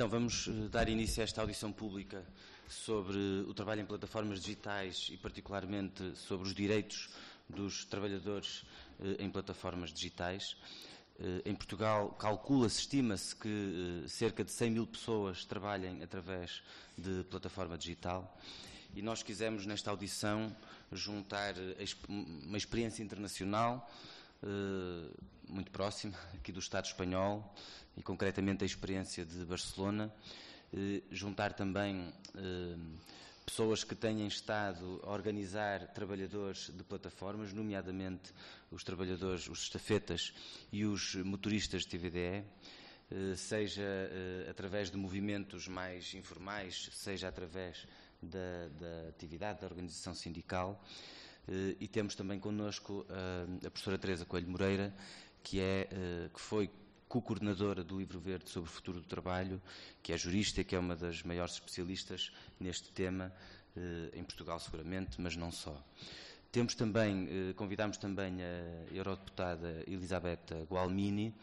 Então, vamos eh, dar início a esta audição pública sobre o trabalho em plataformas digitais e, particularmente, sobre os direitos dos trabalhadores eh, em plataformas digitais. Eh, em Portugal, calcula-se, estima-se que cerca de 100 mil pessoas trabalhem através de plataforma digital e nós quisemos, nesta audição, juntar uma experiência internacional muito próxima, aqui do Estado espanhol, e concretamente a experiência de Barcelona, eh, juntar também eh, pessoas que tenham estado a organizar trabalhadores de plataformas, nomeadamente os trabalhadores, os estafetas e os motoristas de TVDE, eh, seja através de movimentos mais informais, seja através da, da atividade da organização sindical. E temos também connosco a professora Teresa Coelho Moreira, que, é, que foi co-coordenadora do Livro Verde sobre o Futuro do Trabalho, que é jurista que é uma das maiores especialistas neste tema, eh, em Portugal seguramente, mas não só. Temos também, eh, convidamos também a eurodeputada Elisabetta Gualmini,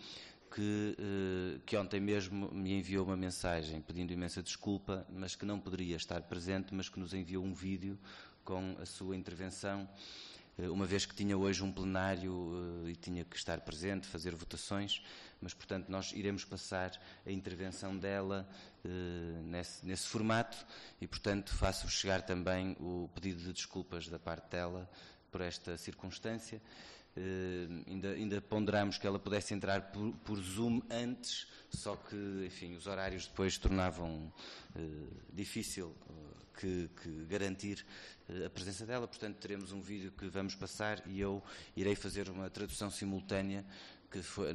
que, eh, que, ontem mesmo me enviou uma mensagem pedindo imensa desculpa, mas que não poderia estar presente, mas que nos enviou um vídeo com a sua intervenção eh, uma vez que tinha hoje um plenário uh, e tinha que estar presente, fazer votações, mas, portanto, nós iremos passar a intervenção dela uh, nesse, nesse, formato e, portanto, faço chegar também o pedido de desculpas da parte dela por esta circunstância. Uh, ainda, ainda, ponderamos que ela pudesse entrar por, por, Zoom antes, só que, enfim, os horários depois tornavam difícil que, que garantir eh, a presença dela, portanto teremos um vídeo que vamos passar e eu irei fazer uma tradução simultânea, que foi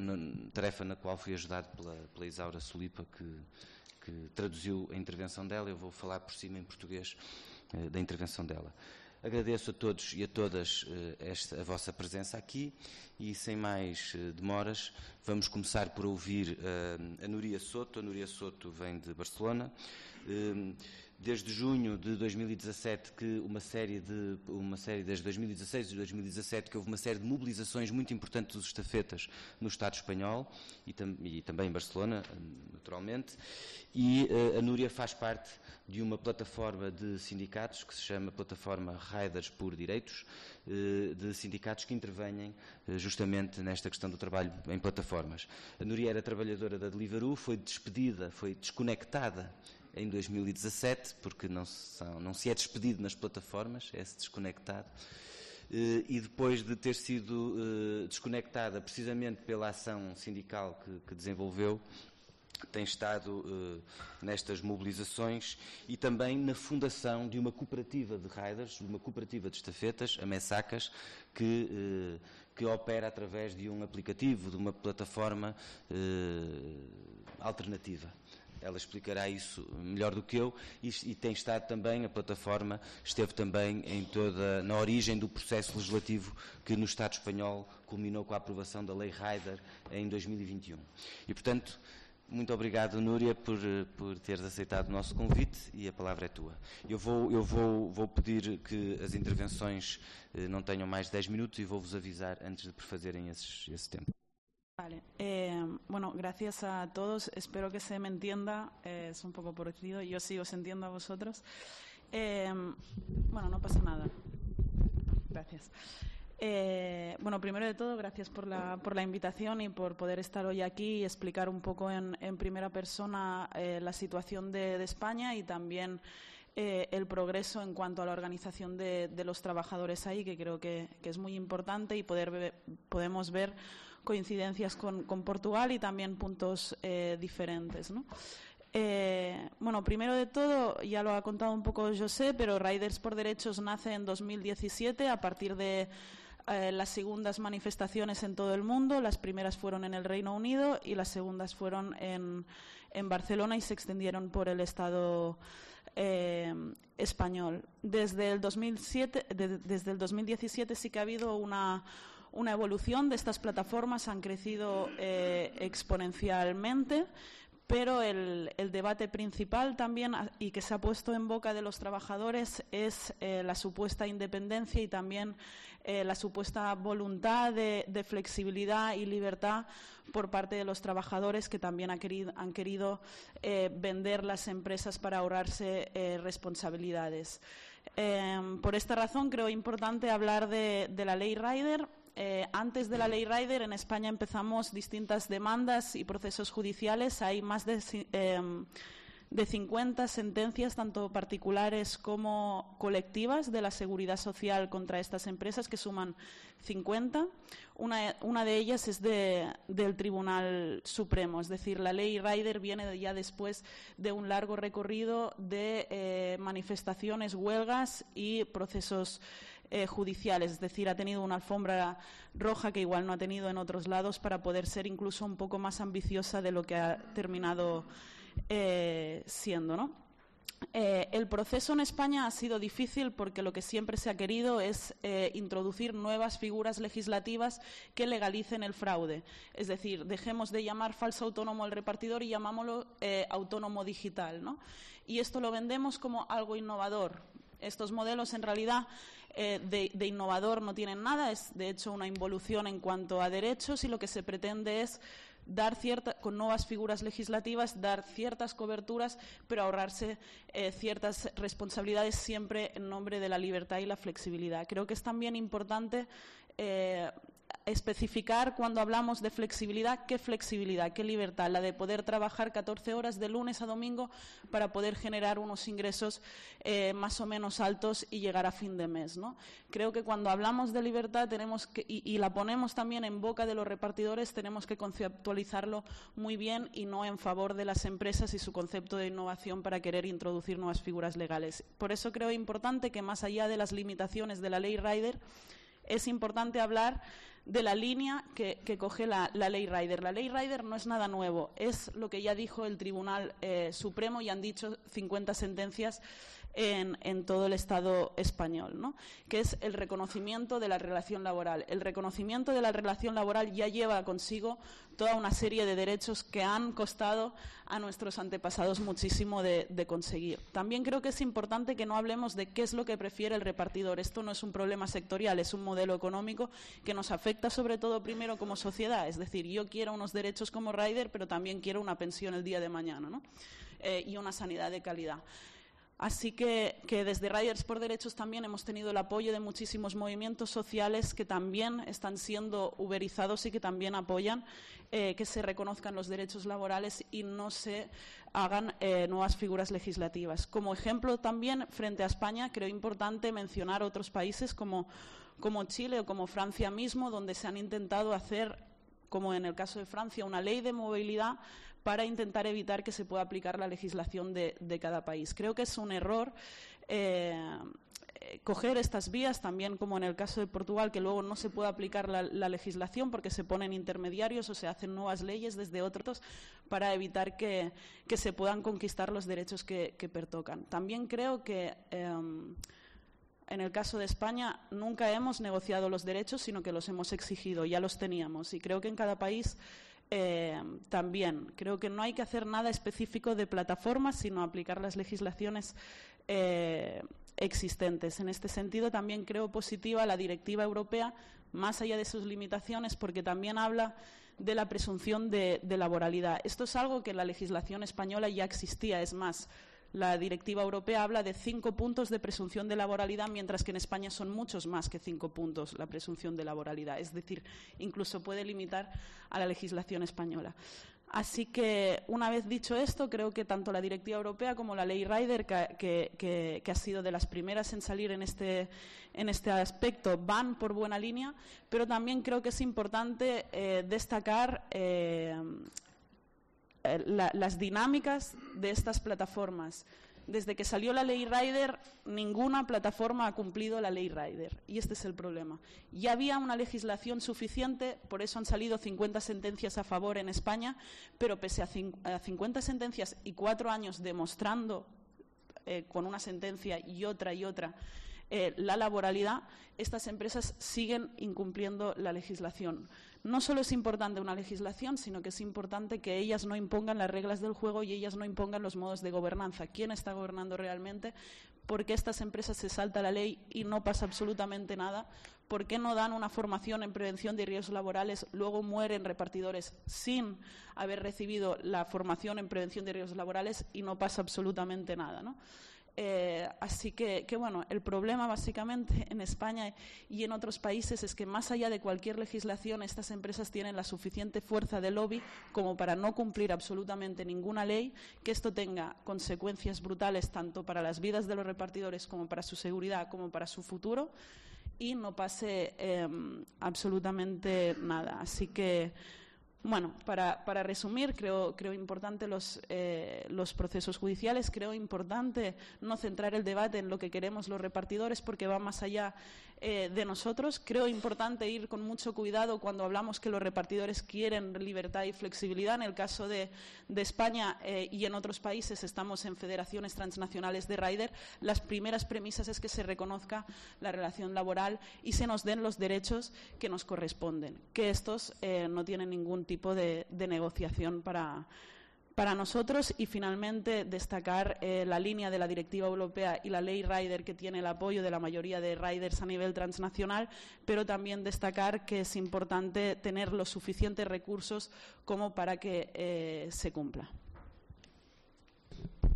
tarefa na qual fui ajudado pela, pela Isaura Solipa, que, que traduziu a intervenção dela, eu vou falar por cima em português eh, da intervenção dela. Agradeço a todos e a todas eh, esta, a vossa presença aqui e, sem mais demoras, vamos começar por ouvir a Núria Soto. A Núria Soto vem de Barcelona desde junho de 2017 que uma série de uma série desde 2016 e 2017 que houve uma série de mobilizações muito importantes dos estafetas no Estado espanhol e, tam, e também em Barcelona, naturalmente. E uh, a Núria faz parte de uma plataforma de sindicatos que se chama Plataforma Riders por Direitos, uh, de sindicatos que intervêm uh, justamente nesta questão do trabalho em plataformas. A Núria era trabalhadora da Deliveroo, foi despedida, foi desconectada em 2017, porque não, são, não se é despedido nas plataformas, é-se desconectado. Eh, e depois de ter sido eh, desconectada precisamente pela ação sindical que, que desenvolveu, tem estado uh, nestas mobilizações e também na fundação de uma cooperativa de riders, de uma cooperativa de estafetas, a Messacas, que, que opera através de um aplicativo, de uma plataforma alternativa ela explicará isso melhor do que eu e, e, tem estado também, a plataforma esteve também em toda, na origem do processo legislativo que no Estado espanhol culminou com a aprovação da Lei Ryder em 2021. E, portanto, muito obrigado, Núria, por, por teres aceitado o nosso convite e a palavra é tua. Eu vou, eu vou, vou pedir que as intervenções eh, não tenham mais de 10 minutos e vou-vos avisar antes de prefazerem esse tempo. Eh, bueno, gracias a todos. Espero que se me entienda. Eh, es un poco parecido. Yo sí os a vosotros. Eh, bueno, no pasa nada. Gracias. Bueno, primero de todo, gracias por la, por la, invitación y por poder estar hoy aquí y explicar un poco en, primera persona la situación de, España y también el progreso en cuanto a la organización de, los trabajadores ahí, que creo que, es muy importante y poder podemos ver coincidencias con, Portugal y también puntos eh, diferentes. Eh, bueno, primero de todo, ya lo ha contado un poco José, pero Riders por Derechos nace en 2017 a partir de eh, las segundas manifestaciones en todo el mundo. Las primeras fueron en el Reino Unido y las segundas fueron en, Barcelona y se extendieron por el Estado español. Desde el, 2007, de, desde el 2017 sí que ha habido una una evolución de estas plataformas, han crecido eh, exponencialmente, pero el, debate principal también y que se ha puesto en boca de los trabajadores es eh, la supuesta independencia y también eh, la supuesta voluntad de, flexibilidad y libertad por parte de los trabajadores que también han querido, vender las empresas para ahorrarse responsabilidades. Por esta razón creo importante hablar de, de la ley Rider eh, antes de la ley Rider, en España empezamos distintas demandas y procesos judiciales. Hay más de, 50 em, sentencias, tanto particulares como colectivas, de la seguridad social contra estas empresas, que suman 50. Una, de ellas es del Tribunal Supremo, es decir, la ley Rider viene ya después de un largo recorrido de eh, manifestaciones, huelgas y procesos eh, judiciales, es decir, ha tenido una alfombra roja que igual no ha tenido en otros lados para poder ser incluso un poco más ambiciosa de lo que ha terminado eh, siendo, ¿no? Eh, el proceso en España ha sido difícil porque lo que siempre se ha querido es introducir nuevas figuras legislativas que legalicen el fraude. Es decir, dejemos de llamar falso autónomo al repartidor y llamámoslo autónomo digital. ¿no? Y esto lo vendemos como algo innovador. Estos modelos en realidad eh, de, innovador no tienen nada, es de hecho una involución en cuanto a derechos y lo que se pretende es dar cierta, con nuevas figuras legislativas, dar ciertas coberturas, pero ahorrarse eh, ciertas responsabilidades siempre en nombre de la libertad y la flexibilidad. Creo que es también importante eh, especificar cuando hablamos de flexibilidad, qué flexibilidad, qué libertad, la de poder trabajar 14 horas de lunes a domingo para poder generar unos ingresos eh, más o menos altos y llegar a fin de mes. ¿no? Creo que cuando hablamos de libertad tenemos que, y, la ponemos también en boca de los repartidores, tenemos que conceptualizarlo muy bien y no en favor de las empresas y su concepto de innovación para querer introducir nuevas figuras legales. Por eso creo importante que más allá de las limitaciones de la ley Rider, es importante hablar de la línea que, coge la, ley Rider. La ley Rider no es nada nuevo, es lo que ya dijo el Tribunal eh, Supremo y han dicho 50 sentencias en, todo el Estado español, ¿no? que es el reconocimiento de la relación laboral. El reconocimiento de la relación laboral ya lleva consigo toda una serie de derechos que han costado a nuestros antepasados muchísimo de, conseguir. También creo que es importante que no hablemos de qué es lo que prefiere el repartidor. Esto no es un problema sectorial, es un modelo económico que nos afecta sobre todo primero como sociedad. Es decir, yo quiero unos derechos como rider, pero también quiero una pensión el día de mañana ¿no? Eh, y una sanidad de calidad. Así que, desde Riders por Derechos también hemos tenido el apoyo de muchísimos movimientos sociales que también están siendo uberizados y que también apoyan eh, que se reconozcan los derechos laborales y no se hagan eh, nuevas figuras legislativas. Como ejemplo también, frente a España, creo importante mencionar otros países como, como Chile o como Francia mismo, donde se han intentado hacer como en el caso de Francia, una ley de movilidad para intentar evitar que se pueda aplicar la legislación de, cada país. Creo que es un error eh, coger estas vías, también como en el caso de Portugal, que luego no se puede aplicar la, legislación porque se ponen intermediarios o se hacen nuevas leyes desde otros para evitar que, se puedan conquistar los derechos que, pertocan. También creo que em, en el caso de España nunca hemos negociado los derechos, sino que los hemos exigido, ya los teníamos. Y creo que en cada país eh, también. Creo que no hay que hacer nada específico de plataformas, sino aplicar las legislaciones eh, existentes. En este sentido, también creo positiva la directiva europea, más allá de sus limitaciones, porque también habla de la presunción de laboralidad. Esto es algo que en la legislación española ya existía. Es más, la directiva europea habla de cinco puntos de presunción de laboralidad, mientras que en España son muchos más que cinco puntos la presunción de laboralidad. Es decir, incluso puede limitar a la legislación española. Así que, una vez dicho esto, creo que tanto la directiva europea como la ley Rider, que, ha sido de las primeras en salir en este, en este aspecto, van por buena línea, pero también creo que es importante eh, destacar eh, eh, las dinámicas de estas plataformas. Desde que salió la ley Rider, ninguna plataforma ha cumplido la ley Rider. Y este es el problema. Ya había una legislación suficiente, por eso han salido 50 sentencias a favor en España, pero pese a, 50 sentencias y cuatro años demostrando eh, con una sentencia y otra y otra eh, la laboralidad, estas empresas siguen incumpliendo la legislación. No solo es importante una legislación, sino que es importante que ellas no impongan las reglas del juego y ellas no impongan los modos de gobernanza. ¿Quién está gobernando realmente? ¿Por qué estas empresas se salta la ley y no pasa absolutamente nada? ¿Por qué no dan una formación en prevención de riesgos laborales? Luego mueren repartidores sin haber recibido la formación en prevención de riesgos laborales y no pasa absolutamente nada. Eh, así que, que, bueno, el problema básicamente en España y en otros países es que más allá de cualquier legislación, estas empresas tienen la suficiente fuerza de lobby como para no cumplir absolutamente ninguna ley, que esto tenga consecuencias brutales tanto para las vidas de los repartidores como para su seguridad, como para su futuro y no pase eh, absolutamente nada. Así que bueno, para, para, resumir, creo, creo importante los, eh, los, procesos judiciales, creo importante no centrar el debate en lo que queremos los repartidores porque va más allá eh, de nosotros. Creo importante ir con mucho cuidado cuando hablamos que los repartidores quieren libertad y flexibilidad. En el caso de, España eh, y en otros países estamos en federaciones transnacionales de rider. Las primeras premisas es que se reconozca la relación laboral y se nos den los derechos que nos corresponden, que estos eh, no tienen ningún tipo de negociación para para nosotros y finalmente destacar eh, la línea de la directiva europea y la ley Rider que tiene el apoyo de la mayoría de riders a nivel transnacional, pero también destacar que es importante tener los suficientes recursos como para que eh, se cumpla.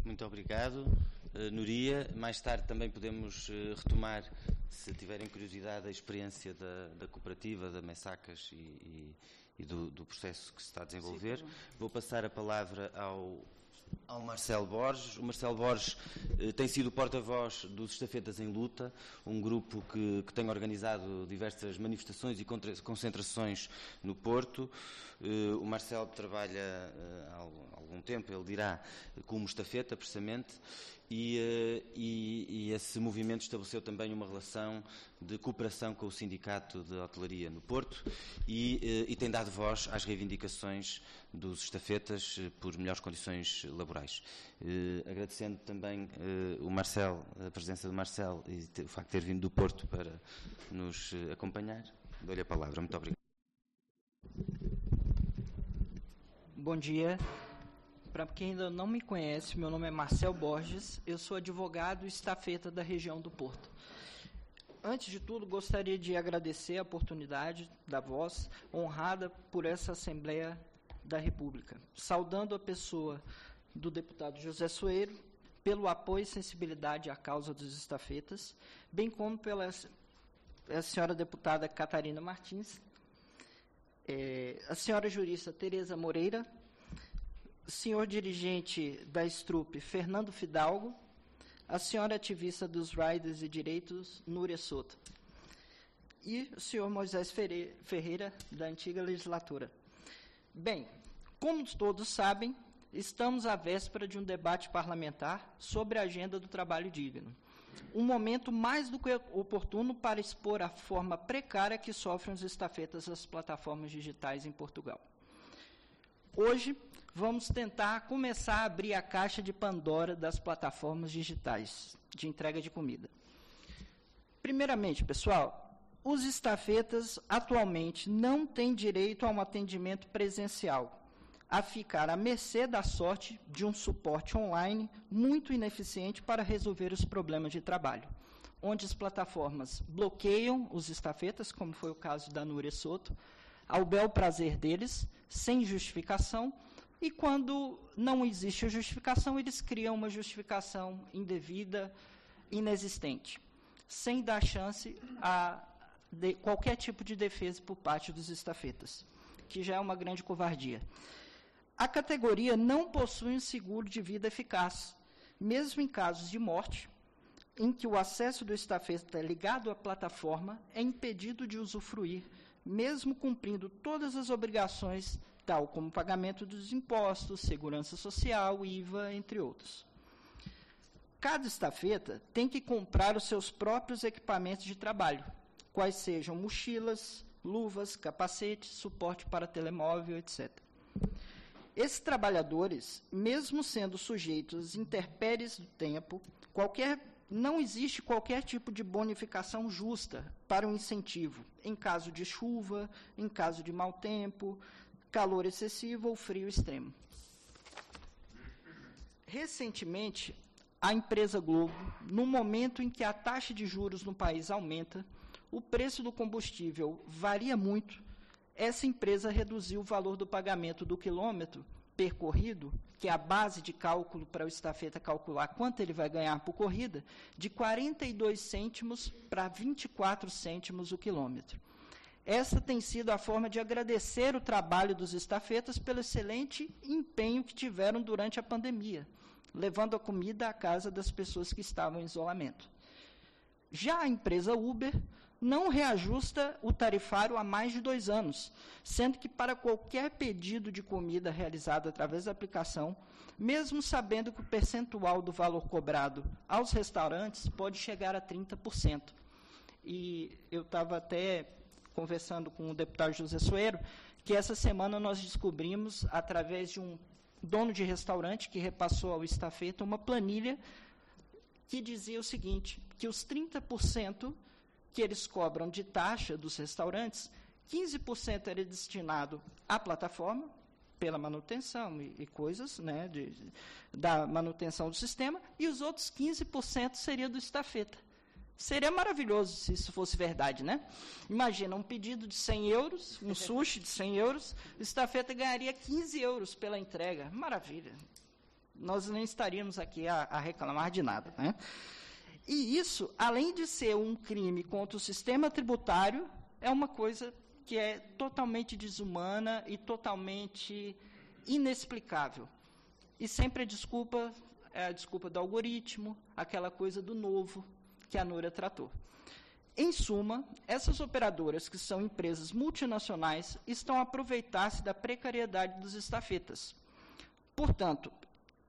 Muito obrigado. Uh, Nuria, mais tarde também podemos uh, retomar, se tiverem curiosidade, a experiência da, da cooperativa, da Messacas e, e e do, do processo que se está a desenvolver. Sim, Vou passar a palavra ao, ao Marcelo Borges. O Marcelo Borges eh, tem sido porta-voz dos Estafetas em Luta, um grupo que, que tem organizado diversas manifestações e concentrações no Porto. Eh, o Marcelo trabalha eh, há algum tempo, ele dirá, como estafeta, precisamente, e, eh, e, e, esse movimento estabeleceu também uma relação de cooperação com o Sindicato de Hotelaria no Porto e, eh, e tem dado voz às reivindicações dos estafetas eh, por melhores condições laborais. agradecendo também o Marcel, a presença do Marcel e o facto de ter vindo do Porto para nos acompanhar, dou-lhe a palavra. Muito obrigado. Bom dia. Para quem ainda não me conhece, meu nome é Marcel Borges, eu sou advogado e estafeta da região do Porto. Antes de tudo, gostaria de agradecer a oportunidade da voz, honrada por essa Assembleia da República, saudando a pessoa do deputado José Soeiro pelo apoio e sensibilidade à causa dos estafetas, bem como pela a senhora deputada Catarina Martins, é, a senhora jurista Tereza Moreira, senhor dirigente da Strup, Fernando Fidalgo, a senhora ativista dos riders e direitos, Núria Soto, e o senhor Moisés Ferreira, da antiga legislatura. Bem, como todos sabem, estamos à véspera de um debate parlamentar sobre a agenda do trabalho digno. Um momento mais do que oportuno para expor a forma precária que sofrem os estafetas das plataformas digitais em Portugal. Hoje, vamos tentar começar a abrir a caixa de Pandora das plataformas digitais de entrega de comida. Primeiramente, pessoal, os estafetas atualmente não têm direito a um atendimento presencial, a ficar à mercê da sorte de um suporte online muito ineficiente para resolver os problemas de trabalho, onde as plataformas bloqueiam os estafetas, como foi o caso da Núria Soto, ao bel prazer deles, sem justificação, e quando não existe justificação, eles criam uma justificação indevida, inexistente, sem dar chance a qualquer tipo de defesa por parte dos estafetas, que já é uma grande covardia. A categoria não possui um seguro de vida eficaz, mesmo em casos de morte, em que o acesso do estafeta ligado à plataforma é impedido de usufruir, mesmo cumprindo todas as obrigações tal como pagamento dos impostos, segurança social, IVA, entre outros. Cada estafeta tem que comprar os seus próprios equipamentos de trabalho, quais sejam mochilas, luvas, capacetes, suporte para telemóvel, etc. Esses trabalhadores, mesmo sendo sujeitos às do tempo, qualquer não existe qualquer tipo de bonificação justa para o incentivo, em caso de chuva, em caso de mau tempo, calor excessivo ou frio extremo. Recentemente, a empresa Globo, no momento em que a taxa de juros no país aumenta, o preço do combustível varia muito, essa empresa reduziu o valor do pagamento do quilômetro percorrido, que é a base de cálculo para o estafeta calcular quanto ele vai ganhar por corrida, de 42 cêntimos para 24 cêntimos o quilômetro. Essa tem sido a forma de agradecer o trabalho dos estafetas pelo excelente empenho que tiveram durante a pandemia, levando a comida à casa das pessoas que estavam em isolamento. Já a empresa Uber não reajusta o tarifário há mais de dois anos, sendo que para qualquer pedido de comida realizado através da aplicação, mesmo sabendo que o percentual do valor cobrado aos restaurantes pode chegar a 30%. E eu estava até conversando com o deputado José Soeiro, que essa semana nós descobrimos, através de um dono de restaurante que repassou ao estafeta, uma planilha que dizia o seguinte, que os 30% que eles cobram de taxa dos restaurantes, 15% era destinado à plataforma, pela manutenção e, e coisas, né, de, da manutenção do sistema, e os outros 15% seria do estafeta. Seria maravilhoso se isso fosse verdade, né? Imagina, um pedido de 100 euros, um sushi de 100 euros, o estafeta ganharia 15 euros pela entrega. Maravilha. Nós nem estaríamos aqui a, a reclamar de nada, né? E isso, além de ser um crime contra o sistema tributário, é uma coisa que é totalmente desumana e totalmente inexplicável. E sempre a desculpa é a desculpa do algoritmo, aquela coisa do novo que a Nura tratou. Em suma, essas operadoras, que são empresas multinacionais, estão a aproveitar-se da precariedade dos estafetas. Portanto,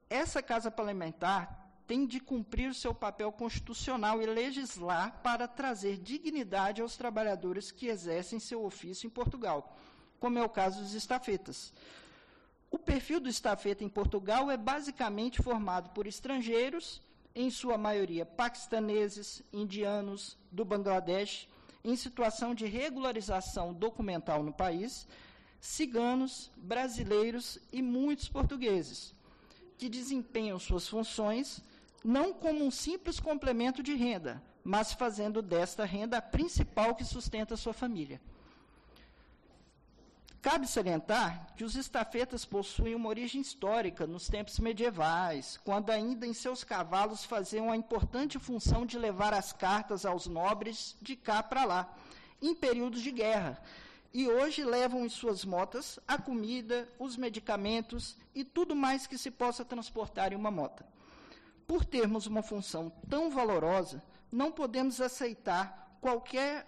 essa casa parlamentar tem de cumprir o seu papel constitucional e legislar para trazer dignidade aos trabalhadores que exercem seu ofício em Portugal, como é o caso dos estafetas. O perfil do estafeta em Portugal é basicamente formado por estrangeiros, em sua maioria paquistaneses, indianos, do Bangladesh, em situação de regularização documental no país, ciganos, brasileiros e muitos portugueses, que desempenham suas funções não como um simples complemento de renda, mas fazendo desta renda a principal que sustenta a sua família. Cabe salientar que os estafetas possuem uma origem histórica nos tempos medievais, quando ainda em seus cavalos faziam a importante função de levar as cartas aos nobres de cá para lá, em períodos de guerra, e hoje levam em suas motas a comida, os medicamentos e tudo mais que se possa transportar em uma mota. Por termos uma função tão valorosa, não podemos aceitar qualquer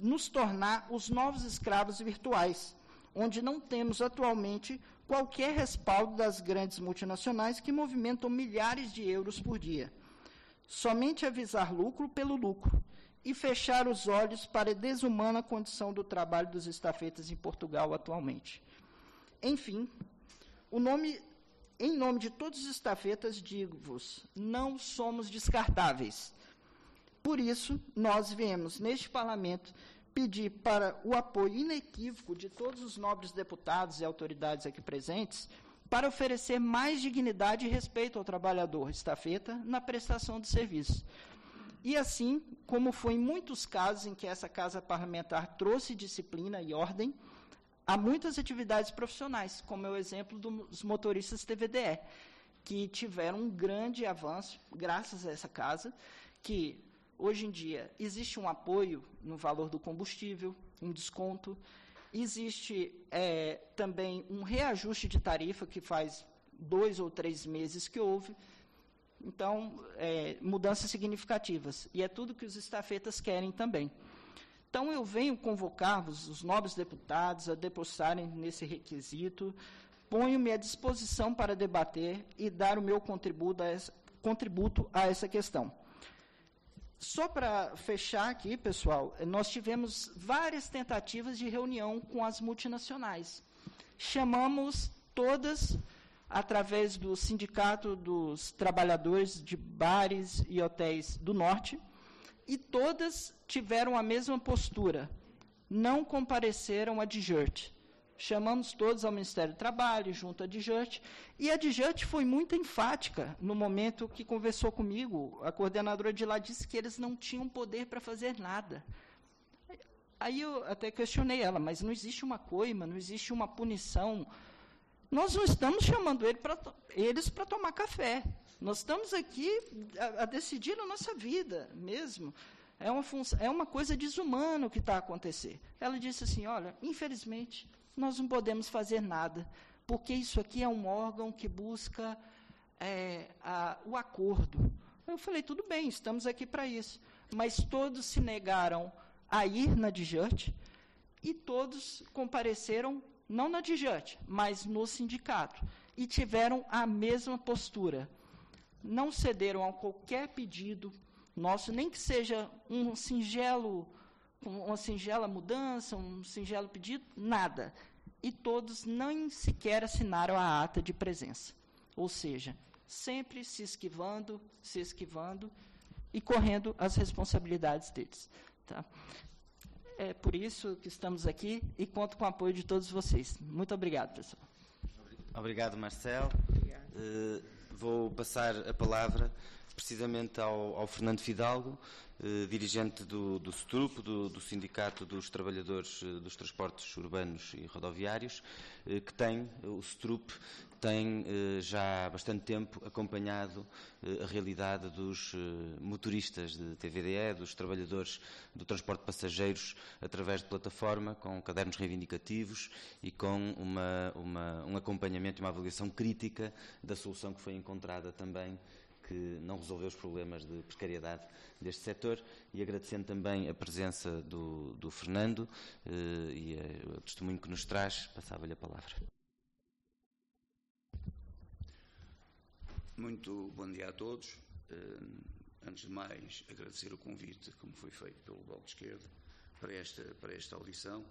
nos tornar os novos escravos virtuais, onde não temos atualmente qualquer respaldo das grandes multinacionais que movimentam milhares de euros por dia. Somente avisar lucro pelo lucro e fechar os olhos para a desumana condição do trabalho dos estafetas em Portugal atualmente. Enfim, nome em nome de todos os estafetas, digo-vos: não somos descartáveis. Por isso, nós viemos neste parlamento pedir para o apoio inequívoco de todos os nobres deputados e autoridades aqui presentes para oferecer mais dignidade e respeito ao trabalhador estafeta na prestação de serviços. E assim, como foi em muitos casos em que essa casa parlamentar trouxe disciplina e ordem, há muitas atividades profissionais, como é o exemplo dos motoristas TVDE, que tiveram um grande avanço graças a essa casa, que hoje em dia existe um apoio no valor do combustível, um desconto, existe é, também um reajuste de tarifa que faz dois ou três meses que houve, então, é, mudanças significativas. E é tudo que os estafetas querem também. Então, eu venho convocar-vos, os nobres deputados, a depostarem nesse requisito. Ponho-me à disposição para debater e dar o meu contributo a essa, contributo a essa questão. Só para fechar aqui, pessoal, nós tivemos várias tentativas de reunião com as multinacionais. Chamamos todas através do Sindicato dos Trabalhadores de Bares e Hotéis do Norte, e todas tiveram a mesma postura, não compareceram a DIGERT. Chamamos todos ao Ministério do Trabalho, junto à DIGERT, e a DIGERT foi muito enfática no momento que conversou comigo. A coordenadora de lá disse que eles não tinham poder para fazer nada. Aí eu até questionei ela, mas não existe uma coima, não existe uma punição. Nós não estamos chamando ele pra, eles para tomar café. Nós estamos aqui a, a, decidir a nossa vida mesmo. É uma, é uma coisa desumana o que está a acontecer. Ela disse assim: olha, infelizmente, nós não podemos fazer nada, porque isso aqui é um órgão que busca é, a, o acordo. Eu falei, tudo bem, estamos aqui para isso. Mas todos se negaram a ir na DIJAT e todos compareceram, não na DIJAT, mas no sindicato, e tiveram a mesma postura. Não cederam a qualquer pedido nosso, nem que seja um singelo, uma singela mudança, um singelo pedido, nada. E todos nem sequer assinaram a ata de presença. Ou seja, sempre se esquivando, se esquivando e correndo as responsabilidades deles. Tá? É por isso que estamos aqui e conto com o apoio de todos vocês. Muito obrigado, pessoal. Obrigado, Marcelo. Obrigado. Uh, vou passar a palavra precisamente ao, ao Fernando Fidalgo, eh, dirigente do, do STRUP, do, do, Sindicato dos Trabalhadores eh, dos Transportes Urbanos e Rodoviários, eh, que tem, o STRUP tem eh, já há bastante tempo acompanhado eh, a realidade dos eh, motoristas de TVDE, dos trabalhadores do transporte de passageiros através de plataforma, com cadernos reivindicativos e com uma, uma, um acompanhamento e uma avaliação crítica da solução que foi encontrada também que não resolveu os problemas de precariedade deste setor e agradecendo também a presença do, do Fernando e o testemunho que nos traz, passava-lhe a palavra. Muito bom dia a todos. Uh, antes de mais, agradecer o convite, como foi feito pelo Bloco de Esquerda, para esta, para esta audição.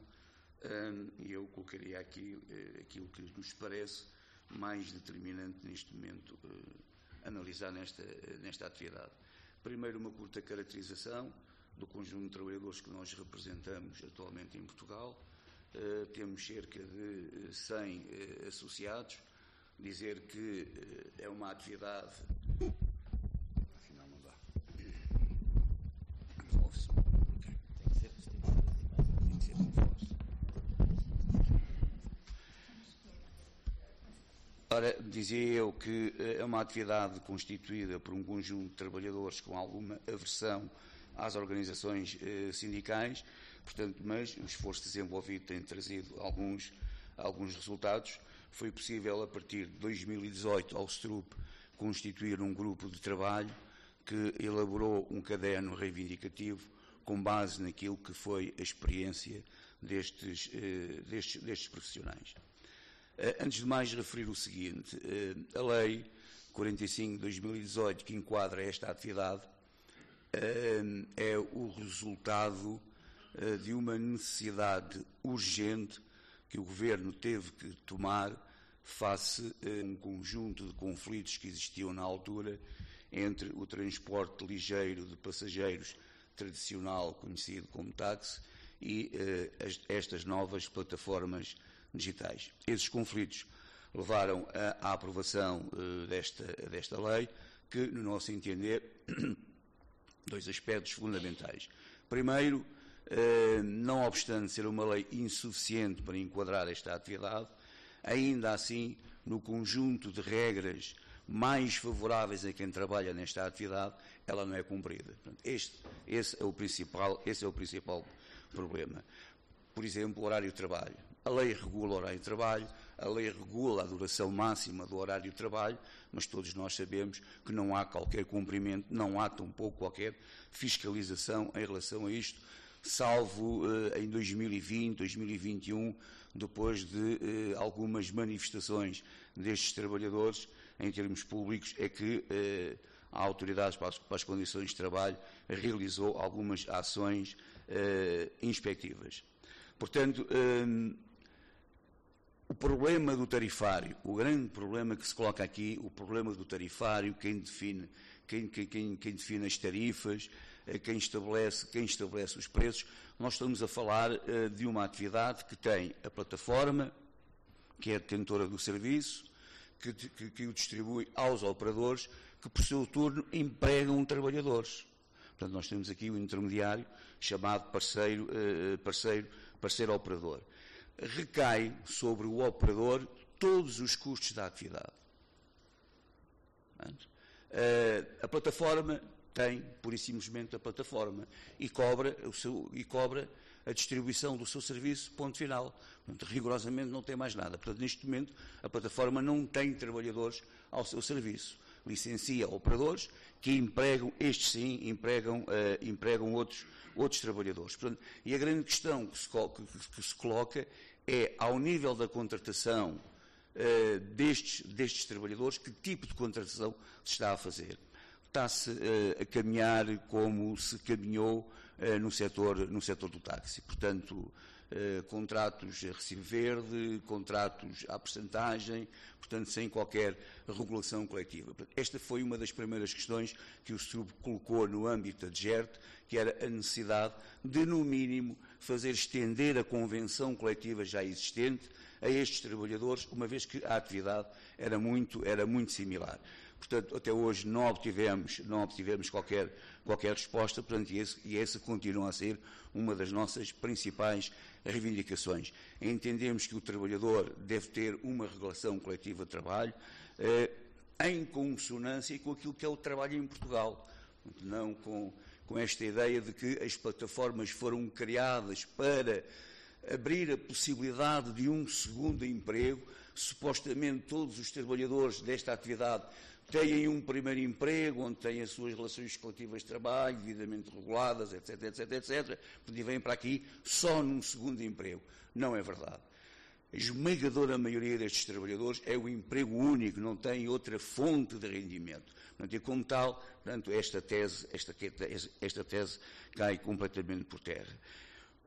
E eu colocaria aqui aquilo que nos parece mais determinante neste momento analisar nesta, nesta atividade. Primeiro, uma curta caracterização do conjunto de trabalhadores que nós representamos atualmente em Portugal. temos cerca de 100 associados, dizer que eh, é uma atividade. Afinal, não dá. Resolve-se. Tem que ser muito forte. Ora, dizia eu que eh, é uma atividade constituída por um conjunto de trabalhadores com alguma aversão às organizações eh, sindicais, portanto, mas o esforço desenvolvido tem trazido alguns, alguns resultados foi possível, a partir de 2018, ao STRUP, constituir um grupo de trabalho que elaborou um caderno reivindicativo com base naquilo que foi a experiência destes, eh, destes, destes profissionais. Eh, antes de mais, referir o seguinte: eh, a Lei 45 de 2018, que enquadra esta atividade, é o resultado de uma necessidade urgente que o Governo teve que tomar face a um conjunto de conflitos que existiam na altura entre o transporte ligeiro de passageiros tradicional, conhecido como táxi, e as, estas novas plataformas digitais. Esses conflitos levaram à aprovação uh, desta, desta lei, que, no nosso entender, dois aspectos fundamentais. Primeiro, eh, não obstante ser uma lei insuficiente para enquadrar esta atividade, ainda assim, no conjunto de regras mais favoráveis a quem trabalha nesta atividade, ela não é cumprida. Este, esse, é o principal, esse é o principal problema. Por exemplo, o horário de trabalho. A lei regula o horário de trabalho, a lei regula a duração máxima do horário de trabalho, mas todos nós sabemos que não há qualquer cumprimento, não há tampouco qualquer fiscalização em relação a isto, salvo uh, em 2020, 2021, depois de uh, algumas manifestações destes trabalhadores em termos públicos, é que uh, a Autoridade para as, para as, Condições de Trabalho realizou algumas ações inspectivas. Portanto, o problema do tarifário, o grande problema que se coloca aqui, o problema do tarifário, quem define, quem, quem, quem define as tarifas, eh, quem estabelece, quem estabelece os preços, nós estamos a falar uh, de uma atividade que tem a plataforma, que é detentora do serviço, que, que, que, o distribui aos operadores, que por seu turno empregam trabalhadores. Portanto, nós temos aqui um intermediário chamado parceiro, uh, parceiro, parceiro operador recai sobre o operador todos os custos da atividade. Eh, a plataforma tem, por e simplesmente, a plataforma e cobra, o seu, e cobra a distribuição do seu serviço, ponto final. Portanto, rigorosamente não tem mais nada. Portanto, neste momento, a plataforma não tem trabalhadores ao seu serviço. Licencia operadores que empregam, estes sim, empregam, uh, empregam outros, outros trabalhadores. Portanto, e a grande questão que se, que, se coloca é, ao nível da contratação uh, destes, destes, trabalhadores, que tipo de contratação se está a fazer. Está-se uh, a caminhar como se caminhou uh, no, setor, no setor do táxi. Portanto, contratos a recibo verde, contratos à percentagem, portanto, sem qualquer regulação coletiva. Esta foi uma das primeiras questões que o SUB colocou no âmbito da DGERT, que era a necessidade de, no mínimo, fazer estender a convenção coletiva já existente a estes trabalhadores, uma vez que a atividade era muito, era muito similar. Portanto, até hoje não obtivemos, não obtivemos qualquer, qualquer resposta, portanto, e, esse, e essa continua a ser uma das nossas principais reivindicações. Entendemos que o trabalhador deve ter uma regulação coletiva de trabalho eh, em consonância com aquilo que é o trabalho em Portugal, não com com esta ideia de que as plataformas foram criadas para abrir a possibilidade de um segundo emprego. Supostamente todos os trabalhadores desta atividade têm um primeiro emprego, onde têm as suas relações coletivas de trabalho, devidamente reguladas, etc, etc, etc, e vêm para aqui só num segundo emprego. Não é verdade. A esmagadora maioria destes trabalhadores é o emprego único, não tem outra fonte de rendimento. Portanto, e como tal, portanto, esta tese, esta, esta tese cai completamente por terra.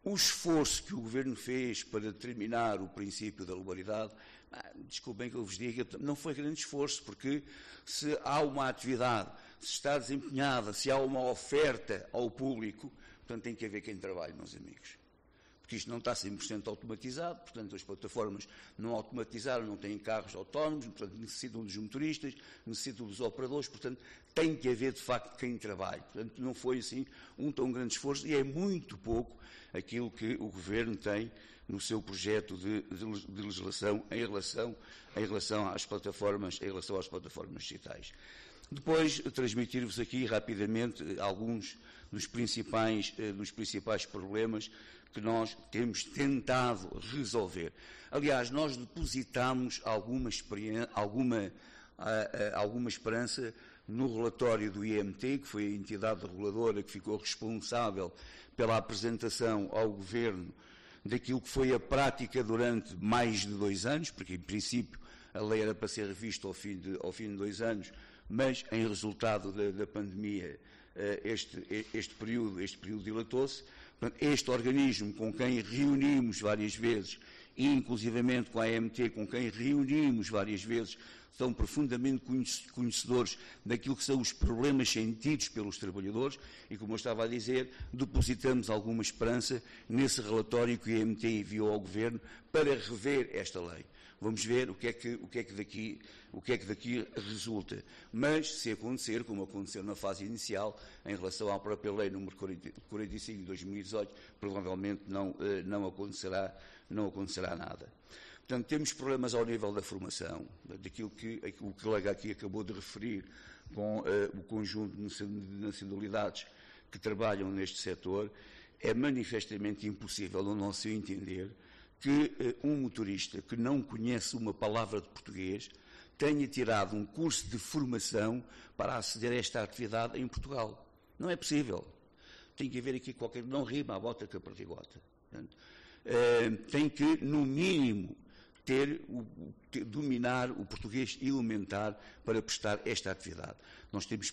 O esforço que o Governo fez para determinar o princípio da legalidade, desculpem que eu vos diga, não foi grande esforço, porque se há uma atividade, se está desempenhada, se há uma oferta ao público, portanto tem que haver quem trabalhe, meus amigos porque isto não está 100% automatizado, portanto as plataformas não automatizaram, não têm carros autónomos, portanto necessitam dos motoristas, necessitam dos operadores, portanto tem que haver de facto quem trabalhe. Portanto não foi assim um tão grande esforço e é muito pouco aquilo que o Governo tem no seu projeto de, de, de legislação em relação, em relação às plataformas, em relação às plataformas digitais. Depois, transmitir-vos aqui rapidamente alguns dos principais, eh, dos principais problemas que nós temos tentado resolver. Aliás, nós depositamos alguma, alguma, alguma esperança no relatório do IMT, que foi a entidade reguladora que ficou responsável pela apresentação ao Governo daquilo que foi a prática durante mais de dois anos, porque em princípio a lei era para ser revista ao fim de, ao fim de dois anos, mas em resultado da, da pandemia eh, este, este, período, este período dilatou-se. Este organismo com quem reunimos várias vezes, inclusivamente com a AMT, com quem reunimos várias vezes, são profundamente conhecedores daquilo que são os problemas sentidos pelos trabalhadores e, como eu estava a dizer, depositamos alguma esperança nesse relatório que a AMT enviou ao Governo para rever esta lei. Vamos ver o que é que, o que, é que, daqui, o que, é que daqui resulta. Mas, se acontecer, como aconteceu na fase inicial, em relação à própria lei número 45 de 2018, provavelmente não, eh, não, acontecerá, não acontecerá nada. Portanto, temos problemas ao nível da formação, daquilo que o colega aqui acabou de referir, com uh, o conjunto de nacionalidades que trabalham neste setor, é manifestamente impossível, no nosso entender, que uh, um motorista que não conhece uma palavra de português tenha tirado um curso de formação para aceder a esta atividade em Portugal. Não é possível. Tem que haver aqui qualquer. Não rima a bota com a perdigota. Uh, tem que, no mínimo, ter, ter, dominar o português elementar para prestar esta atividade. Nós temos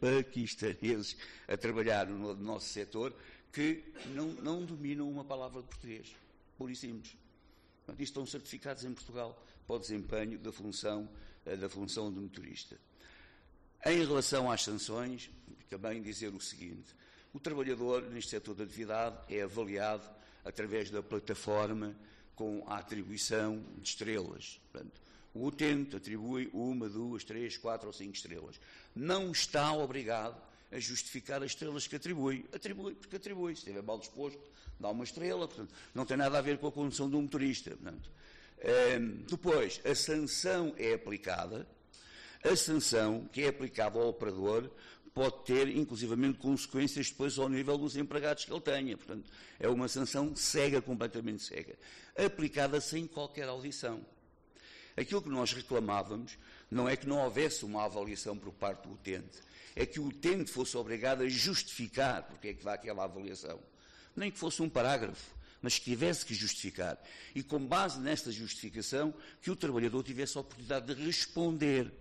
paquistaneses a trabalhar no nosso setor que não, não dominam uma palavra de português, por simples. Portanto, estão certificados em Portugal para o desempenho da função, eh, da função de motorista. Em relação às sanções, também dizer o seguinte: o trabalhador neste setor de atividade é avaliado através da plataforma com a atribuição de estrelas. Portanto, o utente atribui uma, duas, três, quatro ou cinco estrelas. Não está obrigado a justificar as estrelas que atribui. Atribui porque atribui. Se estiver mal disposto, dá uma estrela. Portanto, não tem nada a ver com a condução do motorista. Portanto, ehm, depois, a sanção é aplicada. A sanção que é aplicada ao operador pode ter, inclusivamente, consequências depois ao nível dos empregados que ele tenha. Portanto, é uma sanção cega, completamente cega, aplicada sem qualquer audição. Aquilo que nós reclamávamos não é que não houvesse uma avaliação por parte do utente, é que o utente fosse obrigado a justificar porque é que dá aquela avaliação. Nem que fosse um parágrafo, mas que tivesse que justificar. E com base nesta justificação, que o trabalhador tivesse a oportunidade de responder.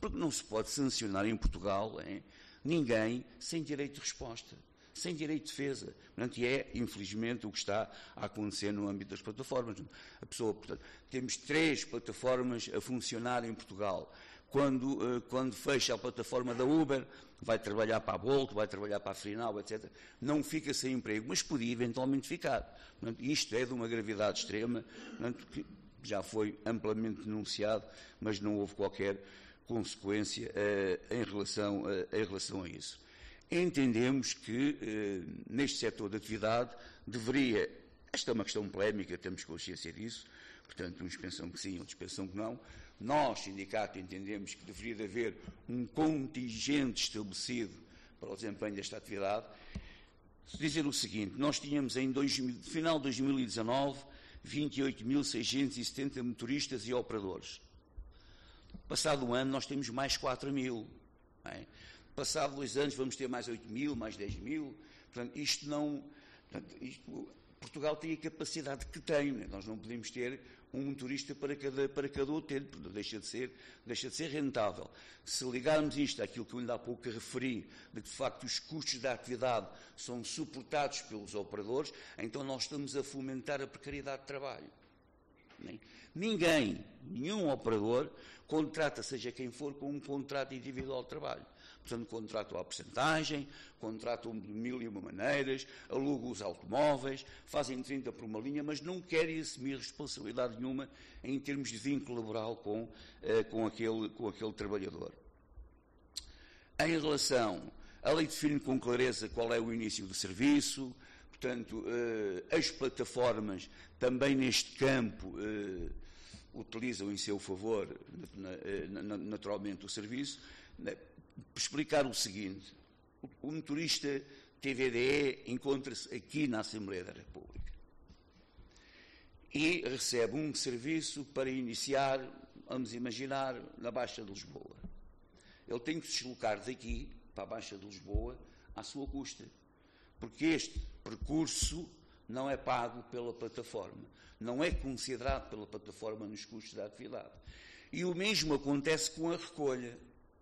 Porque não se pode sancionar em Portugal hein, ninguém sem direito de resposta sem direito de defesa. Portanto, e é, infelizmente, o que está a acontecer no âmbito das plataformas. A pessoa, portanto, temos três plataformas a funcionar em Portugal. Quando, eh, quando fecha a plataforma da Uber, vai trabalhar para a Bolt, vai trabalhar para a Frinal, etc. Não fica sem emprego, mas podia eventualmente ficar. Portanto, isto é de uma gravidade extrema, portanto, que já foi amplamente denunciado, mas não houve qualquer consequência uh, em, relação, uh, em relação a isso entendemos que eh, neste setor de atividade deveria, esta é uma questão polémica, temos consciência disso, portanto uns pensam que sim, outros pensam que não, nós, sindicato, entendemos que deveria haver um contingente estabelecido para o desempenho desta atividade. Dizer o seguinte, nós tínhamos em 2000, final de 2019 28.670 motoristas e operadores. Passado um ano nós temos mais 4 mil. É? Passado dois anos vamos ter mais 8 mil, mais 10 mil. Portanto, isto não. Portanto, isto, Portugal tem a capacidade que tem. Né? Nós não podemos ter um motorista para cada, para cada utente, deixa de, ser, deixa de ser rentável. Se ligarmos isto àquilo que eu ainda há pouco referi, de que de facto os custos da atividade são suportados pelos operadores, então nós estamos a fomentar a precariedade de trabalho. Ninguém, nenhum operador, contrata, seja quem for, com um contrato individual de trabalho. Portanto, contratam a porcentagem, contratam de mil e uma maneiras, alugam os automóveis, fazem 30 por uma linha, mas não querem assumir responsabilidade nenhuma em termos de vínculo laboral com, eh, com, aquele, com aquele trabalhador. Em relação, a lei define com clareza qual é o início do serviço, portanto, eh, as plataformas também neste campo eh, utilizam em seu favor, naturalmente, o serviço. Explicar o seguinte: o motorista TVDE encontra-se aqui na Assembleia da República e recebe um serviço para iniciar, vamos imaginar, na Baixa de Lisboa. Ele tem que se deslocar daqui para a Baixa de Lisboa à sua custa, porque este percurso não é pago pela plataforma, não é considerado pela plataforma nos custos da atividade. E o mesmo acontece com a recolha.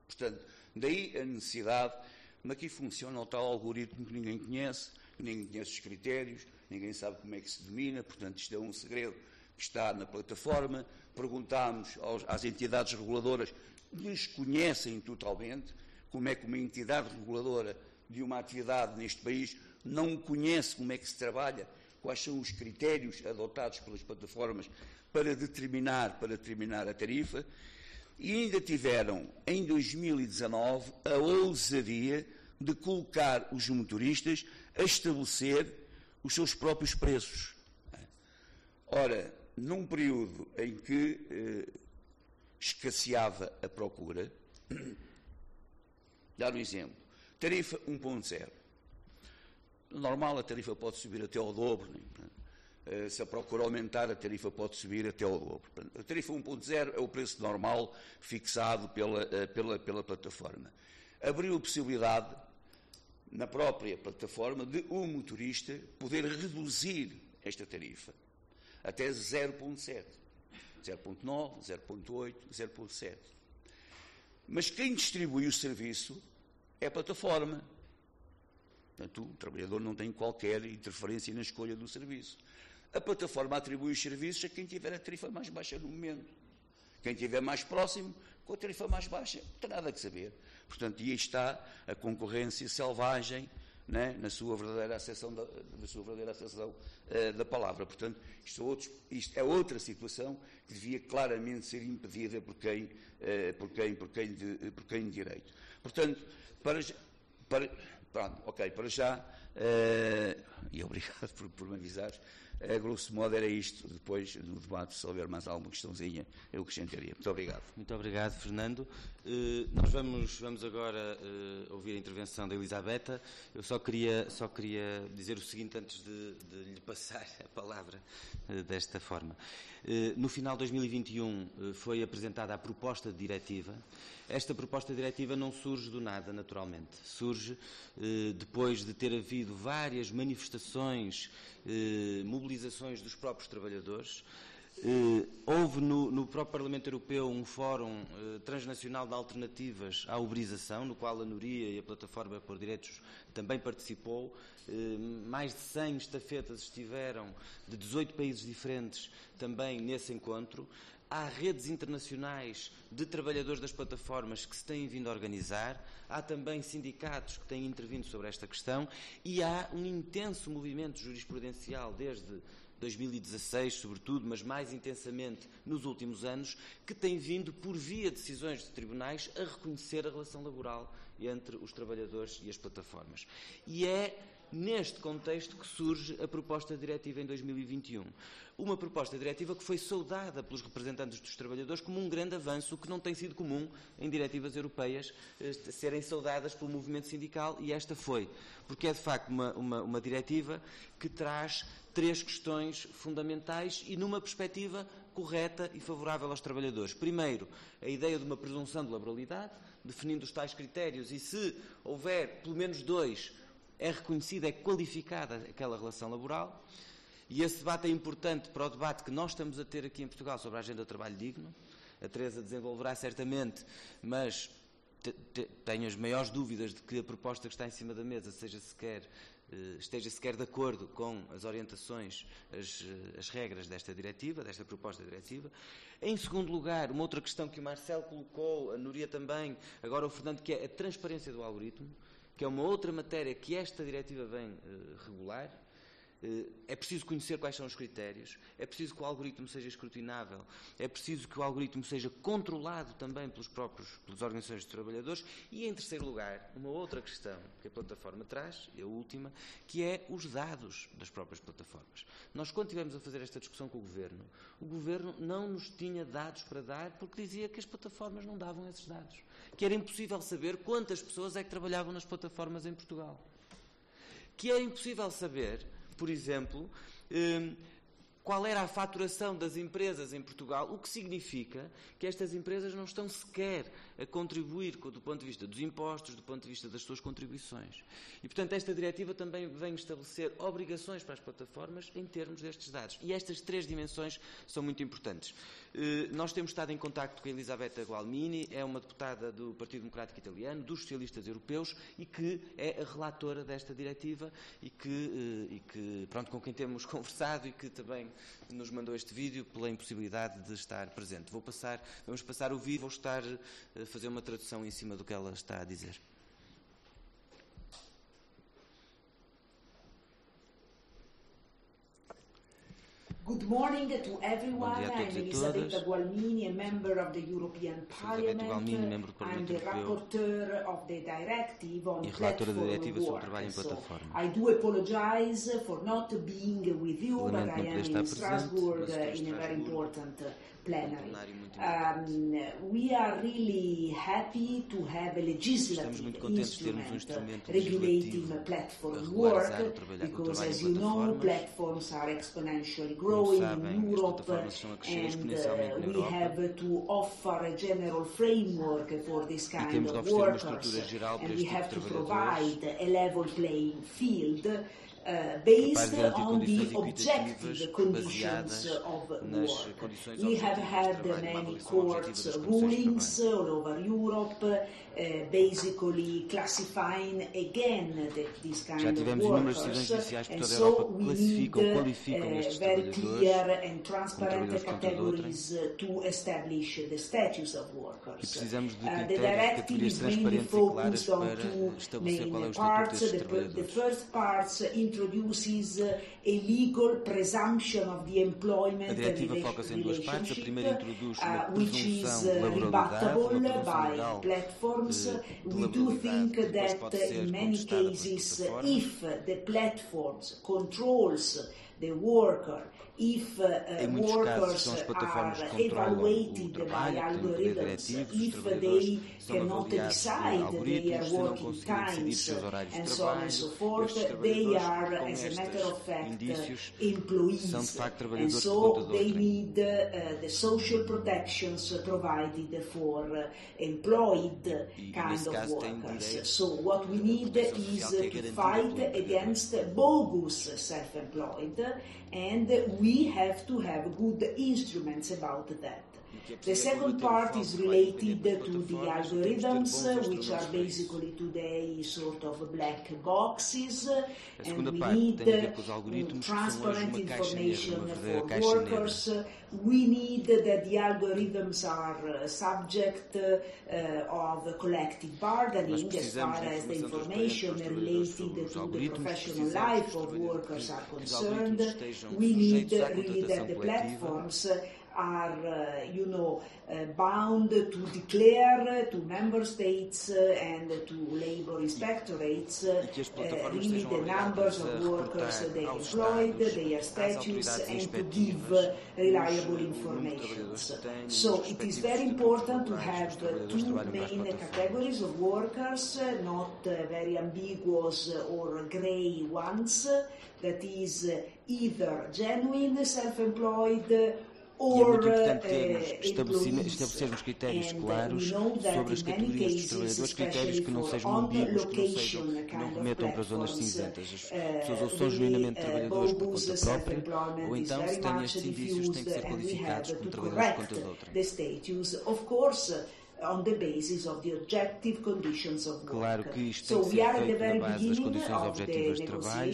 Portanto, Daí a necessidade, mas aqui funciona o tal algoritmo que ninguém conhece, que ninguém conhece os critérios, ninguém sabe como é que se domina, portanto isto é um segredo que está na plataforma. Perguntámos aos, às entidades reguladoras, desconhecem totalmente como é que uma entidade reguladora de uma atividade neste país não conhece como é que se trabalha, quais são os critérios adotados pelas plataformas para determinar, para determinar a tarifa, e ainda tiveram, em 2019, a ousadia de colocar os motoristas a estabelecer os seus próprios preços. Ora, num período em que eh, escasseava a procura, dar um exemplo, tarifa 1.0. Normal, a tarifa pode subir até ao dobro. Né? Eh, se a procura aumentar, a tarifa pode subir até ao dobro. A tarifa 1.0 é o preço normal fixado pela, eh, pela, pela plataforma. Abriu a possibilidade, na própria plataforma, de um motorista poder reduzir esta tarifa até 0.7, 0.9, 0.8, 0.7. Mas quem distribui o serviço é a plataforma. Portanto, o trabalhador não tem qualquer interferência na escolha do serviço. A plataforma atribui os serviços a quem tiver a tarifa mais baixa no momento. Quem tiver mais próximo, com a tarifa mais baixa, não tem nada que saber. Portanto, e aí está a concorrência selvagem né, na sua verdadeira acessão da, na sua verdadeira acessão, uh, da palavra. Portanto, isto é, outro, isto é, outra situação que devia claramente ser impedida por quem, uh, por quem, por quem, de, por quem de direito. Portanto, para, para, pronto, ok, para já, uh, e obrigado por, por me avisar, a grosso modo era isto. Depois, no debate, se houver mais alguma questãozinha, eu acrescentaria. Muito obrigado. Muito obrigado, Fernando. Uh, nós vamos, vamos agora uh, ouvir a intervenção da Elisabetta. Eu só queria, só queria dizer o seguinte antes de, de lhe passar a palavra uh, desta forma. no final de 2021 foi apresentada a proposta de diretiva. Esta proposta de diretiva não surge do nada, naturalmente. Surge depois de ter havido várias manifestações, mobilizações dos próprios trabalhadores. Uh, houve no, no, próprio Parlamento Europeu um fórum uh, transnacional de alternativas à uberização, no qual a Nuria e a Plataforma por Direitos também participou. Uh, mais de 100 estafetas estiveram de 18 países diferentes também nesse encontro. Há redes internacionais de trabalhadores das plataformas que se têm vindo a organizar, há também sindicatos que têm intervindo sobre esta questão e há um intenso movimento jurisprudencial desde 2016, sobretudo, mas mais intensamente nos últimos anos, que tem vindo, por via de decisões de tribunais, a reconhecer a relação laboral entre os trabalhadores e as plataformas. E é neste contexto que surge a proposta diretiva em 2021. Uma proposta diretiva que foi saudada pelos representantes dos trabalhadores como um grande avanço, que não tem sido comum em diretivas europeias eh, serem saudadas pelo movimento sindical, e esta foi. Porque é de facto uma, uma, uma diretiva que traz três questões fundamentais e numa perspectiva correta e favorável aos trabalhadores. Primeiro, a ideia de uma presunção de laboralidade, definindo os tais critérios e se houver pelo menos dois, é reconhecida, é qualificada aquela relação laboral. E esse debate é importante para o debate que nós estamos a ter aqui em Portugal sobre a agenda do trabalho digno. A Teresa desenvolverá certamente, mas tenho as maiores dúvidas de que a proposta que está em cima da mesa seja sequer eh, esteja sequer de acordo com as orientações, as, eh, as, regras desta diretiva, desta proposta diretiva. Em segundo lugar, uma outra questão que o Marcelo colocou, a Núria também, agora o Fernando, que é a transparência do algoritmo, que é uma outra matéria que esta diretiva vem uh, regular eh, é preciso conhecer quais são os critérios, é preciso que o algoritmo seja escrutinável, é preciso que o algoritmo seja controlado também pelos próprios, pelas organizações de trabalhadores e, em terceiro lugar, uma outra questão que a plataforma traz, e a última, que é os dados das próprias plataformas. Nós, quando estivemos a fazer esta discussão com o Governo, o Governo não nos tinha dados para dar porque dizia que as plataformas não davam esses dados, que era impossível saber quantas pessoas é que trabalhavam nas plataformas em Portugal. Que era impossível saber por exemplo, hum, qual era a faturação das empresas em Portugal, o que significa que estas empresas não estão sequer a contribuir do ponto de vista dos impostos, do ponto de vista das suas contribuições. E, portanto, esta diretiva também vem estabelecer obrigações para as plataformas em termos destes dados. E estas três dimensões são muito importantes. Eh, nós temos estado em contacto com a Elisabetta Gualmini, é uma deputada do Partido Democrático Italiano, dos socialistas europeus e que é a relatora desta diretiva e que, eh, e que pronto, com quem temos conversado e que também nos mandou este vídeo pela impossibilidade de estar presente. Vou passar, vamos passar o vídeo, vou estar a fazer uma tradução em cima do que ela está a dizer. Good morning to everyone. I'm Elisabetta Gualmini, a member of the European Parliament. Gualmini, I'm the rapporteur of the directive on platform work. So I do apologize for not being with you, but I am in Strasbourg uh, in a very important uh, plenary. Um, we are really happy to have a legislative instrument regulating platform work because, as you know, platforms are exponentially growing in Europe and uh, we have to offer a general framework for this kind of workers and we have to provide a level playing field uh, based on the objective conditions of work. We have had many court rulings all over Europe, uh, Eh, basically classifying again these kind Já tivemos eh, of workers. decisões judiciais por toda a Europa que classificam, qualificam estes trabalhadores como trabalhadores contra de outrem. E precisamos de critérios, categorias transparentes e claras para estabelecer qual é o estatuto destes trabalhadores. The first part introduces a legal presumption of the employment a diretiva foca-se em duas partes. A primeira introduz uma eh, presunção laboral, uma presunção legal platforms. We do think that in many cases, if the platforms controls the worker if uh, em muitos casos são as plataformas que controlam o trabalho, que têm poder diretivo, os trabalhadores são avaliados por algoritmos, se não decidir seus horários de trabalho, so forth, estes trabalhadores are, com estes indícios employees. são de facto trabalhadores and so they conta de. Need, uh, the social protections provided for employed e, kind of workers. So what we need is uh, to fight against bogus self-employed and we have to have good instruments about that. The second part is related to the algorithms, which are basically today sort of black boxes, and we need transparent information for workers. We need that the algorithms are uh, subject uh, of collective bargaining as far as the information related to the professional life of workers are concerned. We need really that the platforms are, uh, you know, uh, bound to declare to member states uh, and to labor inspectorates uh, uh, really the numbers of workers they employed, their status, and to give uh, reliable information. So it is very important to have two main categories of workers, not very ambiguous or grey ones, that is either genuine self-employed e é muito importante termos, estabelecermos critérios claros sobre as categorias dos trabalhadores, critérios que não sejam ambíguos, que não, sejam, que não remetam para zonas cinzentas. As pessoas ou são genuinamente trabalhadores por conta própria, ou então, se têm estes indícios, têm que ser qualificados como trabalhadores por conta de outra on the basis of the objective conditions of work. Claro que isto so tem que ser feito na base das condições objetivas de trabalho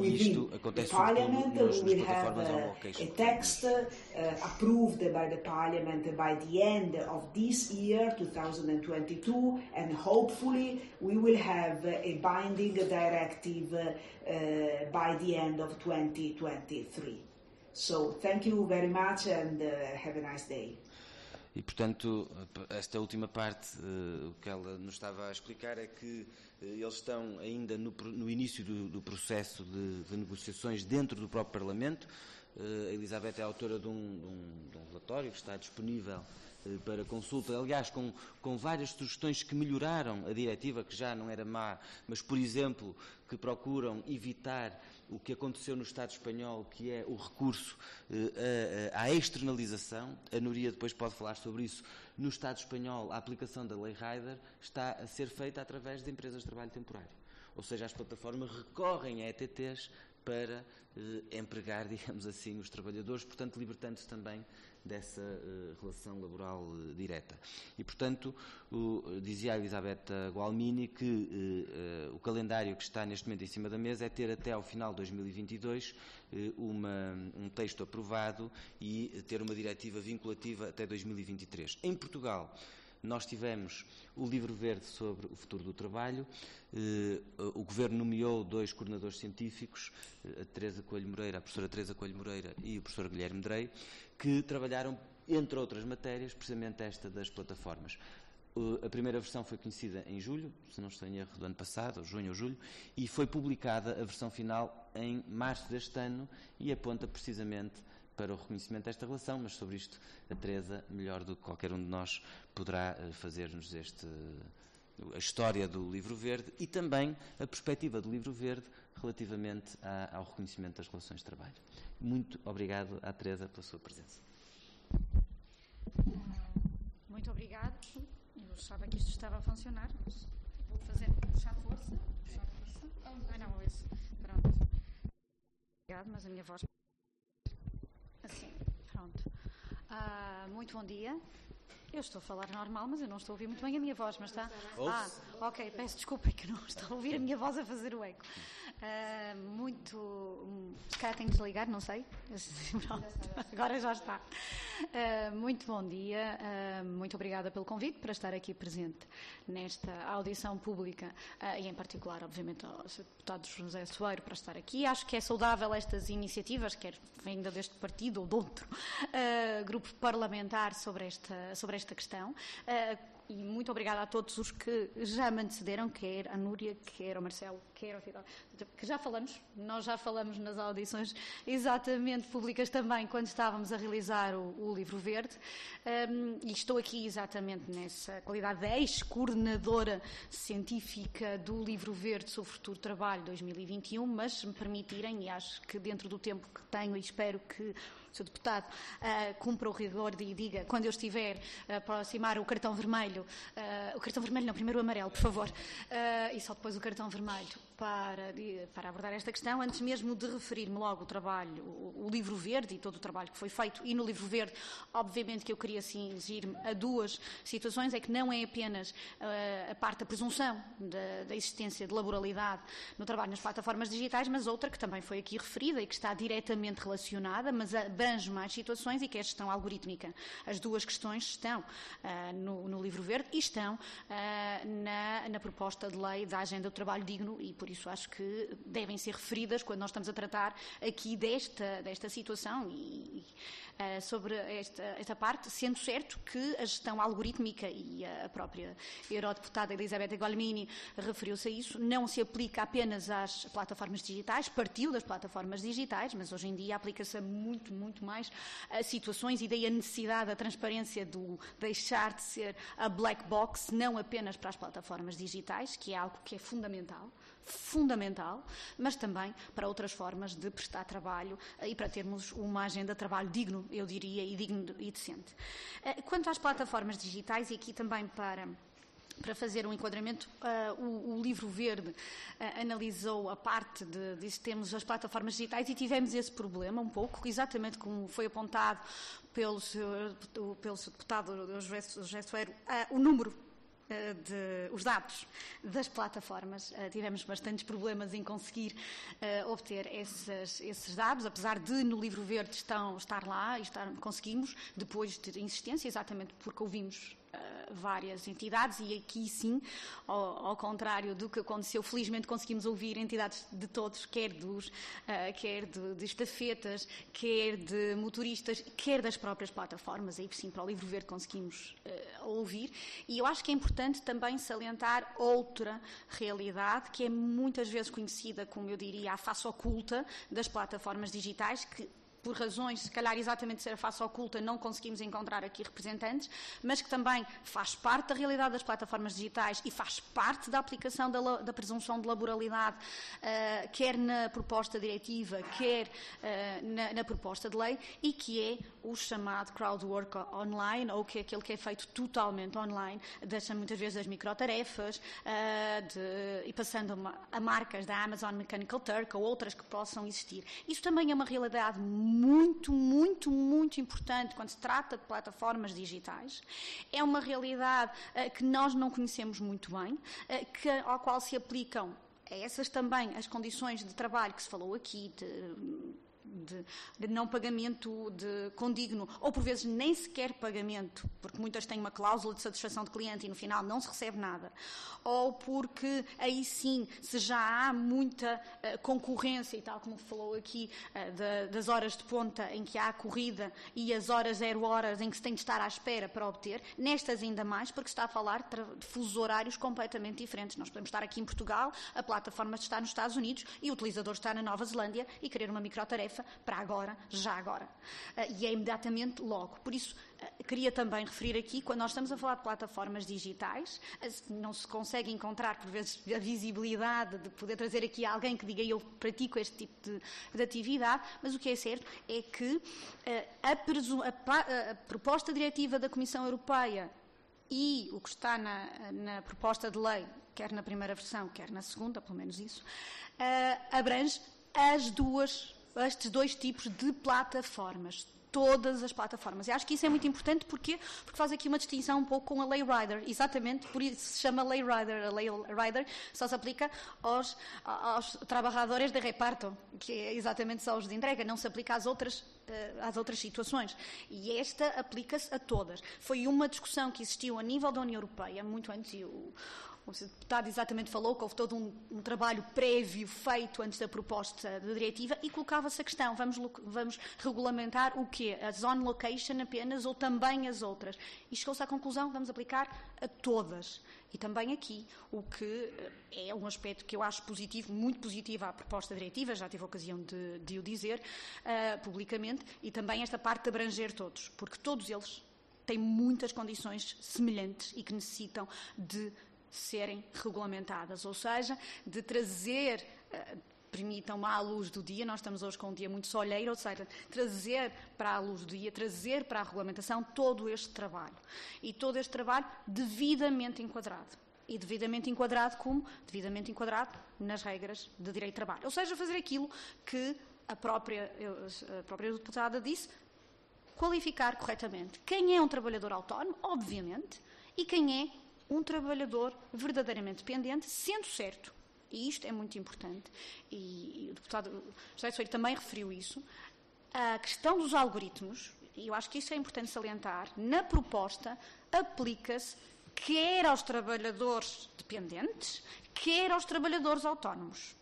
e isto acontece Parliament, we will have a text uh, approved by the Parliament by the end of this year, 2022, and hopefully we will have a binding directive uh, by the end of 2023. So thank you very much and uh, have a nice day. E, portanto, esta última parte, uh, o que ela nos estava a explicar é que uh, eles estão ainda no, no início do, do processo de, de, negociações dentro do próprio Parlamento. Uh, a Elizabeth é autora de um, de, um, de um, relatório que está disponível para consulta, aliás, com, com várias sugestões que melhoraram a diretiva, que já não era má, mas, por exemplo, que procuram evitar o que aconteceu no Estado espanhol, que é o recurso eh, à externalização. A Núria depois pode falar sobre isso. No Estado espanhol, a aplicação da lei Rider está a ser feita através de empresas de trabalho temporário. Ou seja, as plataformas recorrem a ETTs para eh, empregar, digamos assim, os trabalhadores, portanto, libertando-se também dessa uh, relação laboral uh, direta. E, portanto, o, dizia a Elisabetta Gualmini que o calendário que está neste momento em cima da mesa é ter até ao final de 2022 uma, um texto aprovado e ter uma diretiva vinculativa até 2023. Em Portugal, nós tivemos o livro verde sobre o futuro do trabalho. o Governo nomeou dois coordenadores científicos, a Teresa Coelho Moreira, a professora Teresa Coelho Moreira e o professor Guilherme Drey, que trabalharam, entre outras matérias, precisamente esta das plataformas. A primeira versão foi conhecida em julho, se não estou em erro, do ano passado, junho ou julho, e foi publicada a versão final em março deste ano e aponta precisamente para o reconhecimento desta relação, mas sobre isto a Teresa, melhor do que qualquer um de nós, poderá eh, fazer-nos este a história do Livro Verde e também a perspectiva do Livro Verde relativamente ao reconhecimento das relações de trabalho. Muito obrigado à Teresa pela sua presença. Muito obrigado. Eu achava que isto estava a funcionar, mas vou fazer já força. Já força. Ah, não, isso. Pronto. Obrigado, mas a minha voz. Assim, pronto. Uh, muito bom dia. Eu estou a falar normal, mas eu não estou a ouvir muito bem a minha voz, mas está. Ah, ok, peço desculpa que não estou a ouvir a minha voz a fazer o eco. Uh, muito. Se calhar tenho desligar, não sei. Agora já está. Uh, muito bom dia, uh, muito obrigada pelo convite para estar aqui presente nesta audição pública e, em particular, obviamente, ao deputado José Soeiro para estar aqui. Acho que é saudável estas iniciativas, quer ainda deste partido ou de outro grupo parlamentar, sobre esta, sobre esta questão e muito obrigada a todos os que já me antecederam, quer a Núria, quer o Marcelo, quer o Fidel, que já falamos, nós já falamos nas audições exatamente públicas também, quando estávamos a realizar o, o Livro Verde, um, e estou aqui exatamente nessa qualidade de ex-coordenadora científica do Livro Verde sobre o Futuro Trabalho 2021, mas se me permitirem, e acho que dentro do tempo que tenho, e espero que Sr. Deputado, uh, cumpra o rigor e diga, quando eu estiver a aproximar o cartão vermelho, uh, o cartão vermelho não, primeiro o amarelo, por favor, uh, e só depois o cartão vermelho, para, para abordar esta questão, antes mesmo de referir-me logo o trabalho, o, o, livro verde e todo o trabalho que foi feito, e no livro verde, obviamente que eu queria cingir-me a duas situações, é que não é apenas uh, a parte da presunção da, da, existência de laboralidade no trabalho nas plataformas digitais, mas outra que também foi aqui referida e que está diretamente relacionada, mas abrange mais situações e que é a gestão algorítmica. As duas questões estão uh, no, no, livro verde e estão uh, na, na proposta de lei da agenda do trabalho digno e, por por isso acho que devem ser referidas quando nós estamos a tratar aqui desta, desta situação e, uh, sobre esta, esta parte, sendo certo que a gestão algorítmica e a própria eurodeputada Elisabetta Golmini referiu-se a isso, não se aplica apenas às plataformas digitais, partiu das plataformas digitais, mas hoje em dia aplica-se a muito, muito mais a situações e daí a necessidade da transparência do deixar de ser a black box, não apenas para as plataformas digitais, que é algo que é fundamental, fundamental, mas também para outras formas de prestar trabalho eh, e para termos uma agenda de trabalho digno, eu diria, e digno e decente. Eh, quanto às plataformas digitais, e aqui também para para fazer um enquadramento, uh, o, o, livro verde uh, analisou a parte de, de temos as plataformas digitais e tivemos esse problema um pouco, exatamente como foi apontado pelo pelo senhor deputado José Soeiro, uh, o número de, os dados das plataformas. Uh, tivemos bastantes problemas em conseguir uh, obter esses, esses, dados, apesar de no livro verde estão, estar lá e estar, conseguimos, depois de insistência, exatamente porque ouvimos várias entidades e aqui sim, ao, ao, contrário do que aconteceu, felizmente conseguimos ouvir entidades de todos, quer dos, uh, quer de, de, estafetas, quer de motoristas, quer das próprias plataformas, aí sim para o Livro Verde conseguimos uh, ouvir. E eu acho que é importante também salientar outra realidade que é muitas vezes conhecida como eu diria a face oculta das plataformas digitais que por razões, se calhar exatamente ser a face oculta, não conseguimos encontrar aqui representantes, mas que também faz parte da realidade das plataformas digitais e faz parte da aplicação da, da presunção de laboralidade, uh, quer na proposta diretiva, quer uh, na, na, proposta de lei, e que é o chamado crowdwork online, ou que é aquele que é feito totalmente online, deixa muitas vezes as microtarefas, uh, de, e passando a, a marcas da Amazon Mechanical Turk ou outras que possam existir. Isso também é uma realidade muito muito, muito, muito importante quando se trata de plataformas digitais. É uma realidade uh, que nós não conhecemos muito bem, uh, que, ao qual se aplicam essas também as condições de trabalho que se falou aqui, de de, de, não pagamento de condigno, ou por vezes nem sequer pagamento, porque muitas têm uma cláusula de satisfação de cliente e no final não se recebe nada, ou porque aí sim, se já há muita uh, concorrência, e tal como falou aqui, uh, da, das horas de ponta em que há a corrida e as horas zero horas em que se tem de estar à espera para obter, nestas ainda mais, porque está a falar de fusos horários completamente diferentes. Nós podemos estar aqui em Portugal, a plataforma está nos Estados Unidos e o utilizador está na Nova Zelândia e querer uma microtarefa para agora, já agora. Uh, e é imediatamente logo. Por isso, uh, queria também referir aqui, quando nós estamos a falar de plataformas digitais, uh, não se consegue encontrar, por vezes, a visibilidade de poder trazer aqui alguém que diga eu pratico este tipo de, de atividade, mas o que é certo é que a, a, a proposta diretiva da Comissão Europeia e o que está na, na, proposta de lei, quer na primeira versão, quer na segunda, pelo menos isso, uh, abrange as duas estes dois tipos de plataformas todas as plataformas. E acho que isso é muito importante porque, porque faz aqui uma distinção um pouco com a Lay Rider, exatamente por isso se chama Lay Rider. A Lay Rider só se aplica aos, aos trabalhadores de reparto, que é exatamente só os de entrega, não se aplica às outras eh, às outras situações. E esta aplica-se a todas. Foi uma discussão que existiu a nível da União Europeia, muito antes, e o, o deputado exatamente falou que houve todo um, um, trabalho prévio feito antes da proposta de diretiva e colocava-se a questão, vamos, vamos regulamentar o quê? A zone location apenas ou também as outras? E chegou-se à conclusão, vamos aplicar a todas. E também aqui, o que eh, é um aspecto que eu acho positivo, muito positivo à proposta diretiva, já tive a ocasião de, de o dizer uh, publicamente, e também esta parte de abranger todos, porque todos eles têm muitas condições semelhantes e que necessitam de serem regulamentadas, ou seja, de trazer. Uh, permitam-me à luz do dia, nós estamos hoje com um dia muito solheiro, ou seja, trazer para a luz do dia, trazer para a regulamentação todo este trabalho. E todo este trabalho devidamente enquadrado. E devidamente enquadrado como? Devidamente enquadrado nas regras de direito de trabalho. Ou seja, fazer aquilo que a própria, a própria deputada disse, qualificar corretamente quem é um trabalhador autónomo, obviamente, e quem é um trabalhador verdadeiramente dependente, sendo certo, e isto é muito importante, e, o deputado José Soeiro também referiu isso, a questão dos algoritmos, e eu acho que isso é importante salientar, na proposta aplica-se quer aos trabalhadores dependentes, quer aos trabalhadores autónomos.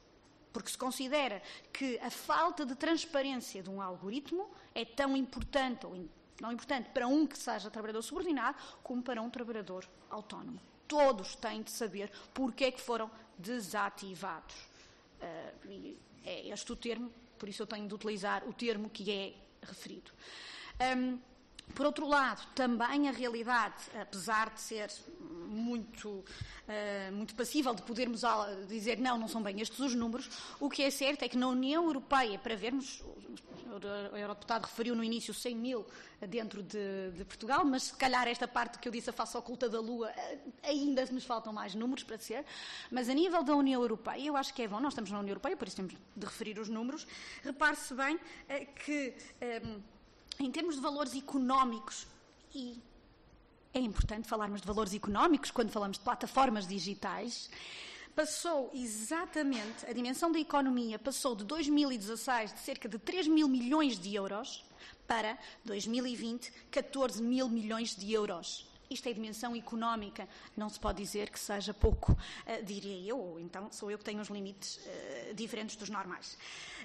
Porque se considera que a falta de transparência de um algoritmo é tão importante ou não importante para um que seja trabalhador subordinado, como para um trabalhador autónomo. Todos têm de saber porque é que foram desativados. Uh, é este o termo, por isso eu tenho de utilizar o termo que é referido. Um, por outro lado, também a realidade, apesar de ser muito, uh, muito passível de podermos dizer não, não são bem estes os números, o que é certo é que na União Europeia, para vermos, o eurodeputado referiu no início 100 mil dentro de, de, Portugal, mas se calhar esta parte que eu disse, a face oculta da Lua, eh, ainda nos faltam mais números para ser. Mas a nível da União Europeia, eu acho que é bom, nós estamos na União Europeia, por isso temos de referir os números. Repare-se bem eh, que, eh, em termos de valores económicos, e é importante falarmos de valores económicos quando falamos de plataformas digitais, passou exatamente, a dimensão da economia passou de 2016 de cerca de 3 mil milhões de euros para 2020 14 mil milhões de euros. Isto é dimensão económica, não se pode dizer que seja pouco, uh, diria eu, ou então sou eu que tenho os limites uh, diferentes dos normais.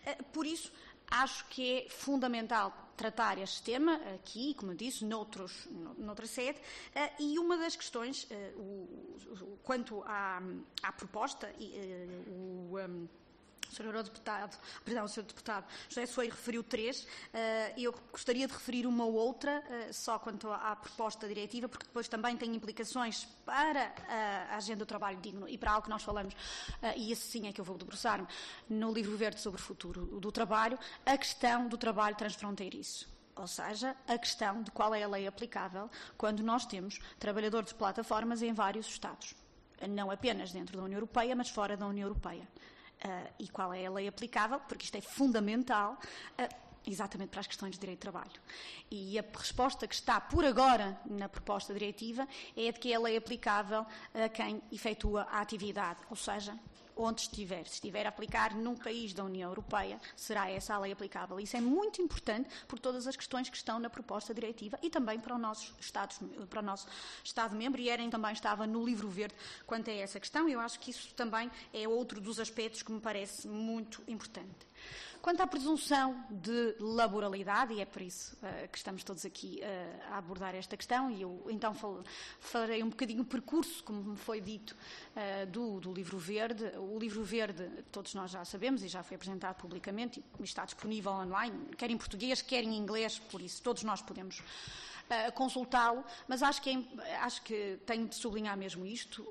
Uh, por isso, acho que é fundamental tratar este tema aqui, como eu disse, noutros, noutra sede, e uma das questões, o, quanto à, à proposta, um, o Sr. Eurodeputado, perdão, Sr. Deputado José Soeiro referiu três, eh, eu gostaria de referir uma ou outra, eh, só quanto à proposta diretiva, porque depois também tem implicações para a agenda do trabalho digno e para algo que nós falamos, eh, e esse sim é que eu vou debruçar-me, no livro verde sobre o futuro do trabalho, a questão do trabalho transfronteiriço. Ou seja, a questão de qual é a lei aplicável quando nós temos trabalhadores de plataformas em vários Estados. Não apenas dentro da União Europeia, mas fora da União Europeia. Uh, e qual é a lei aplicável, porque isto é fundamental. Uh, exatamente para as questões de direito de trabalho. E a resposta que está por agora na proposta diretiva é de que a lei é aplicável a quem efetua a atividade, ou seja, onde estiver. Se estiver a aplicar num país da União Europeia, será essa a lei aplicável. Isso é muito importante por todas as questões que estão na proposta diretiva e também para o nosso Estado, para o nosso Estado-membro, e Eren também estava no livro verde quanto a essa questão. Eu acho que isso também é outro dos aspectos que me parece muito importante. Quanto à presunção de laboralidade, e é por isso uh, que estamos todos aqui uh, a abordar esta questão, e eu então farei um bocadinho o percurso, como me foi dito, uh, do, do, livro verde. O livro verde, todos nós já sabemos, e já foi apresentado publicamente, e está disponível online, quer em português, quer em inglês, por isso todos nós podemos consultá-lo, mas acho que, é, acho que tenho de sublinhar mesmo isto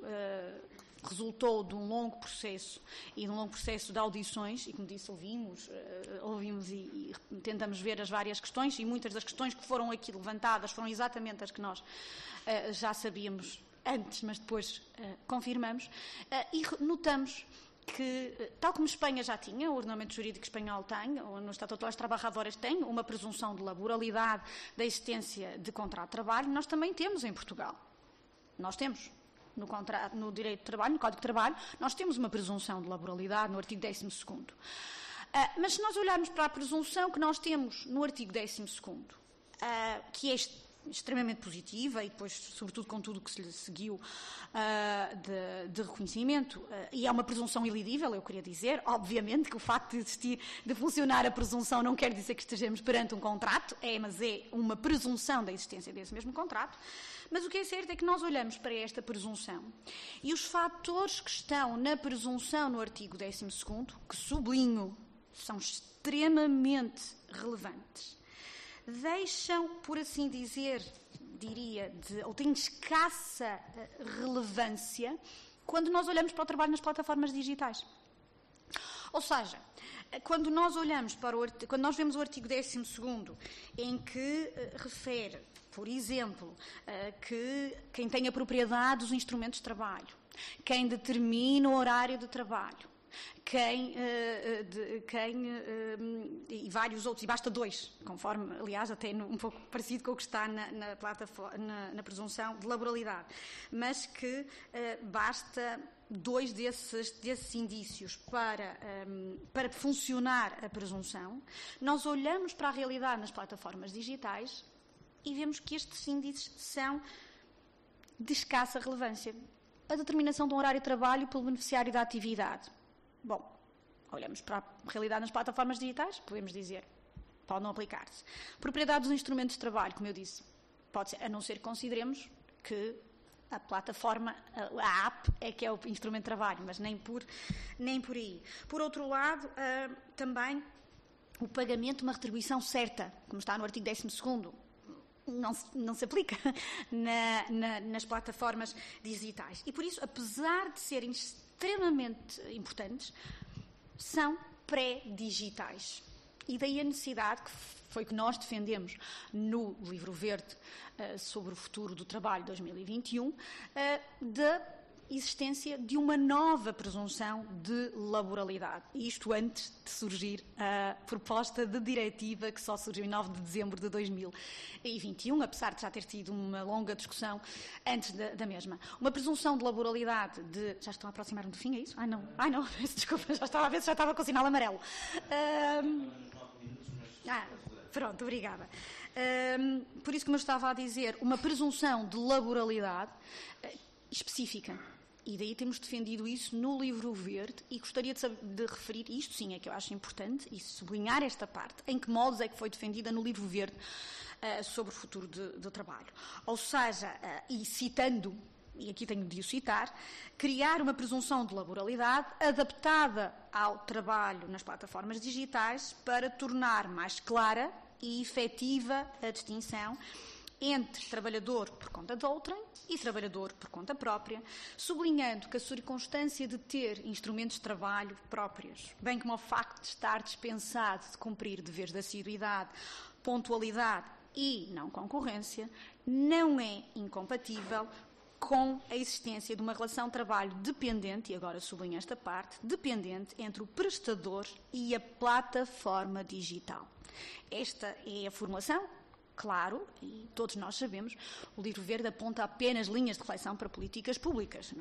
resultou de um longo processo e de um longo processo de audições e como disse ouvimos uh, ouvimos e, e, tentamos ver as várias questões e muitas das questões que foram aqui levantadas foram exatamente as que nós uh, já sabíamos antes mas depois uh, confirmamos e notamos que, eh, tal como Espanha já tinha, o ordenamento jurídico espanhol tem, ou no Estatuto dos Trabalhadores tem, uma presunção de laboralidade da existência de contrato de trabalho, nós também temos em Portugal. Nós temos. No, contrato, no direito de trabalho, no Código de Trabalho, nós temos uma presunção de laboralidade no artigo 12 uh, mas se nós olharmos para a presunção que nós temos no artigo 12 uh, que é extremamente positiva e depois, sobretudo, com tudo o que se lhe seguiu uh, de, de, reconhecimento. Uh, e é uma presunção ilidível, eu queria dizer. Obviamente que o facto de existir, de funcionar a presunção não quer dizer que estejamos perante um contrato, é, mas é uma presunção da existência desse mesmo contrato. Mas o que é certo é que nós olhamos para esta presunção e os fatores que estão na presunção no artigo 12, que sublinho, são extremamente relevantes deixam, por assim dizer, diria, de, ou têm escassa eh, relevância quando nós olhamos para o trabalho nas plataformas digitais. Ou seja, eh, quando nós olhamos para o quando nós vemos o artigo 12 em que uh, refere, por exemplo, que quem tem a propriedade dos instrumentos de trabalho, quem determina o horário de trabalho, quem, uh, de, quem uh, e vários outros, e basta dois, conforme, aliás, até um pouco parecido com o que está na, na, na, na presunção de laboralidade, mas que basta dois desses, desses indícios para, um, para funcionar a presunção, nós olhamos para a realidade nas plataformas digitais e vemos que estes índices são de escassa relevância. A determinação de um horário de trabalho pelo beneficiário da atividade Bom, olhamos para a realidade nas plataformas digitais, podemos dizer, pode não aplicar-se. Propriedade dos instrumentos de trabalho, como eu disse, pode ser, a não ser que consideremos que a plataforma, a app, é que é o instrumento de trabalho, mas nem por, nem por aí. Por outro lado, uh, também o pagamento uma retribuição certa, como está no artigo 12 não não se aplica na, na, nas plataformas digitais. E por isso, apesar de serem extremamente importantes, são pré-digitais. E daí a necessidade, que foi que nós defendemos no Livro Verde uh, sobre o futuro do trabalho 2021, uh, eh, de existência de uma nova presunção de laboralidade. Isto antes de surgir a proposta de diretiva que só surgiu em 9 de dezembro de 2021, apesar de já ter tido uma longa discussão antes da, da mesma. Uma presunção de laboralidade de. Já estão a aproximar-me do fim, é isso? Ai não, ai não, desculpa, já estava a ver já estava com o sinal amarelo. Um... Ah, pronto, obrigada. Um, por isso, como eu estava a dizer, uma presunção de laboralidade eh, específica e daí temos defendido isso no livro verde e gostaria de, saber, de, referir, isto sim é que eu acho importante, e sublinhar esta parte, em que modos é que foi defendida no livro verde uh, sobre o futuro do trabalho. Ou seja, uh, e citando, e aqui tenho de o citar, criar uma presunção de laboralidade adaptada ao trabalho nas plataformas digitais para tornar mais clara e efetiva a distinção entre trabalhador por conta de outrem e trabalhador por conta própria, sublinhando que a circunstância de ter instrumentos de trabalho próprios, bem como o facto de estar dispensado de cumprir deveres de assiduidade, pontualidade e não concorrência, não é incompatível com a existência de uma relação de trabalho dependente, e agora sublinho esta parte, dependente entre o prestador e a plataforma digital. Esta é a formulação claro, e todos nós sabemos, o livro verde aponta apenas linhas de reflexão para políticas públicas.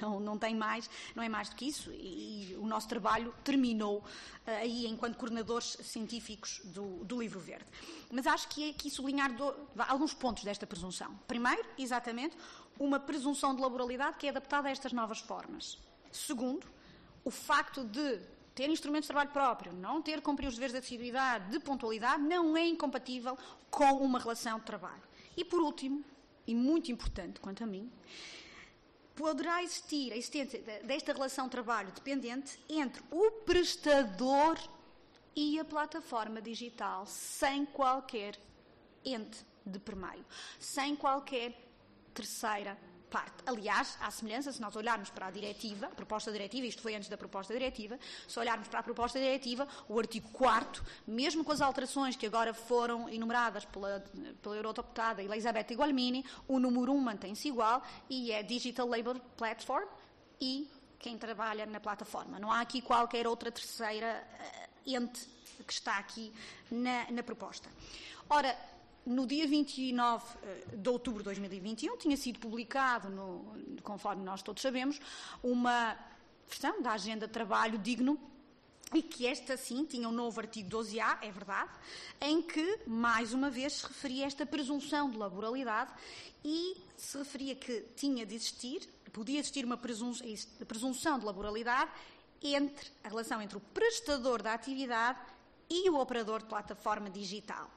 Não, não, tem mais, não é mais do que isso. E, e o nosso trabalho terminou uh, aí enquanto coordenadores científicos do, do livro verde. Mas acho que é aqui sublinhar do, alguns pontos desta presunção. Primeiro, exatamente, uma presunção de laboralidade que é adaptada a estas novas formas. Segundo, o facto de ter instrumentos de trabalho próprio, não ter cumprir os deveres de assiduidade, de pontualidade, não é incompatível com uma relação de trabalho. E por último, e muito importante quanto a mim, poderá existir a existência desta relação de trabalho dependente entre o prestador e a plataforma digital, sem qualquer ente de permeio, sem qualquer terceira parte. Aliás, à semelhança, se nós olharmos para a diretiva, a proposta diretiva, isto foi antes da proposta diretiva, se olharmos para a proposta diretiva, o artigo 4 mesmo com as alterações que agora foram enumeradas pela, pela eurodeputada Elizabeth Igualmini, o número 1 mantém-se igual e é Digital Labour Platform e quem trabalha na plataforma. Não há aqui qualquer outra terceira uh, ente que está aqui na, na proposta. Ora, no dia 29 eh, de outubro de 2021 tinha sido publicado, no, conforme nós todos sabemos, uma versão da Agenda Trabalho Digno e que esta sim tinha um novo artigo 12A, é verdade, em que mais uma vez se referia a esta presunção de laboralidade e se referia que tinha de existir, podia existir uma presunção de laboralidade entre a relação entre o prestador da atividade e o operador de plataforma digital.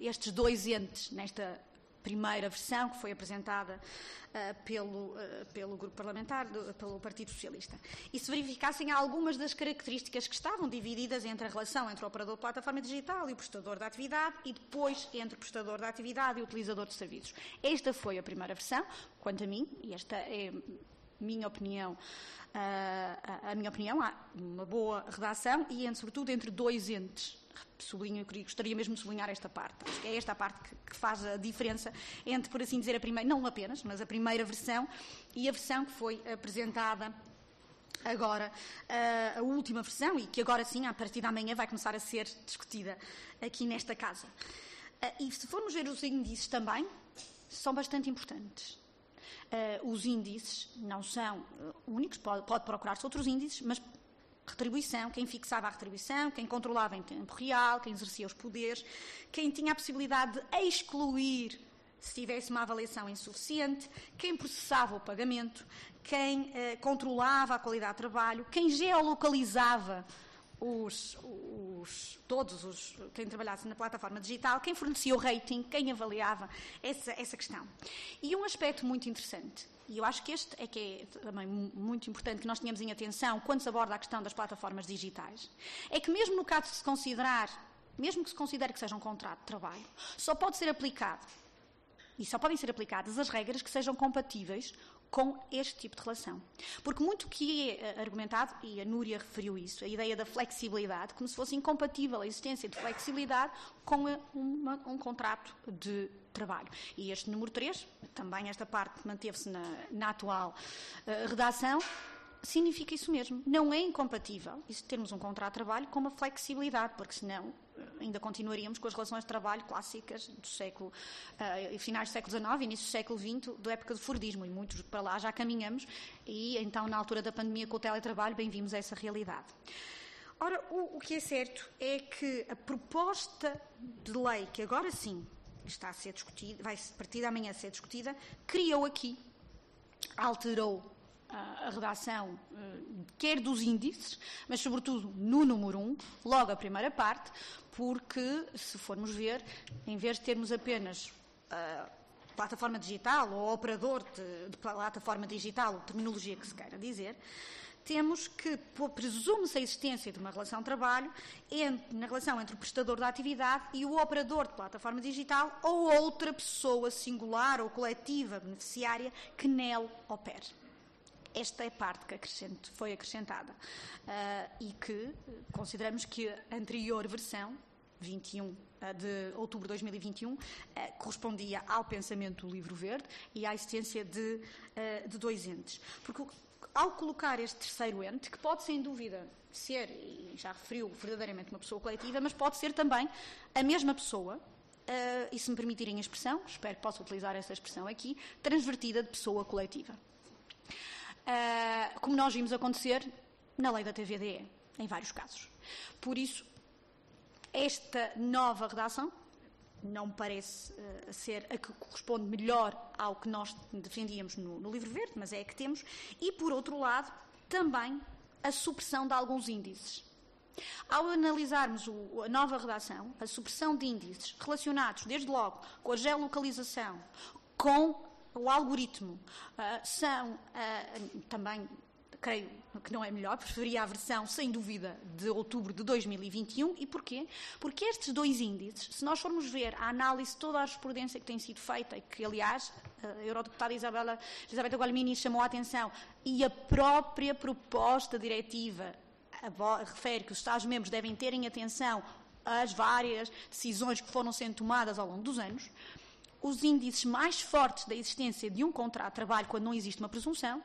Estes dois entes, nesta primeira versão que foi apresentada uh, pelo, uh, pelo grupo parlamentar, do, pelo Partido Socialista. E se verificassem algumas das características que estavam divididas entre a relação entre o operador de plataforma digital e o prestador da atividade e depois entre o prestador da atividade e o utilizador de serviços. Esta foi a primeira versão, quanto a mim, e esta é minha opinião, a, a minha opinião, há uma boa redação e, sobretudo, entre dois entes. Sublinho, gostaria mesmo de sublinhar esta parte. Acho que é esta parte que, que, faz a diferença entre, por assim dizer, a primeira, não apenas, mas a primeira versão e a versão que foi apresentada agora, a última versão e que agora sim, a partir da manhã, vai começar a ser discutida aqui nesta casa. E se formos ver os índices também, são bastante importantes. Uh, os índices não são únicos, pode, pode procurar-se outros índices, mas retribuição, quem fixava a retribuição, quem controlava em tempo real, quem exercia os poderes, quem tinha a possibilidade de excluir se tivesse uma avaliação insuficiente, quem processava o pagamento, quem uh, controlava a qualidade de trabalho, quem geolocalizava os, os, todos os, quem trabalhasse na plataforma digital, quem fornecia o rating, quem avaliava essa, essa questão. E um aspecto muito interessante, e eu acho que este é que é também muito importante que nós tenhamos em atenção quando se aborda a questão das plataformas digitais, é que mesmo no caso de se considerar, mesmo que se considere que seja um contrato de trabalho, só pode ser aplicado e só podem ser aplicadas as regras que sejam compatíveis com este tipo de relação. Porque muito que é eh, argumentado, e a Núria referiu isso, a ideia da flexibilidade, como se fosse incompatível a existência de flexibilidade com uma, um contrato de trabalho. E este número 3, também esta parte manteve-se na, na, atual uh, redação, significa isso mesmo. Não é incompatível isso termos um contrato de trabalho com uma flexibilidade, porque senão ainda continuaríamos com as relações de trabalho clássicas do século, uh, finais do século XIX, início do século XX, da época do Fordismo, e muitos para lá já caminhamos, e então, na altura da pandemia com o teletrabalho, bem vimos essa realidade. Ora, o, o que é certo é que a proposta de lei, que agora sim está a ser discutida, vai a partir de amanhã ser discutida, criou aqui, alterou a redação, eh, quer dos índices, mas sobretudo no número 1, um, logo a primeira parte, porque, se formos ver, em vez de termos apenas uh, plataforma digital ou operador de, de plataforma digital, ou terminologia que se queira dizer, temos que presume-se a existência de uma relação de trabalho entre, na relação entre o prestador da atividade e o operador de plataforma digital ou outra pessoa singular ou coletiva beneficiária que nele opere. Esta é a parte que foi acrescentada uh, e que consideramos que a anterior versão 21 ah, de outubro de 2021 ah, correspondia ao pensamento do livro verde e à existência de, de dois entes. Porque ao colocar este terceiro ente, que pode sem dúvida ser, e já referiu verdadeiramente uma pessoa coletiva, mas pode ser também a mesma pessoa, uh, e se me permitirem a expressão, espero que possa utilizar essa expressão aqui, transvertida de pessoa coletiva. Uh, como nós vimos acontecer na lei da TVDE, em vários casos. Por isso, esta nova redação não parece uh, ser a que corresponde melhor ao que nós defendíamos no, no, livro verde, mas é a que temos, e por outro lado, também a supressão de alguns índices. Ao analisarmos o, a nova redação, a supressão de índices relacionados, desde logo, com a geolocalização, com o algoritmo uh, são uh, também creio que não é melhor, preferia a versão, sem dúvida, de outubro de 2021. E porquê? Porque estes dois índices, se nós formos ver a análise de toda a jurisprudência que tem sido feita, e que, aliás, a eurodeputada Isabela, Isabela Gualmini chamou a atenção, e a própria proposta diretiva refere que os Estados-membros devem ter em atenção as várias decisões que foram sendo tomadas ao longo dos anos, os índices mais fortes da existência de um contrato de trabalho quando não existe uma presunção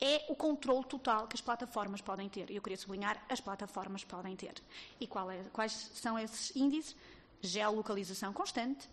é o controle total que as plataformas podem ter. E eu queria sublinhar, as plataformas podem ter. E é, quais são esses índices? Geolocalização constante,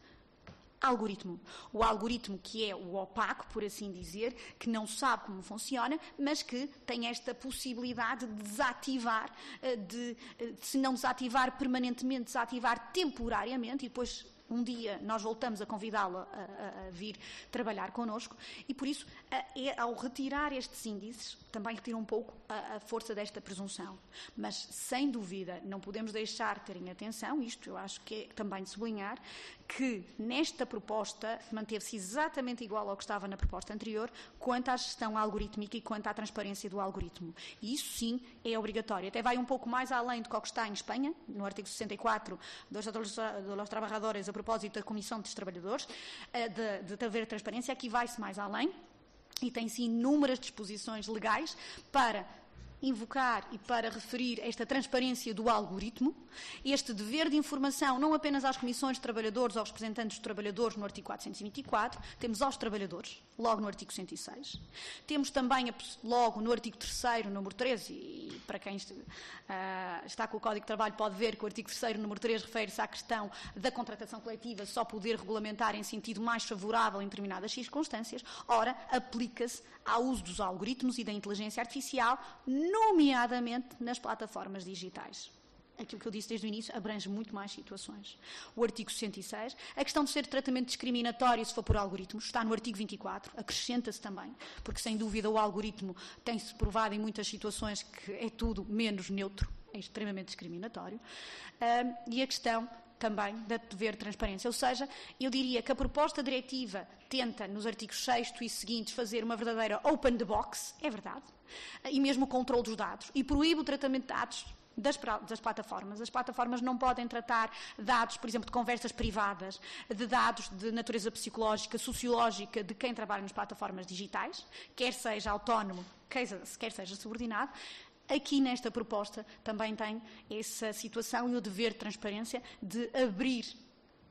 algoritmo. O algoritmo que é o opaco, por assim dizer, que não sabe como funciona, mas que tem esta possibilidade de desativar, eh, de, eh, se não desativar permanentemente, desativar temporariamente e depois um dia nós voltamos a convidá-la a, a, vir trabalhar connosco e, por isso, a, é, ao retirar estes índices, também retira um pouco a, força desta presunção. Mas, sem dúvida, não podemos deixar de ter em atenção, isto eu acho que é também de sublinhar, que nesta proposta manteve-se exatamente igual ao que estava na proposta anterior, quanto à gestão algorítmica e quanto à transparência do algoritmo. E isso sim é obrigatório. Até vai um pouco mais além do que está em Espanha, no artigo 64 dos, Trabalhadores, a propósito da Comissão dos Trabalhadores, eh, de, de haver transparência. Aqui vai-se mais além e tem sim inúmeras disposições legais para invocar e para referir esta transparência do algoritmo, este dever de informação não apenas às comissões de trabalhadores ou aos representantes dos trabalhadores no artigo 424, temos aos trabalhadores, logo no artigo 106. Temos também, logo no artigo 3 número 13, e para quem uh, está com o Código de Trabalho pode ver que o artigo 3 número 3 refere-se à questão da contratação coletiva só poder regulamentar em sentido mais favorável em determinadas circunstâncias. Ora, aplica-se ao uso dos algoritmos e da inteligência artificial, nomeadamente nas plataformas digitais aquilo que eu disse desde o início, abrange muito mais situações. O artigo 66, a questão de ser tratamento discriminatório se for por algoritmos, está no artigo 24, acrescenta-se também, porque sem dúvida o algoritmo tem-se provado em muitas situações que é tudo menos neutro, é extremamente discriminatório. E a questão também da dever de transparência. Ou seja, eu diria que a proposta diretiva tenta, nos artigos 6 e seguintes, fazer uma verdadeira open the box, é verdade, e mesmo o controle dos dados, e proíbe o tratamento de dados das, das, plataformas. As plataformas não podem tratar dados, por exemplo, de conversas privadas, de dados de natureza psicológica, sociológica de quem trabalha nas plataformas digitais, quer seja autónomo, quer seja subordinado. Aqui nesta proposta também tem essa situação e o dever de transparência de abrir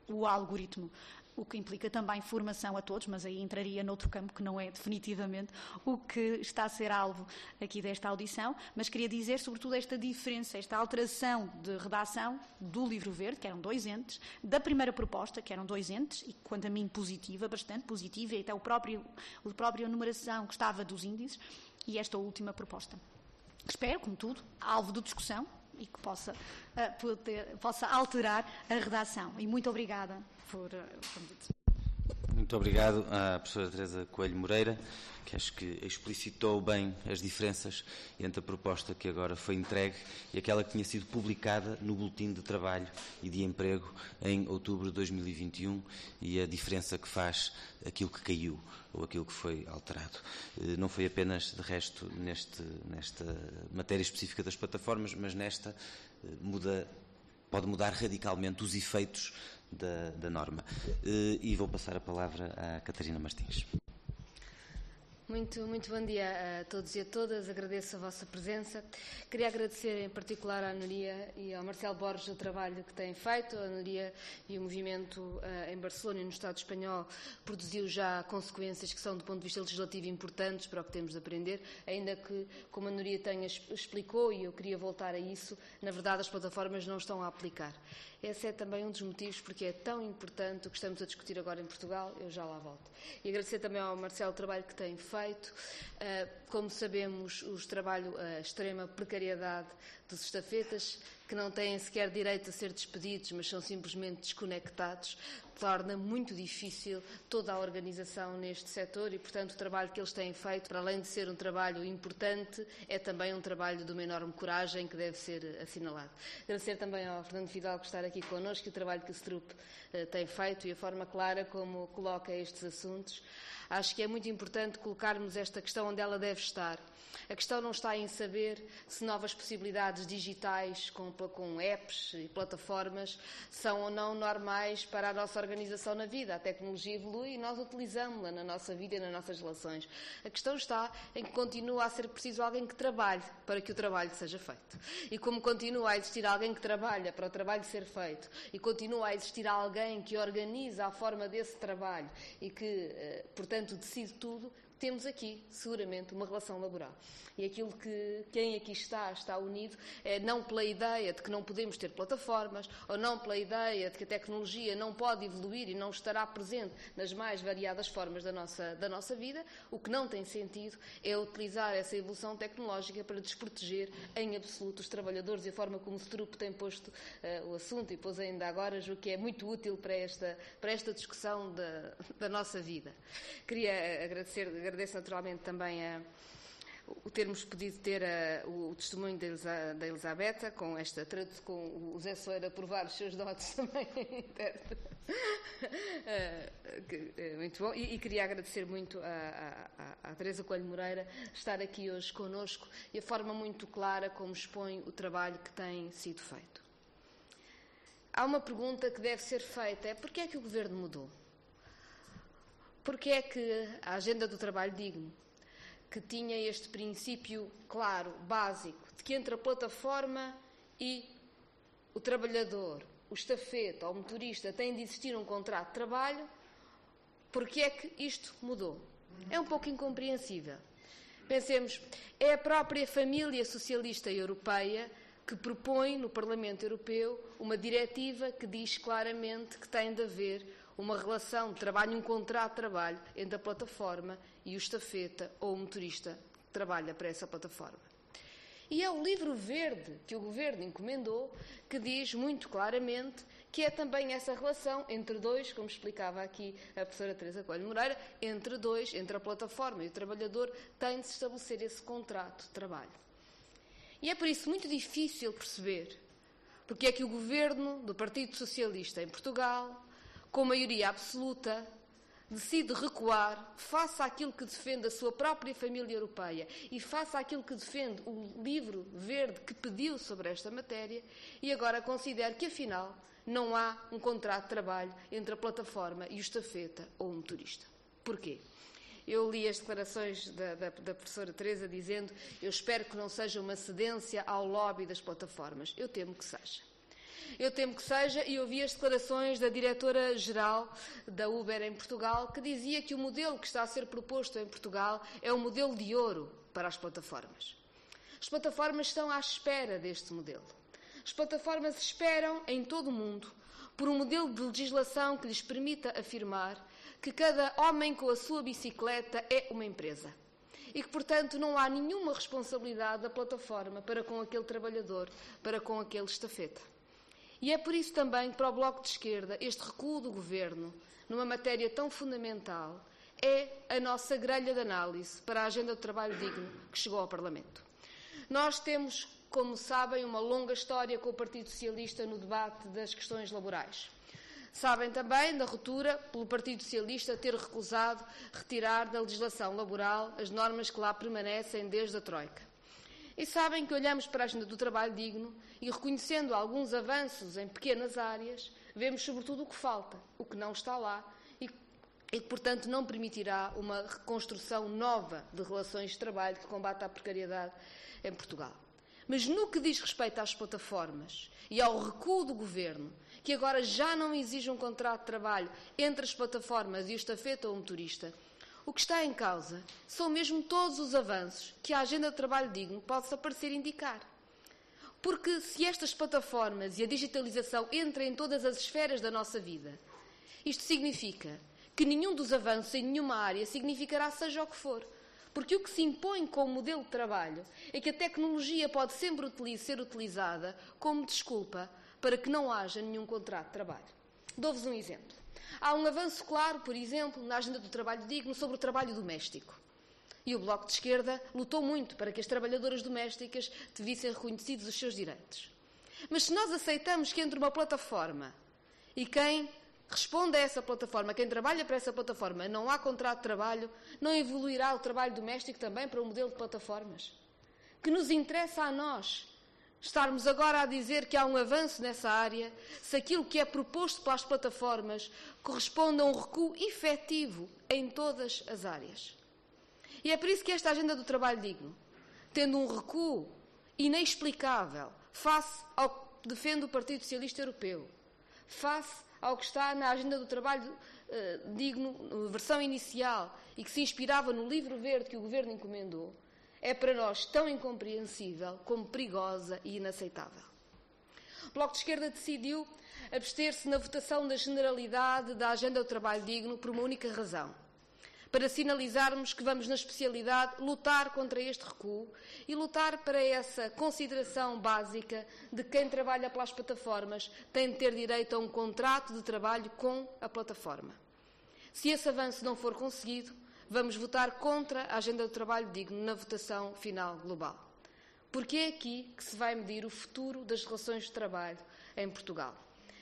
o algoritmo o que implica também formação a todos, mas aí entraria noutro campo que não é definitivamente o que está a ser alvo aqui desta audição, mas queria dizer sobretudo esta diferença, esta alteração de redação do livro verde, que eram dois entes, da primeira proposta, que eram dois entes, e quanto a mim positiva, bastante positiva, e até o próprio, a própria numeração que estava dos índices, e esta última proposta. Espero, como tudo, alvo de discussão, e que possa, uh, poder, possa alterar a redação. E muito obrigada por o convite. Muito obrigado à professora Teresa Coelho Moreira, que acho que explicitou bem as diferenças entre a proposta que agora foi entregue e aquela que tinha sido publicada no Boletim de Trabalho e de Emprego em outubro de 2021 e a diferença que faz aquilo que caiu ou aquilo que foi alterado. Eh, não foi apenas, de resto, neste, nesta matéria específica das plataformas, mas nesta eh, muda, pode mudar radicalmente os efeitos da, da norma. Eh, e vou passar a palavra à Catarina Martins. Muito, muito bom dia a todos e a todas. Agradeço a vossa presença. Queria agradecer em particular à Nuria e ao Marcelo Borges o trabalho que têm feito. A Nuria e o movimento uh, em Barcelona e no Estado espanhol produziu já consequências que são, do ponto de vista legislativo, importantes para o que temos de aprender, ainda que, como a Nuria tenha explicou, e eu queria voltar a isso, na verdade as plataformas não estão a aplicar. Esse é também um dos motivos porque é tão importante o que estamos a discutir agora em Portugal. Eu já lá volto. E agradecer também ao Marcelo o trabalho que tem feito. Ah, como sabemos, o trabalho, a extrema precariedade dos estafetas, que não têm sequer direito a ser despedidos, mas são simplesmente desconectados, torna muito difícil toda a organização neste setor e, portanto, o trabalho que eles têm feito, para além de ser um trabalho importante, é também um trabalho de uma enorme coragem que deve ser assinalado. Agradecer também ao Fernando Fidalgo estar aqui connosco e o trabalho que o STRUP eh, tem feito e a forma clara como coloca estes assuntos. Acho que é muito importante colocarmos esta questão onde ela deve estar a questão não está em saber se novas possibilidades digitais com, com apps e plataformas são ou não normais para a nossa organização na vida. A tecnologia evolui e nós utilizamos-la na nossa vida e nas nossas relações. A questão está em que continua a ser preciso alguém que trabalhe para que o trabalho seja feito. E como continua a existir alguém que trabalha para o trabalho ser feito e continua a existir alguém que organiza a forma desse trabalho e que, eh, portanto, decide tudo, temos aqui, seguramente, uma relação laboral. E aquilo que quem aqui está, está unido, é não pela ideia de que não podemos ter plataformas, ou não pela ideia de que a tecnologia não pode evoluir e não estará presente nas mais variadas formas da nossa, da nossa vida. O que não tem sentido é utilizar essa evolução tecnológica para desproteger em absoluto os trabalhadores e a forma como o Strup tem posto uh, o assunto e pôs ainda agora, julgo que é muito útil para esta, para esta discussão da, da nossa vida. Queria agradecer, agradeço naturalmente também a o termos podido ter a, o, o, testemunho da, Elisa, da Elisabetta, com esta com o Zé Soeira a provar os seus dotes também uh, muito bom. E, e, queria agradecer muito à Teresa Coelho Moreira estar aqui hoje conosco e a forma muito clara como expõe o trabalho que tem sido feito. Há uma pergunta que deve ser feita, é porquê é que o Governo mudou? Porquê é que a agenda do trabalho digno que tinha este princípio claro, básico, de que entre a plataforma e o trabalhador, o estafeta ou o motorista tem de existir um contrato de trabalho, porque é que isto mudou? É um pouco incompreensível. Pensemos, é a própria família socialista europeia que propõe no Parlamento Europeu uma diretiva que diz claramente que tem de haver uma relação de trabalho, um contrato de trabalho entre a plataforma e o estafeta ou o motorista que trabalha para essa plataforma. E é o livro verde que o governo encomendou que diz muito claramente que é também essa relação entre dois, como explicava aqui a professora Teresa Coelho Moreira, entre dois, entre a plataforma e o trabalhador, tem de se estabelecer esse contrato de trabalho. E é por isso muito difícil perceber porque é que o governo do Partido Socialista em Portugal, com maioria absoluta, decide recuar, faça aquilo que defende a sua própria família europeia e faça aquilo que defende o livro verde que pediu sobre esta matéria e agora considere que, afinal, não há um contrato de trabalho entre a plataforma e o estafeta ou o motorista. Porquê? Eu li as declarações da, da, da, professora Teresa dizendo eu espero que não seja uma cedência ao lobby das plataformas. Eu temo que seja eu temo que seja, e ouvi as declarações da diretora-geral da Uber em Portugal, que dizia que o modelo que está a ser proposto em Portugal é um modelo de ouro para as plataformas. As plataformas estão à espera deste modelo. As plataformas esperam, em todo o mundo, por um modelo de legislação que lhes permita afirmar que cada homem com a sua bicicleta é uma empresa e que, portanto, não há nenhuma responsabilidade da plataforma para com aquele trabalhador, para com aquele estafeta. E é por isso também que, para o Bloco de Esquerda, este recuo do Governo, numa matéria tão fundamental, é a nossa grelha de análise para a agenda do trabalho digno que chegou ao Parlamento. Nós temos, como sabem, uma longa história com o Partido Socialista no debate das questões laborais. Sabem também da ruptura pelo Partido Socialista ter recusado retirar da legislação laboral as normas que lá permanecem desde a Troika. E sabem que olhamos para a agenda do trabalho digno e, reconhecendo alguns avanços em pequenas áreas, vemos sobretudo o que falta, o que não está lá e, que, portanto, não permitirá uma reconstrução nova de relações de trabalho que combata a precariedade em Portugal. Mas no que diz respeito às plataformas e ao recuo do governo, que agora já não exige um contrato de trabalho entre as plataformas e o estafeta ou o motorista, o que está em causa são mesmo todos os avanços que a agenda de trabalho digno possa parecer indicar. Porque se estas plataformas e a digitalização entram em todas as esferas da nossa vida, isto significa que nenhum dos avanços em nenhuma área significará seja o que for. Porque o que se impõe como modelo de trabalho é que a tecnologia pode sempre ser utilizada como desculpa para que não haja nenhum contrato de trabalho. Dou-vos um exemplo. Há um avanço claro, por exemplo, na agenda do trabalho digno sobre o trabalho doméstico. E o Bloco de Esquerda lutou muito para que as trabalhadoras domésticas tivessem reconhecidos os seus direitos. Mas se nós aceitamos que entre uma plataforma e quem responde a essa plataforma, quem trabalha para essa plataforma, não há contrato de trabalho, não evoluirá o trabalho doméstico também para um modelo de plataformas? Que nos interessa a nós estarmos agora a dizer que há um avanço nessa área, se aquilo que é proposto pelas plataformas corresponde a um recuo efetivo em todas as áreas. E é por isso que esta agenda do trabalho digno, tendo um recuo inexplicável face ao que defende o Partido Socialista Europeu, face ao que está na agenda do trabalho uh, digno, versão inicial, e que se inspirava no livro verde que o Governo encomendou, é para nós tão incompreensível como perigosa e inaceitável. O Bloco de Esquerda decidiu abster-se na votação da generalidade da Agenda do Trabalho Digno por uma única razão para sinalizarmos que vamos, na especialidade, lutar contra este recuo e lutar para essa consideração básica de quem trabalha pelas plataformas tem de ter direito a um contrato de trabalho com a plataforma. Se esse avanço não for conseguido, vamos votar contra a agenda do trabalho digno na votação final global. Porque é aqui que se vai medir o futuro das relações de trabalho em Portugal.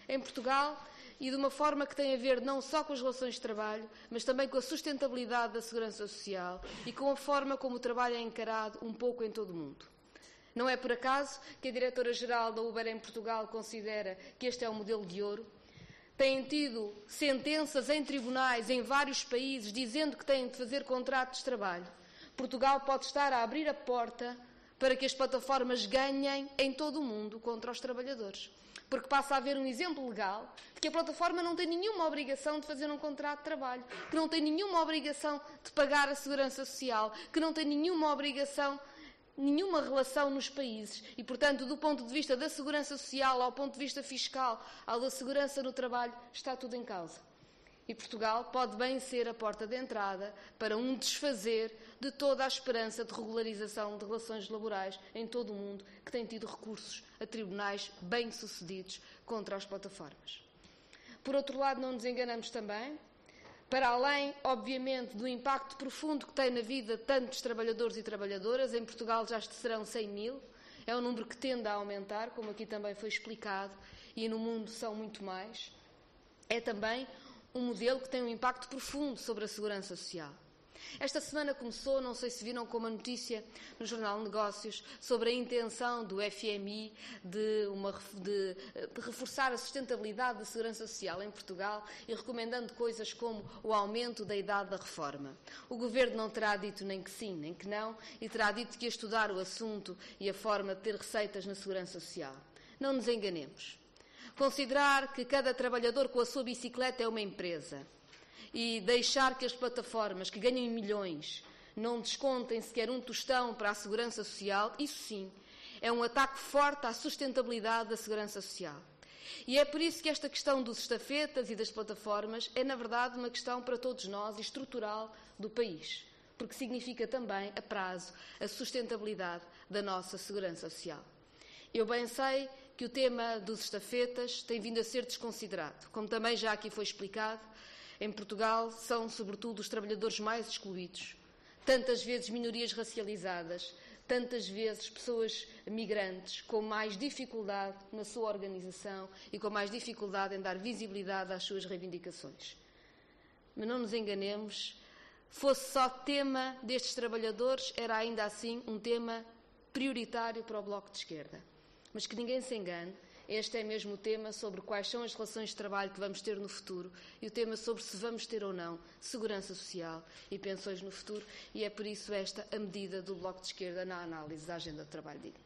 Em Portugal, e de uma forma que tem a ver não só com as relações de trabalho, mas também com a sustentabilidade da segurança social e com a forma como o trabalho é encarado um pouco em todo o mundo. Não é por acaso que a diretora-geral da Uber em Portugal considera que este é um modelo de ouro. Têm tido sentenças em tribunais em vários países dizendo que têm de fazer contratos de trabalho. Portugal pode estar a abrir a porta para que as plataformas ganhem em todo o mundo contra os trabalhadores porque passa a haver um exemplo legal de que a plataforma não tem nenhuma obrigação de fazer um contrato de trabalho, que não tem nenhuma obrigação de pagar a segurança social, que não tem nenhuma obrigação, nenhuma relação nos países. E, portanto, do ponto de vista da segurança social, ao ponto de vista fiscal, ao da segurança no trabalho, está tudo em causa. E Portugal pode bem ser a porta de entrada para um desfazer de toda a esperança de regularização de relações laborais em todo o mundo que tem tido recursos a tribunais bem-sucedidos contra as plataformas. Por outro lado, não nos enganamos também, para além, obviamente, do impacto profundo que tem na vida tantos trabalhadores e trabalhadoras, em Portugal já serão 100 mil, é um número que tende a aumentar, como aqui também foi explicado, e no mundo são muito mais. É também um modelo que tem um impacto profundo sobre a segurança social. Esta semana começou, não sei se viram como a notícia no Jornal Negócios, sobre a intenção do FMI de, uma, de, de, reforçar a sustentabilidade da segurança social em Portugal e recomendando coisas como o aumento da idade da reforma. O Governo não terá dito nem que sim, nem que não, e terá dito que ia estudar o assunto e a forma de ter receitas na segurança social. Não nos enganemos. Considerar que cada trabalhador com a sua bicicleta é uma empresa e deixar que as plataformas que ganham milhões não descontem sequer um tostão para a segurança social, isso sim, é um ataque forte à sustentabilidade da segurança social. E é por isso que esta questão dos estafetas e das plataformas é, na verdade, uma questão para todos nós e estrutural do país, porque significa também, a prazo, a sustentabilidade da nossa segurança social. Eu bem sei que o tema dos estafetas tem vindo a ser desconsiderado. Como também já aqui foi explicado, em Portugal são, sobretudo, os trabalhadores mais excluídos. Tantas vezes minorias racializadas, tantas vezes pessoas migrantes com mais dificuldade na sua organização e com mais dificuldade em dar visibilidade às suas reivindicações. Mas não nos enganemos, fosse só tema destes trabalhadores, era ainda assim um tema prioritário para o Bloco de Esquerda. Mas que ninguém se engane, este é mesmo o tema sobre quais são as relações de trabalho que vamos ter no futuro e o tema sobre se vamos ter ou não segurança social e pensões no futuro, e é por isso esta a medida do Bloco de Esquerda na análise da agenda de trabalho digno.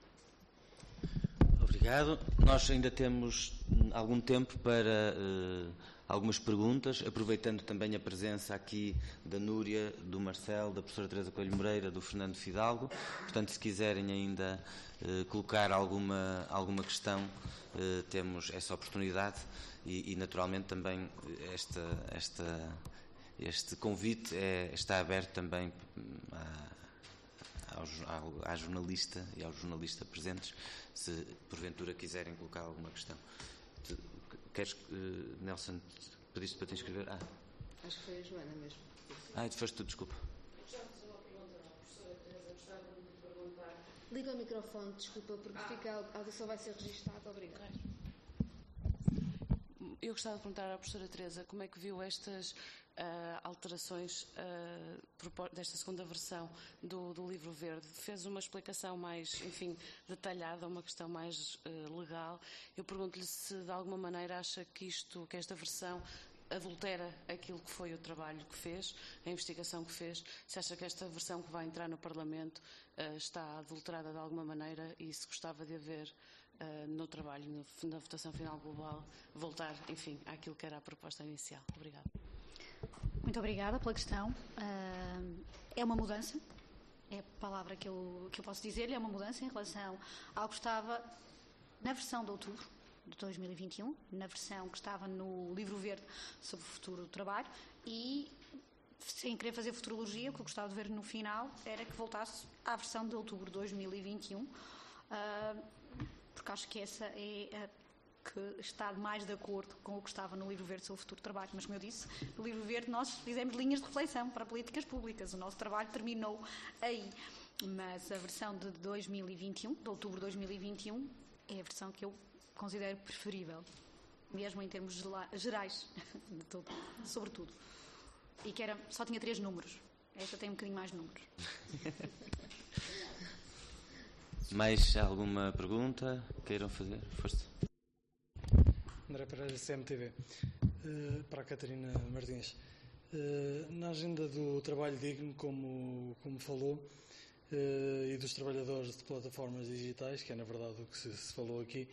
Obrigado. Nós ainda temos algum tempo para uh, algumas perguntas, aproveitando também a presença aqui da Núria, do Marcelo, da professora Teresa Coelho Moreira, do Fernando Fidalgo. Portanto, se quiserem ainda uh, colocar alguma, alguma questão, uh, temos essa oportunidade e, e naturalmente também esta, esta, este convite é, está aberto também à, ao, à jornalista e ao jornalista presentes, se porventura quiserem colocar alguma questão. Queres, uh, Nelson, pediste para te inscrever? Ah. Acho que foi a Joana mesmo. Ah, tu foste tu, desculpa. Liga o microfone, desculpa, porque ah. fica, a audição vai ser registada. Obrigada. Eu gostava de perguntar à professora Teresa como é que viu estas alterações uh, desta segunda versão do, do, livro verde. Fez uma explicação mais, enfim, detalhada, uma questão mais uh, legal. Eu pergunto-lhe se de alguma maneira acha que isto, que esta versão adultera aquilo que foi o trabalho que fez, a investigação que fez, se acha que esta versão que vai entrar no Parlamento está adulterada de alguma maneira e se gostava de haver no trabalho, na votação final global, voltar, enfim, àquilo que era a proposta inicial. Obrigada. Muito obrigada pela questão. Uh, é uma mudança, é a palavra que eu, que eu posso dizer-lhe, é uma mudança em relação ao que estava na versão de outubro de 2021, na versão que estava no livro verde sobre o futuro do trabalho e sem querer fazer futurologia, o que eu gostava de ver no final era que voltasse à versão de outubro de 2021, uh, ah, porque acho que essa é a que está mais de acordo com o que estava no Livro Verde sobre o Futuro Trabalho. Mas, como eu disse, no Livro Verde nós fizemos linhas de reflexão para políticas públicas. O nosso trabalho terminou aí. Mas a versão de 2021, de outubro de 2021, é a versão que eu considero preferível, mesmo em termos gerais, de tudo, sobretudo e que era, só tinha três números. Esta tem um bocadinho mais números. mais alguma pergunta queiram fazer? Força. André Pereira, CMTV. Eh, para a Catarina Martins. Uh, na agenda do trabalho digno, como, como falou, uh, e dos trabalhadores de plataformas digitais, que é na verdade o que se, se falou aqui,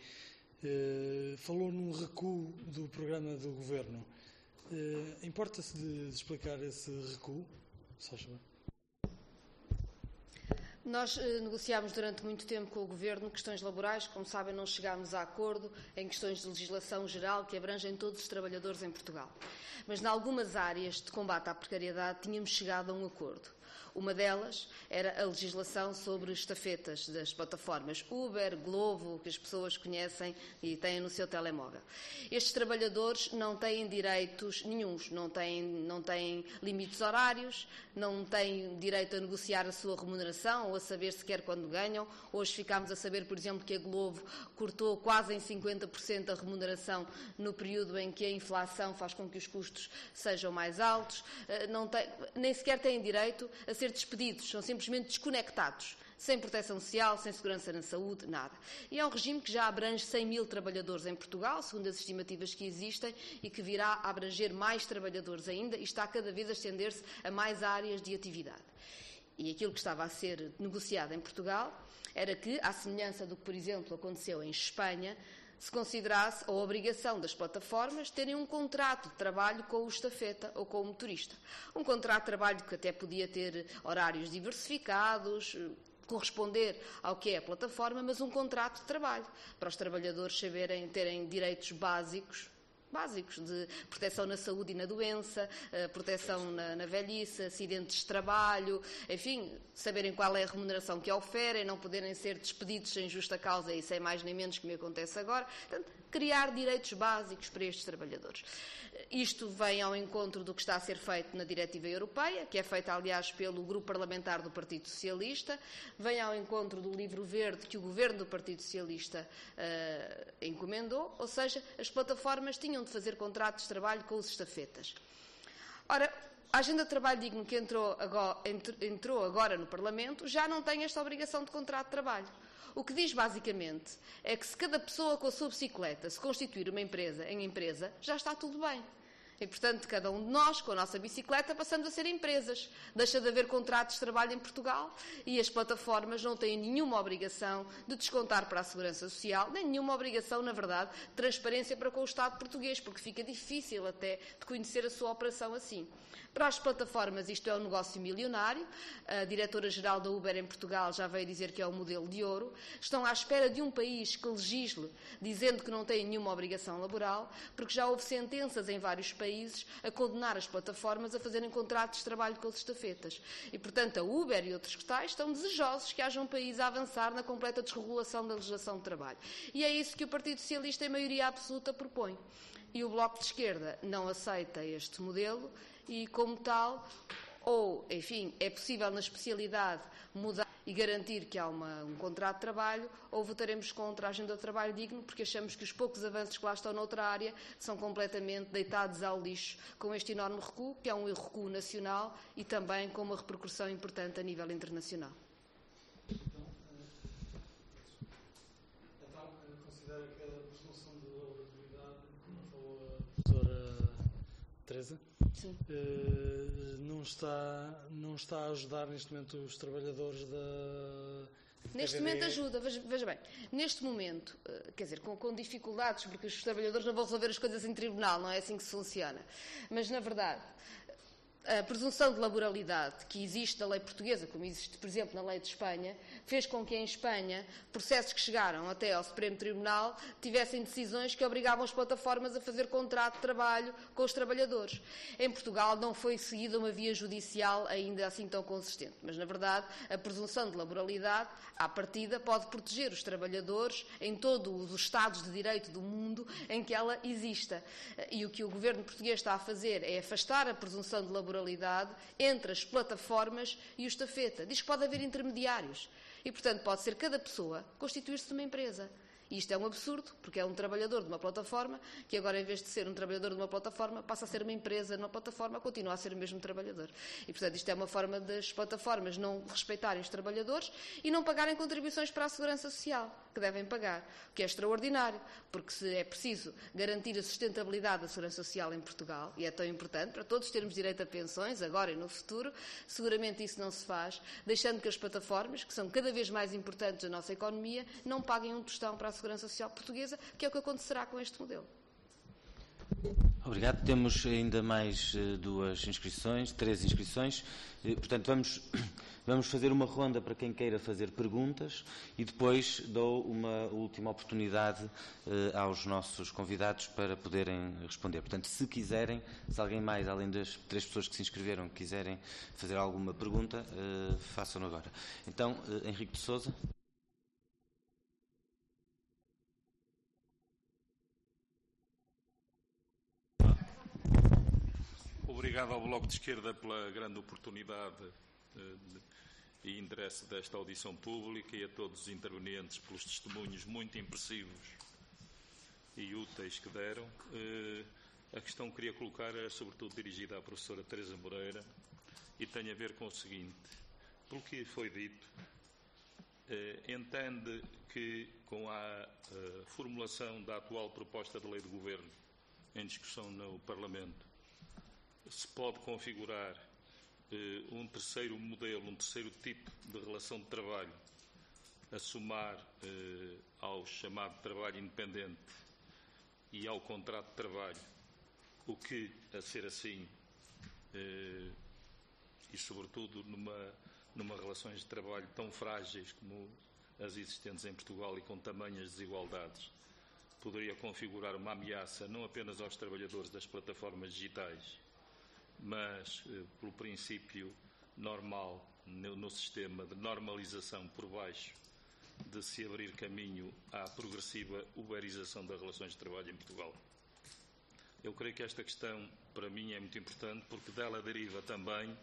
falou num recuo do programa do governo. Importa-se de, explicar esse recuo? Só Nós eh, negociámos durante muito tempo com o Governo questões laborais. Como sabem, não chegámos a acordo em questões de legislação geral que abrangem todos os trabalhadores em Portugal. Mas, em algumas áreas de combate à precariedade, tínhamos chegado a um acordo. Uma delas era a legislação sobre estafetas das plataformas Uber, Glovo, que as pessoas conhecem e têm no seu telemóvel. Estes trabalhadores não têm direitos nenhums, não têm, não têm limites horários, não têm direito a negociar a sua remuneração ou a saber sequer quando ganham. Hoje ficámos a saber, por exemplo, que a Glovo cortou quase em 50% a remuneração no período em que a inflação faz com que os custos sejam mais altos. Eh, nem sequer têm direito a ser despedidos, são simplesmente desconectados, sem proteção social, sem segurança na saúde, nada. E é um regime que já abrange 100 mil trabalhadores em Portugal, segundo as estimativas que existem, e que virá a abranger mais trabalhadores ainda e está cada vez a estender-se a mais áreas de atividade. E aquilo que estava a ser negociado em Portugal era que, à semelhança do que, por exemplo, aconteceu em Espanha, se considerasse a obrigação das plataformas terem um contrato de trabalho com o estafeta ou com o motorista. Um contrato de trabalho que até podia ter horários diversificados, corresponder ao que é a plataforma, mas um contrato de trabalho, para os trabalhadores saberem terem direitos básicos básicos de proteção na saúde e na doença, eh, proteção na, na, velhice, acidentes de trabalho, enfim, saberem qual é a remuneração que oferem, não poderem ser despedidos sem justa causa e sem mais nem menos que me acontece agora. Portanto, criar direitos básicos para estes trabalhadores. Isto vem ao encontro do que está a ser feito na Diretiva Europeia, que é feita, aliás, pelo Grupo Parlamentar do Partido Socialista, vem ao encontro do Livro Verde que o Governo do Partido Socialista uh, encomendou, ou seja, as plataformas tinham de fazer contratos de trabalho com os estafetas. Ora, a Agenda de Trabalho Digno que entrou agora, entrou agora no Parlamento já não tem esta obrigação de contrato de trabalho. O que diz basicamente é que se cada pessoa com a sua bicicleta se constituir uma empresa em empresa, já está tudo bem. E, portanto, cada um de nós, com a nossa bicicleta, passamos a ser empresas. Deixa de haver contratos de trabalho em Portugal e as plataformas não têm nenhuma obrigação de descontar para a Segurança Social, nem nenhuma obrigação, na verdade, de transparência para com o Estado português, porque fica difícil até de conhecer a sua operação assim. Para as plataformas, isto é um negócio milionário. A diretora-geral da Uber em Portugal já veio dizer que é o modelo de ouro. Estão à espera de um país que legisle, dizendo que não tem nenhuma obrigação laboral, porque já houve sentenças em vários países a condenar as plataformas a fazerem contratos de trabalho com as estafetas. E, portanto, a Uber e outros que tais estão desejosos que haja um país a avançar na completa desregulação da legislação de trabalho. E é isso que o Partido Socialista, em maioria absoluta, propõe. E o Bloco de Esquerda não aceita este modelo e, como tal, ou, enfim, é possível na especialidade mudar e garantir que há uma, um contrato de trabalho, ou votaremos contra a agenda de trabalho digno, porque achamos que os poucos avanços que lá estão noutra área são completamente deitados ao lixo com este enorme recuo, que é um recuo nacional e também com uma repercussão importante a nível internacional. Teresa, uh, não, está, não está a ajudar neste momento os trabalhadores da, Neste momento ajuda, veja, veja, bem, neste momento, uh, quer dizer, com, com, dificuldades, porque os trabalhadores não vão resolver as coisas em tribunal, não é assim que se funciona. Mas, na verdade, a presunção de laboralidade que existe na lei portuguesa, como existe, por exemplo, na lei de Espanha, fez com que em Espanha processos que chegaram até ao Supremo Tribunal tivessem decisões que obrigavam as plataformas a fazer contrato de trabalho com os trabalhadores. Em Portugal não foi seguida uma via judicial ainda assim tão consistente, mas na verdade a presunção de laboralidade, à partida, pode proteger os trabalhadores em todos os Estados de Direito do mundo em que ela exista. E o que o governo português está a fazer é afastar a presunção de laboralidade entre as plataformas e o estafeta. Diz que pode haver intermediários. E, portanto, pode ser cada pessoa constituir-se de uma empresa. E isto é um absurdo, porque é um trabalhador de uma plataforma que agora, em vez de ser um trabalhador de uma plataforma, passa a ser uma empresa numa plataforma, continua a ser o mesmo trabalhador. E, portanto, isto é uma forma das plataformas não respeitarem os trabalhadores e não pagarem contribuições para a segurança social, que devem pagar, o que é extraordinário, porque se é preciso garantir a sustentabilidade da segurança social em Portugal, e é tão importante para todos termos direito a pensões, agora e no futuro, seguramente isso não se faz, deixando que as plataformas, que são cada vez mais importantes na nossa economia, não paguem um tostão para a Segurança Social Portuguesa, que é o que acontecerá com este modelo. Obrigado. Temos ainda mais uh, duas inscrições, três inscrições. Uh, portanto, vamos, vamos fazer uma ronda para quem queira fazer perguntas e depois dou uma última oportunidade uh, aos nossos convidados para poderem responder. Portanto, se quiserem, se alguém mais, além das três pessoas que se inscreveram, quiserem fazer alguma pergunta, façam-no agora. Então, Henrique de Souza. Obrigado ao Bloco de Esquerda pela grande oportunidade eh, e interesse desta audição pública e a todos os intervenientes pelos testemunhos muito impressivos e úteis que deram. Eh, a questão que queria colocar é sobretudo dirigida à professora Teresa Moreira e tem a ver com o seguinte. Pelo que foi dito, eh, entende que com a formulação da atual proposta de lei de governo em discussão no Parlamento, se pode configurar eh, um terceiro modelo, um terceiro tipo de relação de trabalho a somar eh, ao chamado trabalho independente e ao contrato de trabalho, o que, a ser assim, eh, e sobretudo numa, numa relações de trabalho tão frágeis como as existentes em Portugal e com tamanhas desigualdades, poderia configurar uma ameaça não apenas aos trabalhadores das plataformas digitais, mas eh, pelo princípio normal no, no sistema de normalização por baixo de se abrir caminho à progressiva uberização das relações de trabalho em Portugal. Eu creio que esta questão, para mim, é muito importante porque dela deriva também,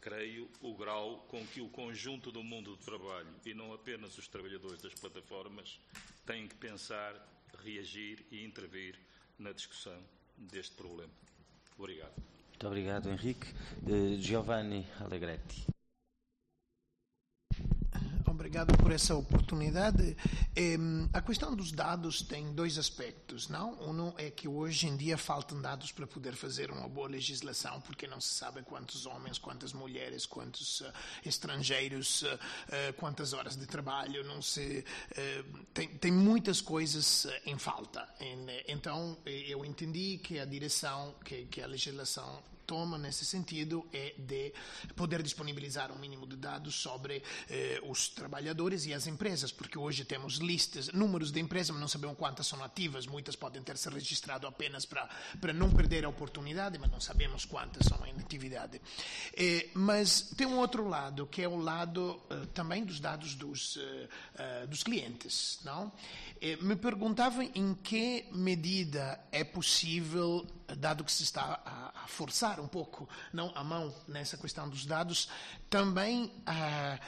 creio, o grau com que o conjunto do mundo do trabalho e não apenas os trabalhadores das plataformas têm que pensar, reagir e intervir na discussão deste problema. Obrigado. Muito obrigado, Henrique. Uh, Giovanni Allegretti. Obrigado por essa oportunidade. a questão dos dados tem dois aspectos, não? Um é que hoje em dia faltam dados para poder fazer uma boa legislação, porque não se sabe quantos homens, quantas mulheres, quantos uh, estrangeiros, uh, quantas horas de trabalho, não se tem, tem muitas coisas em falta. Então eu entendi que a direção, que, que a legislação toma nesse sentido é de poder disponibilizar um mínimo de dados sobre eh, os trabalhadores e as empresas, porque hoje temos listas, números de empresas, mas não sabemos quantas são ativas, muitas podem ter se registrado apenas para, não perder a oportunidade, mas não sabemos quantas são em atividade. Eh, mas tem um outro lado, que é o lado eh, também dos dados dos, eh, eh, dos clientes, não? Eh, me perguntava em que medida é possível dado que se está a, forçar um pouco não a mão nessa questão dos dados, também uh,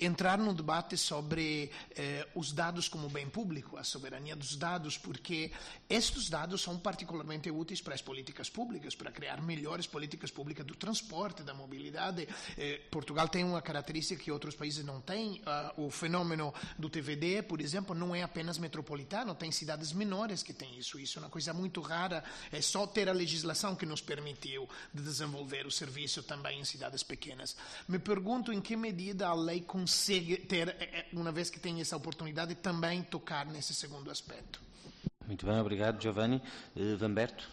entrar num debate sobre uh, os dados como bem público, a soberania dos dados, porque estes dados são particularmente úteis para as políticas públicas, para criar melhores políticas públicas do transporte, da mobilidade. Eh, Portugal tem uma característica que outros países não têm. Uh, o fenômeno do TVD, por exemplo, não é apenas metropolitano, tem cidades menores que têm isso. Isso é uma coisa muito rara. É só ter ter a legislação que nos permitiu de desenvolver o serviço também em cidades pequenas. Me pergunto em que medida a lei consegue ter, eh, eh, uma vez que tem essa oportunidade, também tocar nesse segundo aspecto. Muito bem, obrigado, Giovanni. Uh, Vamberto.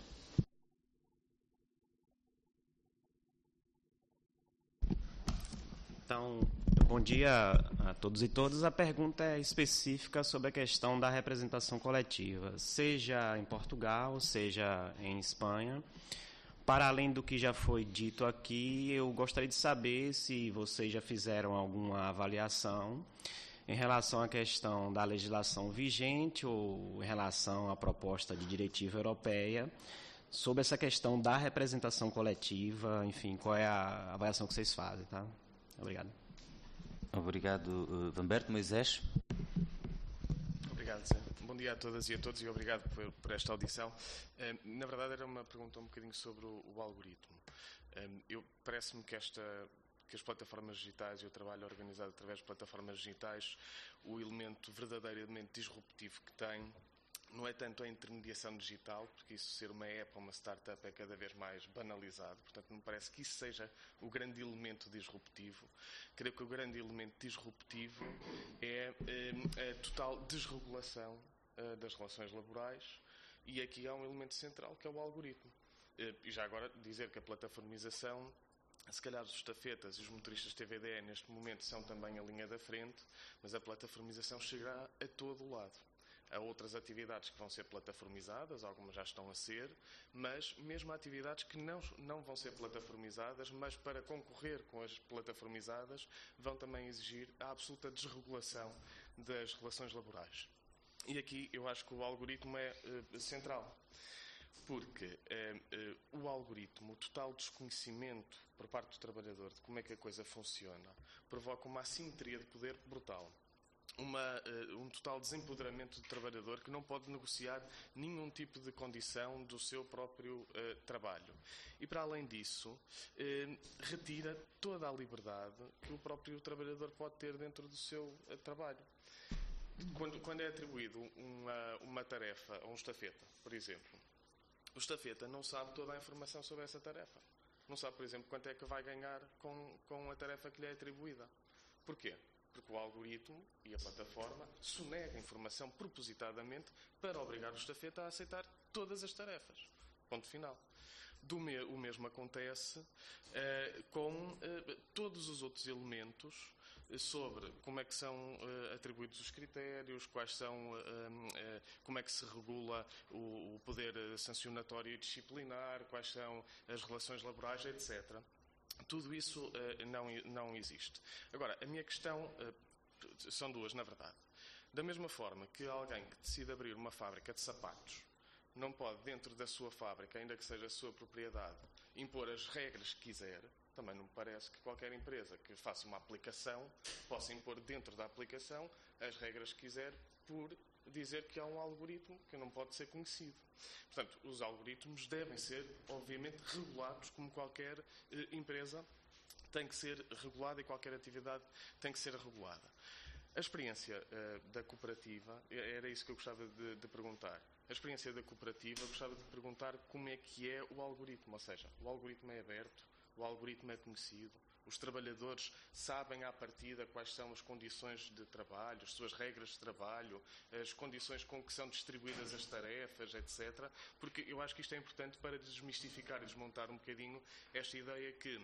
Então, bom dia a todos e todas. A pergunta é específica sobre a questão da representação coletiva, seja em Portugal, seja em Espanha. Para além do que já foi dito aqui, eu gostaria de saber se vocês já fizeram alguma avaliação em relação à questão da legislação vigente ou em relação à proposta de diretiva europeia sobre essa questão da representação coletiva, enfim, qual é a avaliação que vocês fazem, tá? Obrigado. Obrigado, Vamberto. Moisés. Obrigado, Zé. Bom dia a todas e a todos e obrigado por, por esta audição. Eh, na verdade, era uma pergunta um bocadinho sobre o, o algoritmo. Eh, eu Parece-me que esta que as plataformas digitais e o trabalho organizado através de plataformas digitais, o elemento verdadeiramente disruptivo que tem não é tanto a intermediação digital, porque isso ser uma app ou uma startup é cada vez mais banalizado, portanto me parece que isso seja o grande elemento disruptivo. Creio que o grande elemento disruptivo é eh, a total desregulação eh, das relações laborais e aqui há um elemento central que é o algoritmo. Eh, e já agora dizer que a plataformização se calhar os estafetas e os motoristas TVDE neste momento são também a linha da frente, mas a plataformização chegará a todo o lado. Há outras atividades que vão ser plataformizadas, algumas já estão a ser, mas mesmo atividades que não, não vão ser plataformizadas, mas para concorrer com as plataformizadas, vão também exigir a absoluta desregulação das relações laborais. E aqui eu acho que o algoritmo é uh, central porque eh, eh, o algoritmo, o total desconhecimento por parte do trabalhador de como é que a coisa funciona, provoca uma assimetria de poder brutal. Uma, uh, um total desempoderamento do trabalhador que não pode negociar nenhum tipo de condição do seu próprio uh, trabalho. E, para além disso, uh, retira toda a liberdade que o próprio trabalhador pode ter dentro do seu trabalho. Quando, quando, é atribuído uma, uma tarefa a um estafeta, por exemplo, o estafeta não sabe toda a informação sobre essa tarefa. Não sabe, por exemplo, quanto é que vai ganhar com, com a tarefa que lhe é atribuída. Porquê? Porque o algoritmo e a plataforma sonegam informação propositadamente para obrigar o estafeta a aceitar todas as tarefas. Ponto final. Me, o mesmo acontece uh, com uh, todos os outros elementos sobre como é que são uh, atribuídos os critérios, quais são, uh, como é que se regula o, o, poder sancionatório e disciplinar, quais são as relações laborais, etc. Tudo isso não, não existe. Agora, a minha questão são duas, na verdade. Da mesma forma que alguém que decide abrir uma fábrica de sapatos não pode, dentro da sua fábrica, ainda que seja a sua propriedade, impor as regras que quiser, também não me parece que qualquer empresa que faça uma aplicação possa impor dentro da aplicação as regras que quiser por dizer que há um algoritmo que não pode ser conhecido. Portanto, os algoritmos devem ser, obviamente, regulados como qualquer eh, empresa tem que ser regulada e qualquer atividade tem que ser regulada. A experiência uh, da cooperativa, era isso que eu gostava de, de, perguntar. A experiência da cooperativa, gostava de perguntar como é que é o algoritmo, ou seja, o algoritmo é aberto, o algoritmo é conhecido, os trabalhadores sabem à partida quais são as condições de trabalho, as suas regras de trabalho, as condições com que são distribuídas as tarefas, etc. Porque eu acho que isto é importante para desmistificar e desmontar um bocadinho esta ideia que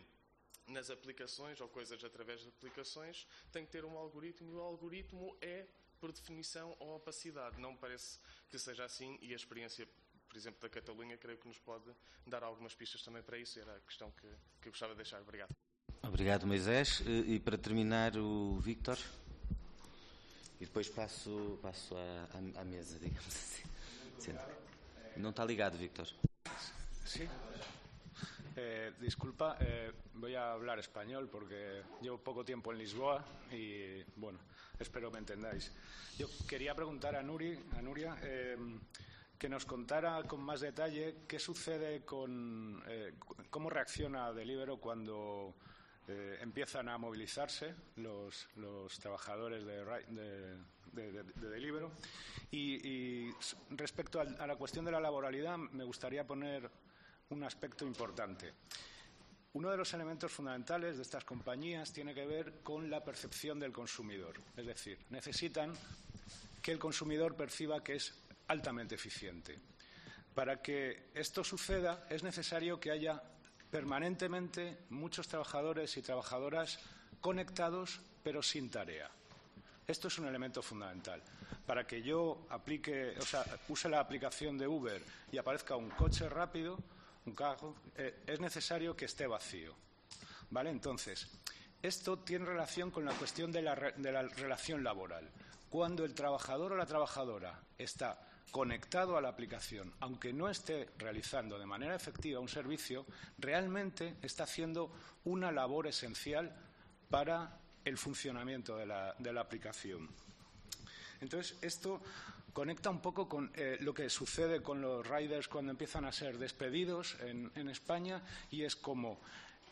nas aplicações ou coisas através de aplicações tem que ter um algoritmo e o algoritmo é, por definição, a opacidade. Não parece que seja assim e a experiência por exemplo, da Catalunha, creio que nos pode dar algumas pistas também para isso. Era a questão que, que eu gostava de deixar. Obrigado. Obrigado, Moisés. E para terminar, o Victor. E depois passo, passo à, à, mesa, digamos assim. Não está ligado, Victor. Sim. Eh, disculpa, eh, voy a hablar español porque llevo poco tiempo en Lisboa y, bueno, espero me entendáis. Yo quería preguntar a Nuri, a Nuria, eh, que nos contara con más detalle qué sucede con eh, cómo reacciona Delibero cuando eh, empiezan a movilizarse los, trabajadores de, de, de, de Delibero. Y, respecto a, la cuestión de la laboralidad, me gustaría poner un aspecto importante. Uno de los elementos fundamentales de estas compañías tiene que ver con la percepción del consumidor. Es decir, necesitan que el consumidor perciba que es altamente eficiente. Para que esto suceda es necesario que haya permanentemente muchos trabajadores y trabajadoras conectados pero sin tarea. Esto es un elemento fundamental. Para que yo aplique, o sea, use la aplicación de Uber y aparezca un coche rápido, un carro, eh, es necesario que esté vacío. ¿Vale? Entonces, esto tiene relación con la cuestión de la, de la relación laboral. Cuando el trabajador o la trabajadora está conectado a la aplicación, aunque no esté realizando de manera efectiva un servicio, realmente está haciendo una labor esencial para el funcionamiento de la, aplicación. Entonces, esto conecta un poco con eh, lo que sucede con los riders cuando empiezan a ser despedidos en España y es como,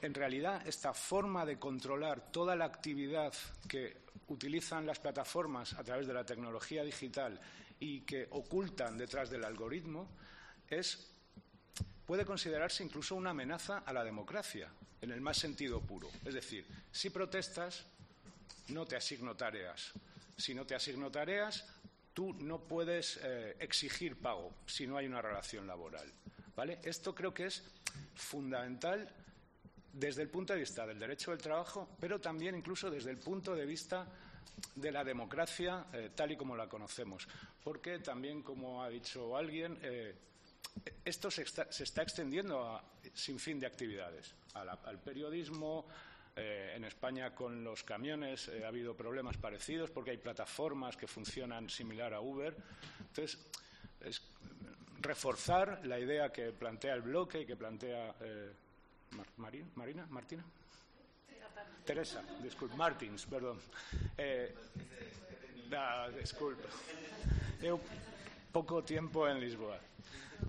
en realidad, esta forma de controlar toda la actividad que utilizan las plataformas a través de la tecnología digital y que ocultan detrás del algoritmo es, puede considerarse incluso una amenaza a la democracia, en el más sentido puro. Es decir, si protestas, no te asigno tareas. Si no te asigno tareas, tú no puedes eh, exigir pago si no hay una relación laboral. ¿vale? Esto creo que es fundamental desde el punto de vista del derecho del trabajo, pero también incluso desde el punto de vista de la democracia eh, tal y como la conocemos. Porque también, como ha dicho alguien, eh, esto se está, se está, extendiendo a sin fin de actividades, al periodismo. Eh, en España con los camiones ha habido problemas parecidos porque hay plataformas que funcionan similar a Uber. Entonces, es reforzar la idea que plantea el bloque y que plantea Mar Marina, Martina. Teresa, disculpe, Martins, perdón. Eh, ah, disculpe. Eu pouco tempo en Lisboa.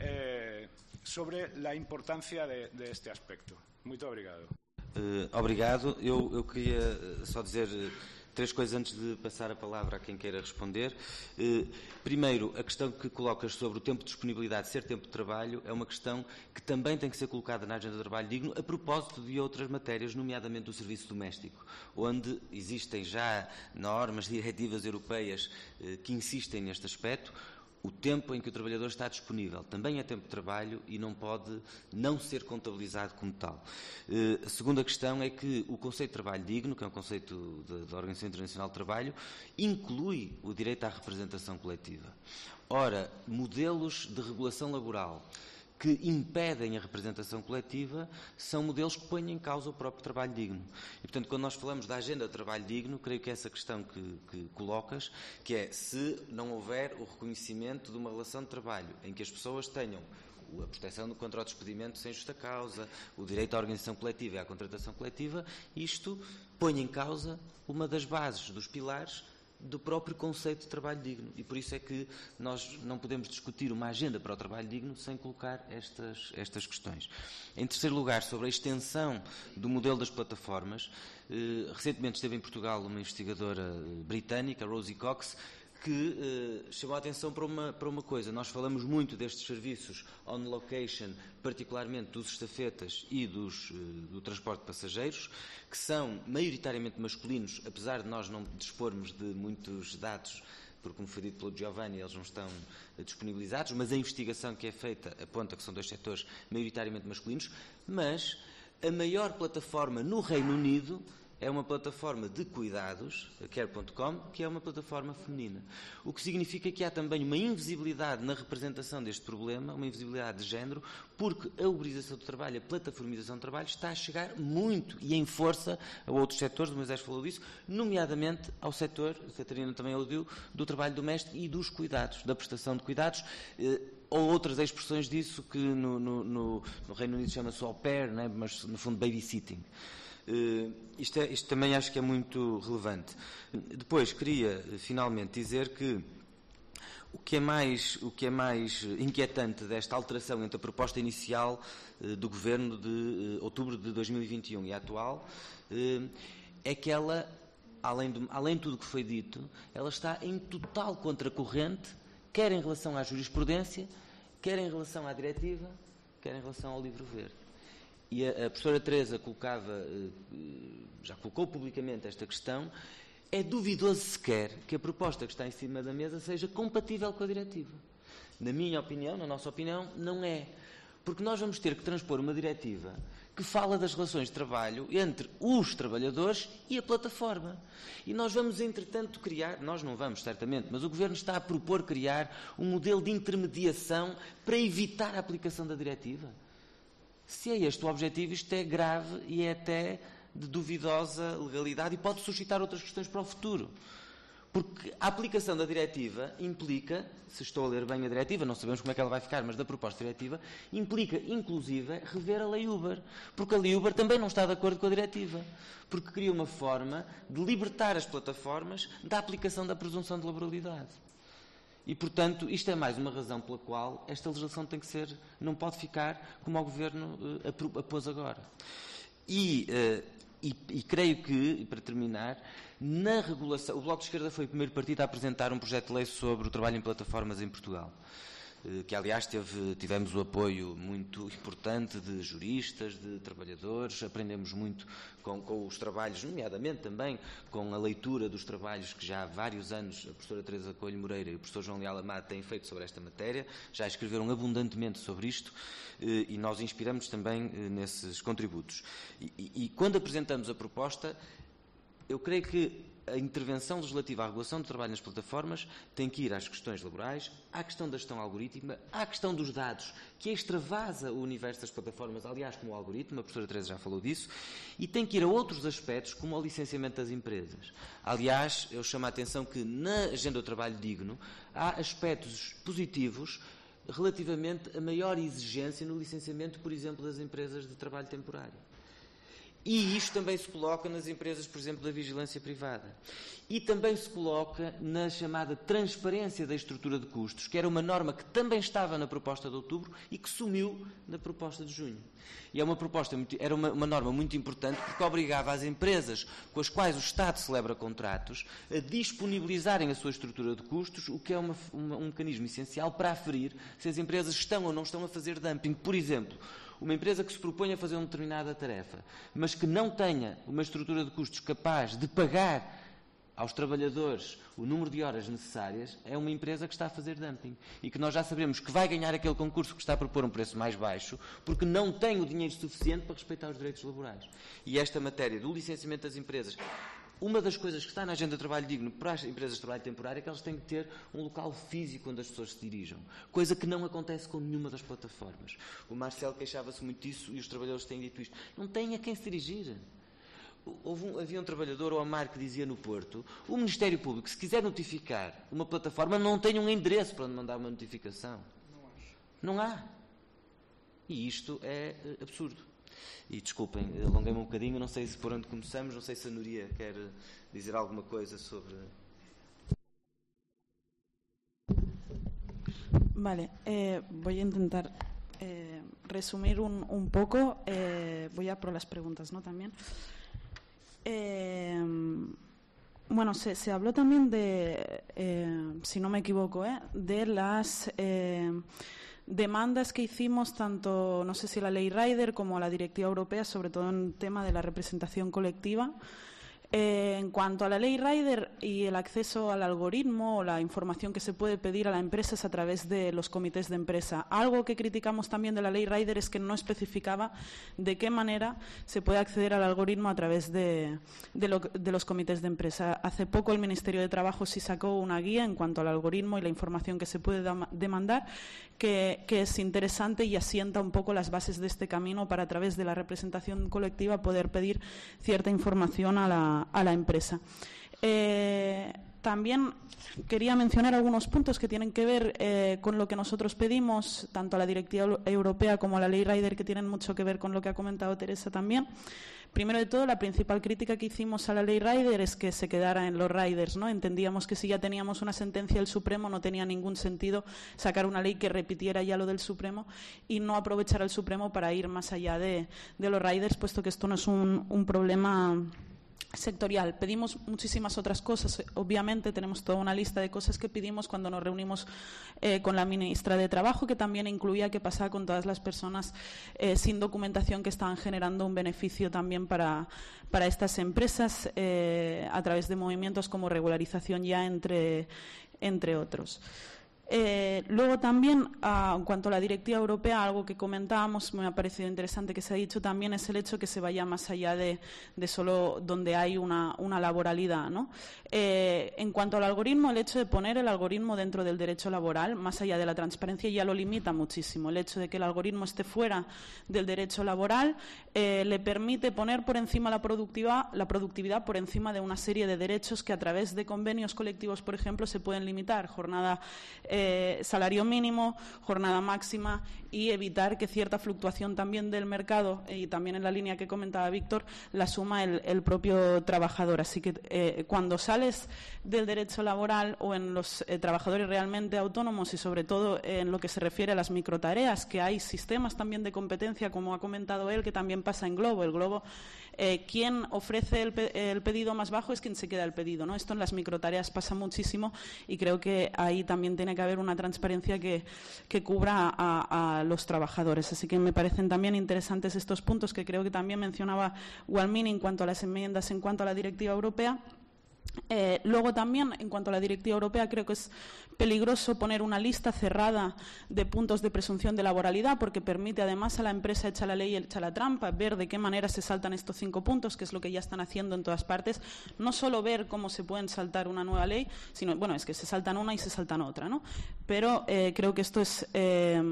Eh, sobre a importância de, de, este aspecto. Muito obrigado. Uh, obrigado. Eu, eu, queria só dizer três coisas antes de passar a palavra a quem queira responder. Eh, primeiro, a questão que colocas sobre o tempo de disponibilidade ser tempo de trabalho é uma questão que também tem que ser colocada na agenda de trabalho digno a propósito de outras matérias, nomeadamente do serviço doméstico, onde existem já normas, diretivas europeias eh, que insistem neste aspecto o tempo em que o trabalhador está disponível também é tempo de trabalho e não pode não ser contabilizado como tal. Uh, a segunda questão é que o conceito de trabalho digno, que é um conceito da Organização Internacional de Trabalho, inclui o direito à representação coletiva. Ora, modelos de regulação laboral que impedem a representação coletiva são modelos que põem em causa o próprio trabalho digno. E, portanto, quando nós falamos da agenda de trabalho digno, creio que essa questão que, que colocas, que é se não houver o reconhecimento de uma relação de trabalho em que as pessoas tenham a proteção contra o despedimento sem justa causa, o direito à organização coletiva e à contratação coletiva, isto põe em causa uma das bases, dos pilares do próprio conceito de trabalho digno. E por isso é que nós não podemos discutir uma agenda para o trabalho digno sem colocar estas, estas questões. Em terceiro lugar, sobre a extensão do modelo das plataformas, eh, recentemente esteve em Portugal uma investigadora eh, britânica, Rosie Cox, que eh, chamou a atenção para uma, para uma coisa. Nós falamos muito destes serviços on location, particularmente dos estafetas e dos, eh, do transporte de passageiros, que são maioritariamente masculinos, apesar de nós não dispormos de muitos dados, porque, como foi dito pelo Giovanni, eles não estão eh, disponibilizados, mas a investigação que é feita aponta que são dois setores maioritariamente masculinos, mas a maior plataforma no Reino Unido é uma plataforma de cuidados, a Care.com, que é uma plataforma feminina. O que significa que há também uma invisibilidade na representação deste problema, uma invisibilidade de género, porque a uberização do trabalho, a plataformização do trabalho, está a chegar muito e em força a outros setores, o Moisés falou disso, nomeadamente ao setor, a Catarina também aludiu, do trabalho doméstico e dos cuidados, da prestação de cuidados. Eh, ou outras expressões disso que no, no, no, no Reino Unido chama-se au pair, né? mas no fundo babysitting. Uh, isto, é, isto, também acho que é muito relevante. Depois, queria finalmente dizer que o que é mais, o que é mais inquietante desta alteração entre a proposta inicial do Governo de outubro de 2021 e a atual é que ela, além de, além de tudo o que foi dito, ela está em total contracorrente, quer em relação à jurisprudência, quer em relação à diretiva, quer em relação ao livro verde. E a, a professora Teresa colocava, eh, já colocou publicamente esta questão, é duvidoso sequer que a proposta que está em cima da mesa seja compatível com a diretiva. Na minha opinião, na nossa opinião, não é. Porque nós vamos ter que transpor uma diretiva que fala das relações de trabalho entre os trabalhadores e a plataforma. E nós vamos, entretanto, criar, nós não vamos, certamente, mas o Governo está a propor criar um modelo de intermediação para evitar a aplicação da diretiva. Se é este o objetivo, isto é grave e é até de duvidosa legalidade e pode suscitar outras questões para o futuro. Porque a aplicação da diretiva implica, se estou a ler bem a diretiva, não sabemos como é que ela vai ficar, mas da proposta diretiva, implica, inclusive, rever a lei Uber. Porque a lei Uber também não está de acordo com a diretiva. Porque cria uma forma de libertar as plataformas da aplicação da presunção de laboralidade. E, portanto, isto é mais uma razão pela qual esta legislação tem que ser, não pode ficar como o Governo uh, apôs agora. E, uh, e, e creio que, para terminar, na regulação, o Bloco de Esquerda foi o primeiro partido a apresentar um projeto de lei sobre o trabalho em plataformas em Portugal eh, que aliás teve, tivemos o apoio muito importante de juristas, de trabalhadores, aprendemos muito com, com, os trabalhos, nomeadamente também com a leitura dos trabalhos que já há vários anos a professora Teresa Coelho Moreira e o professor João Leal Amado têm feito sobre esta matéria, já escreveram abundantemente sobre isto eh, e nós inspiramos também eh, nesses contributos. E, e, e quando apresentamos a proposta, eu creio que a intervenção legislativa à regulação do trabalho nas plataformas tem que ir às questões laborais, à questão da gestão algorítmica, à questão dos dados, que extravasa o universo das plataformas, aliás, como o algoritmo, a professora Teresa já falou disso, e tem que ir a outros aspectos, como o licenciamento das empresas. Aliás, eu chamo a atenção que na agenda do trabalho digno há aspectos positivos relativamente a maior exigência no licenciamento, por exemplo, das empresas de trabalho temporário. E isto também se coloca nas empresas, por exemplo, da vigilância privada. E também se coloca na chamada transparência da estrutura de custos, que era uma norma que também estava na proposta de outubro e que sumiu na proposta de junho. E é uma proposta, era uma, uma norma muito importante porque obrigava as empresas com as quais o Estado celebra contratos a disponibilizarem a sua estrutura de custos, o que é uma, uma, um mecanismo essencial para aferir se as empresas estão ou não estão a fazer dumping. Por exemplo, uma empresa que se propõe a fazer uma determinada tarefa, mas que não tenha uma estrutura de custos capaz de pagar aos trabalhadores o número de horas necessárias, é uma empresa que está a fazer dumping. E que nós já sabemos que vai ganhar aquele concurso que está a propor um preço mais baixo, porque não tem o dinheiro suficiente para respeitar os direitos laborais. E esta matéria do licenciamento das empresas uma das coisas que está na agenda de trabalho digno para as empresas de trabalho temporário é que elas têm que ter um local físico onde as pessoas se dirijam, coisa que não acontece com nenhuma das plataformas. O Marcelo queixava-se muito disso e os trabalhadores têm dito isto. Não têm a quem se dirigir. Um, havia um trabalhador, o Amar, que dizia no Porto: o Ministério Público, se quiser notificar uma plataforma, não tem um endereço para mandar uma notificação. Não, não há. E isto é eh, absurdo. E desculpem, alonguei-me um bocadinho, não sei se por onde começamos, não sei se a Núria quer dizer alguma coisa sobre. Vale, eh, voy a intentar eh, resumir un, un poco. Eh, voy a por las preguntas, ¿no? También. Eh, bueno, se, se, habló también de, eh, si no me equivoco, ¿eh? de las demandas que hicimos tanto, no sé si la ley Rider como la directiva europea, sobre todo en tema de la representación colectiva. Eh, en cuanto a la ley Rider y el acceso al algoritmo o la información que se puede pedir a la empresa es a través de los comités de empresa. Algo que criticamos también de la ley Rider es que no especificaba de qué manera se puede acceder al algoritmo a través de, de, lo, de los comités de empresa. Hace poco el Ministerio de Trabajo sí sacó una guía en cuanto al algoritmo y la información que se puede demandar que, que, es interesante y asienta un poco las bases de este camino para a través de la representación colectiva poder pedir cierta información a la, a la empresa. Eh, también quería mencionar algunos puntos que tienen que ver eh, con lo que nosotros pedimos, tanto a la directiva europea como a la ley Rider, que tienen mucho que ver con lo que ha comentado Teresa también. Primero de todo, la principal crítica que hicimos a la ley Rider es que se quedara en los riders. ¿no? Entendíamos que si ya teníamos una sentencia del Supremo no tenía ningún sentido sacar una ley que repitiera ya lo del Supremo y no aprovechar al Supremo para ir más allá de, los riders, puesto que esto no es un problema sectorial. Pedimos muchísimas otras cosas. Obviamente tenemos toda una lista de cosas que pedimos cuando nos reunimos eh, con la ministra de Trabajo, que también incluía qué pasaba con todas las personas eh, sin documentación que estaban generando un beneficio también para, para estas empresas eh, a través de movimientos como regularización ya entre, entre otros. Eh, luego también, ah, en cuanto a la directiva europea, algo que comentábamos, me ha parecido interesante que se ha dicho también, es el hecho que se vaya más allá de, solo donde hay una, laboralidad. Eh, en cuanto al algoritmo, el hecho de poner el algoritmo dentro del derecho laboral, más allá de la transparencia, ya lo limita muchísimo. El hecho de que el algoritmo esté fuera del derecho laboral eh, le permite poner por encima la productividad, la productividad por encima de una serie de derechos que a través de convenios colectivos, por ejemplo, se pueden limitar. Jornada eh, salario mínimo, jornada máxima y evitar que cierta fluctuación también del mercado y también en la línea que comentaba Víctor la suma el, propio trabajador. Así que cuando del derecho laboral o en los eh, trabajadores realmente autónomos y sobre todo en lo que se refiere a las microtareas, que hay sistemas también de competencia, como ha comentado él, que también pasa en Globo. El Globo eh, quien ofrece el, pedido más bajo es quien se queda el pedido. ¿no? Esto en las microtareas pasa muchísimo y creo que ahí también tiene que haber una transparencia que, cubra a, los trabajadores. Así que me parecen también interesantes estos puntos que creo que también mencionaba Walmin en cuanto a las enmiendas, en cuanto a la directiva europea. Eh, luego también, en cuanto a la directiva europea, creo que es peligroso poner una lista cerrada de puntos de presunción de laboralidad porque permite además a la empresa echar la ley y echar la trampa, ver de qué manera se saltan estos cinco puntos, que es lo que ya están haciendo en todas partes, no solo ver cómo se pueden saltar una nueva ley, sino, bueno, es que se saltan una y se saltan otra, ¿no? Pero eh, creo que esto es eh,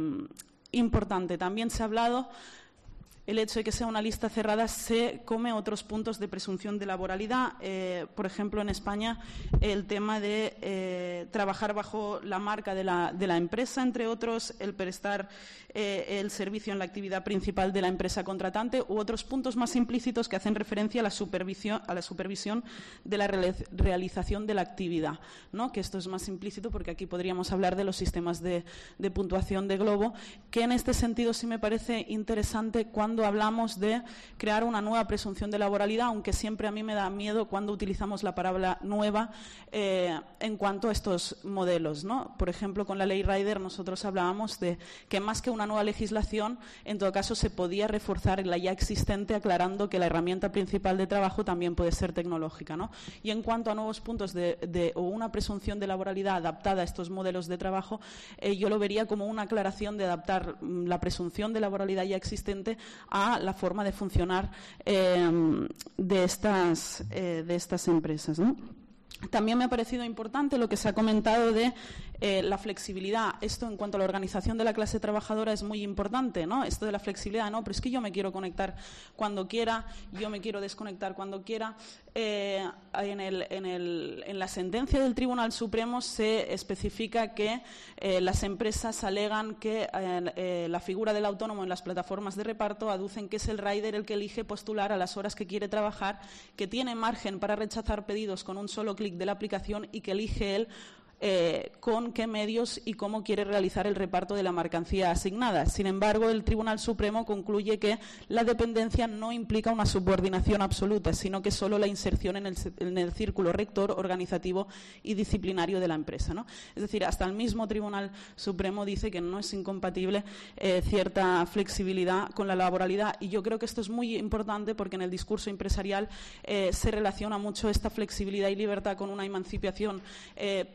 importante. También se ha hablado el hecho de que sea una lista cerrada se come otros puntos de presunción de laboralidad. Eh, por ejemplo, en España, el tema de eh, trabajar bajo la marca de la, empresa, entre otros, el prestar eh, el servicio en la actividad principal de la empresa contratante u otros puntos más implícitos que hacen referencia a la supervisión, a la supervisión de la realización de la actividad. ¿no? Que esto es más implícito porque aquí podríamos hablar de los sistemas de, de puntuación de Globo, que en este sentido sí me parece interesante cuando hablamos de crear una nueva presunción de laboralidad, aunque siempre a mí me da miedo cuando utilizamos la palabra nueva eh, en cuanto a estos modelos. ¿no? Por ejemplo, con la ley Rider nosotros hablábamos de que más que una nueva legislación, en todo caso se podía reforzar la ya existente, aclarando que la herramienta principal de trabajo también puede ser tecnológica. ¿no? Y en cuanto a nuevos puntos de, o una presunción de laboralidad adaptada a estos modelos de trabajo, eh, yo lo vería como una aclaración de adaptar mm, la presunción de laboralidad ya existente a la forma de funcionar eh, de, estas, eh, de estas empresas. También me ha parecido importante lo que se ha comentado de eh, la flexibilidad. Esto en cuanto a la organización de la clase trabajadora es muy importante, ¿no? Esto de la flexibilidad, no, pero es que yo me quiero conectar cuando quiera, yo me quiero desconectar cuando quiera. Eh, en, la sentencia del Tribunal Supremo se especifica que eh, las empresas alegan que la figura del autónomo en las plataformas de reparto aducen que es el rider el que elige postular a las horas que quiere trabajar, que tiene margen para rechazar pedidos con un solo clic de la aplicación y que elige él eh, con qué medios y cómo quiere realizar el reparto de la mercancía asignada. Sin embargo, el Tribunal Supremo concluye que la dependencia no implica una subordinación absoluta, sino que solo la inserción en el, círculo rector, organizativo y disciplinario de la empresa. Es decir, hasta el mismo Tribunal Supremo dice que no es incompatible eh, cierta flexibilidad con la laboralidad. Y yo creo que esto es muy importante porque en el discurso empresarial eh, se relaciona mucho esta flexibilidad y libertad con una emancipación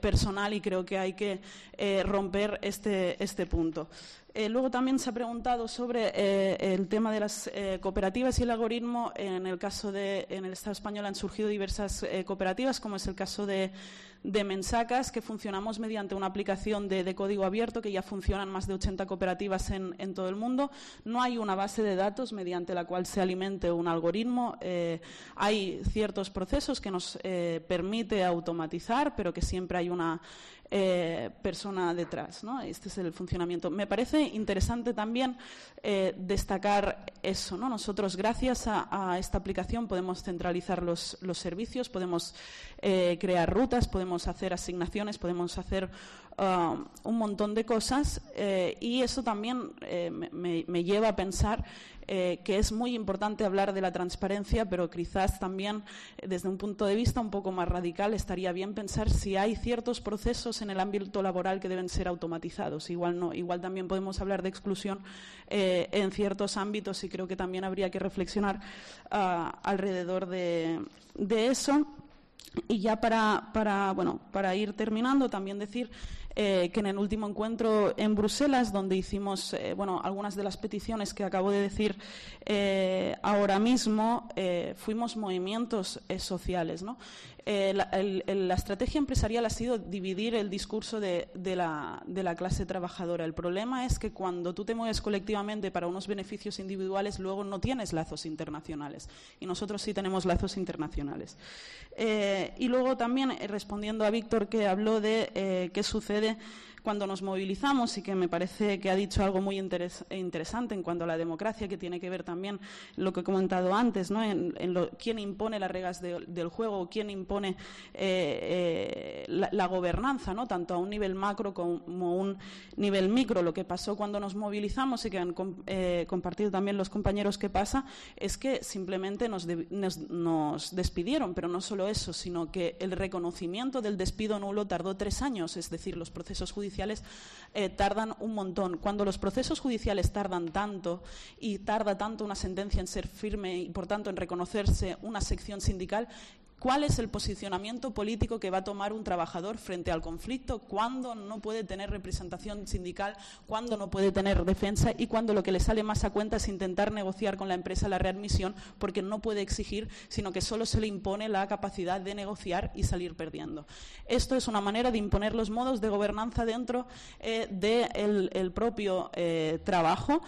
personal y creo que hay que eh, romper este, este punto. Eh, luego también se ha preguntado sobre eh, el tema de las cooperativas y el algoritmo. En el caso de, en el Estado español han surgido diversas cooperativas, como es el caso de, de Mensacas, que funcionamos mediante una aplicación de, código abierto, que ya funcionan más de 80 cooperativas en, todo el mundo. No hay una base de datos mediante la cual se alimente un algoritmo. hay ciertos procesos que nos permite automatizar, pero que siempre hay una eh, persona detrás. ¿no? Este es el funcionamiento. Me parece interesante también eh, destacar eso. ¿no? Nosotros, gracias a, esta aplicación, podemos centralizar los, servicios, podemos eh, crear rutas, podemos hacer asignaciones, podemos hacer uh, un montón de cosas eh, y eso también eh, me, lleva a pensar que es muy importante hablar de la transparencia, pero quizás también desde un punto de vista un poco más radical estaría bien pensar si hay ciertos procesos en el ámbito laboral que deben ser automatizados. Igual no, igual también podemos hablar de exclusión en ciertos ámbitos y creo que también habría que reflexionar uh, alrededor de, de eso. Y ya para, para, bueno, para ir terminando, también decir eh, que en el último encuentro en Bruselas, donde hicimos eh, bueno, algunas de las peticiones que acabo de decir eh, ahora mismo, fuimos movimientos sociales. ¿no? Eh, la, estrategia empresarial ha sido dividir el discurso de, la, clase trabajadora. El problema es que cuando tú te mueves colectivamente para unos beneficios individuales, luego no tienes lazos internacionales. Y nosotros sí tenemos lazos internacionales. Eh, y luego también, eh, respondiendo a Víctor, que habló de qué sucede cuando nos movilizamos y que me parece que ha dicho algo muy interes interesante en cuanto a la democracia, que tiene que ver también lo que he comentado antes, ¿no? en, quién impone las reglas de, del juego, quién impone eh, eh, la, gobernanza, ¿no? tanto a un nivel macro como a un nivel micro. Lo que pasó cuando nos movilizamos y que han eh, compartido también los compañeros que pasa es que simplemente nos, nos despidieron, pero no solo eso, sino que el reconocimiento del despido nulo tardó tres años, es decir, los procesos judiciales judiciales eh, tardan un montón. Cuando los procesos judiciales tardan tanto y tarda tanto una sentencia en ser firme y, por tanto, en reconocerse una sección sindical, cuál es el posicionamiento político que va a tomar un trabajador frente al conflicto, cuándo no puede tener representación sindical, cuándo no puede tener defensa y cuándo lo que le sale más a cuenta es intentar negociar con la empresa la readmisión porque no puede exigir, sino que solo se le impone la capacidad de negociar y salir perdiendo. Esto es una manera de imponer los modos de gobernanza dentro eh, del de propio eh, trabajo.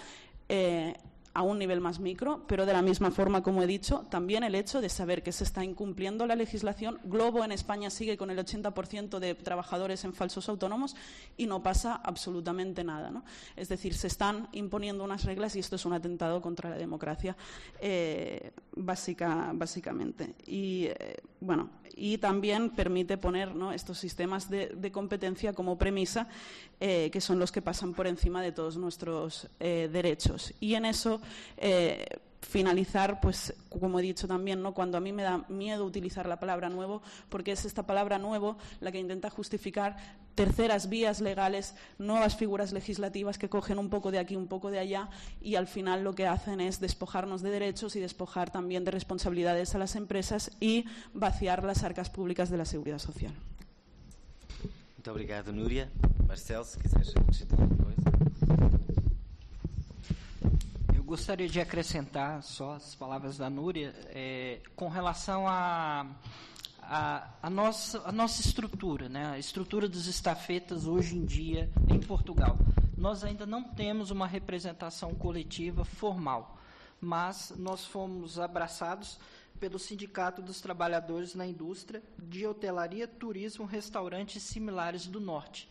Eh, a un nivel más micro, pero de la misma forma, como he dicho, también el hecho de saber que se está incumpliendo la legislación. Globo en España sigue con el 80% de trabajadores en falsos autónomos y no pasa absolutamente nada. ¿no? Es decir, se están imponiendo unas reglas y esto es un atentado contra la democracia, eh, básica, básicamente. Y, eh, bueno, y también permite poner ¿no? estos sistemas de, competencia como premisa, eh, que son los que pasan por encima de todos nuestros derechos. Y en eso eh, finalizar, pues como he dicho también, ¿no? cuando a mí me da miedo utilizar la palabra nuevo, porque es esta palabra nuevo la que intenta justificar terceras vías legales, nuevas figuras legislativas que cogen un poco de aquí, un poco de allá, y al final lo que hacen es despojarnos de derechos y despojar también de responsabilidades a las empresas y vaciar las arcas públicas de la seguridad social. Muito obrigado, Núria. Marcelo, se quiseres. Eu gostaria de acrescentar só as palavras da Núria é, com relação a, a, a, nossa, a nossa estrutura, né? a estrutura dos estafetas hoje em dia em Portugal. Nós ainda não temos uma representação coletiva formal, mas nós fomos abraçados pelo Sindicato dos Trabalhadores na Indústria de Hotelaria, Turismo, Restaurantes similares do Norte,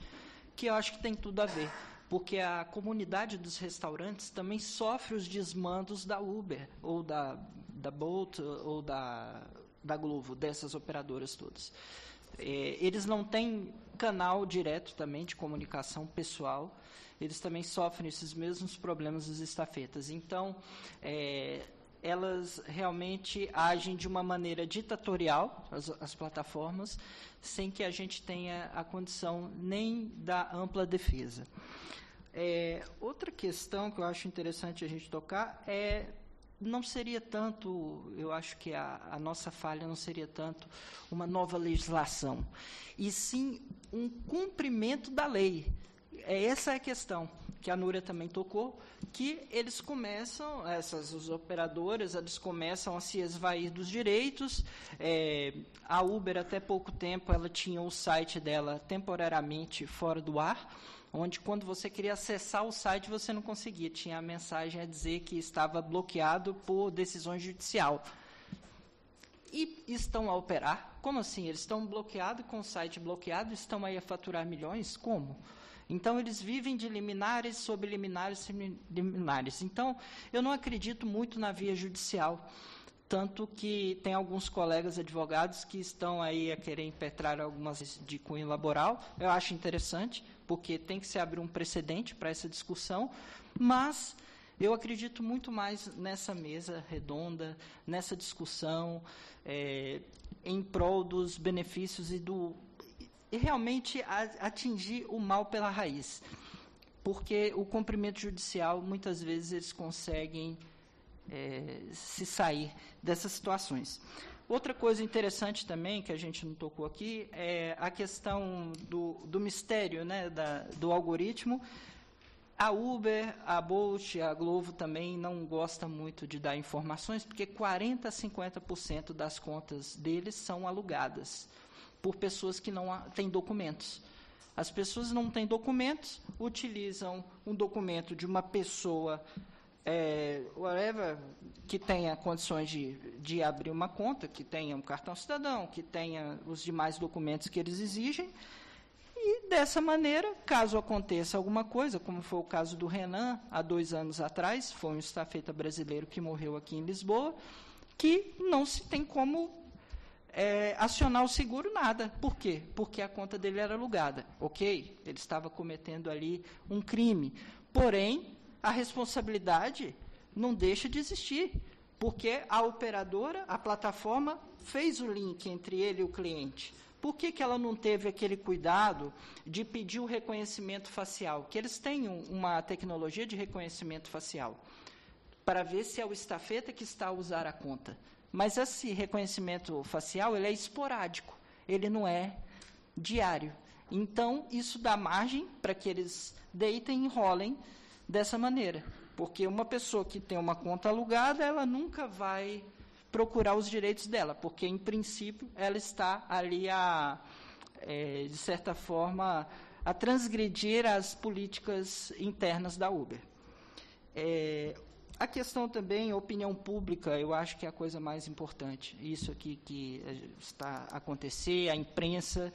que eu acho que tem tudo a ver porque a comunidade dos restaurantes também sofre os desmandos da Uber, ou da, da Bolt, ou da, da Glovo, dessas operadoras todas. É, eles não têm canal direto também de comunicação pessoal, eles também sofrem esses mesmos problemas dos estafetas. Então, é, elas realmente agem de uma maneira ditatorial, as, as, plataformas, sem que a gente tenha a condição nem da ampla defesa. É, outra questão que eu acho interessante a gente tocar é não seria tanto, eu acho que a, a, nossa falha não seria tanto uma nova legislação, e sim um cumprimento da lei. É essa é a questão que a Núria também tocou, que eles começam, essas os operadoras, eles começam a se esvair dos direitos. É, a Uber até pouco tempo ela tinha o site dela temporariamente fora do ar onde quando você queria acessar o site você não conseguia, tinha a mensagem a dizer que estava bloqueado por decisão judicial. E estão a operar? Como assim? Eles estão bloqueados, com o site bloqueado, estão aí a faturar milhões? Como? Então, eles vivem de liminares sobre liminares liminares. Então, eu não acredito muito na via judicial tanto que tem alguns colegas advogados que estão aí a querer impetrar algumas de cunho laboral. Eu acho interessante, porque tem que se abrir um precedente para essa discussão, mas eu acredito muito mais nessa mesa redonda, nessa discussão, é, em prol dos benefícios e do e realmente atingir o mal pela raiz. Porque o cumprimento judicial, muitas vezes, eles conseguem é, se sair dessas situações. Outra coisa interessante também, que a gente não tocou aqui, é a questão do, do mistério né, da, do algoritmo. A Uber, a Bolt, a Glovo também não gosta muito de dar informações, porque 40% a 50% das contas deles são alugadas por pessoas que não têm documentos. As pessoas não têm documentos, utilizam um documento de uma pessoa é, whatever, que tenha condições de, de abrir uma conta, que tenha um cartão cidadão, que tenha os demais documentos que eles exigem. E dessa maneira, caso aconteça alguma coisa, como foi o caso do Renan, há dois anos atrás, foi um estafeta brasileiro que morreu aqui em Lisboa, que não se tem como é, acionar o seguro nada. Por quê? Porque a conta dele era alugada. Ok, ele estava cometendo ali um crime. Porém, a responsabilidade não deixa de existir, porque a operadora, a plataforma, fez o link entre ele e o cliente. Por que, que ela não teve aquele cuidado de pedir o reconhecimento facial? Que eles têm uma tecnologia de reconhecimento facial para ver se é o estafeta que está a usar a conta. Mas esse reconhecimento facial ele é esporádico, ele não é diário. Então, isso dá margem para que eles deitem e enrolem dessa maneira. Porque uma pessoa que tem uma conta alugada, ela nunca vai procurar os direitos dela, porque, em princípio, ela está ali a, é, de certa forma, a transgredir as políticas internas da Uber. É, a questão também, opinião pública, eu acho que é a coisa mais importante. Isso aqui que está a acontecer, a imprensa.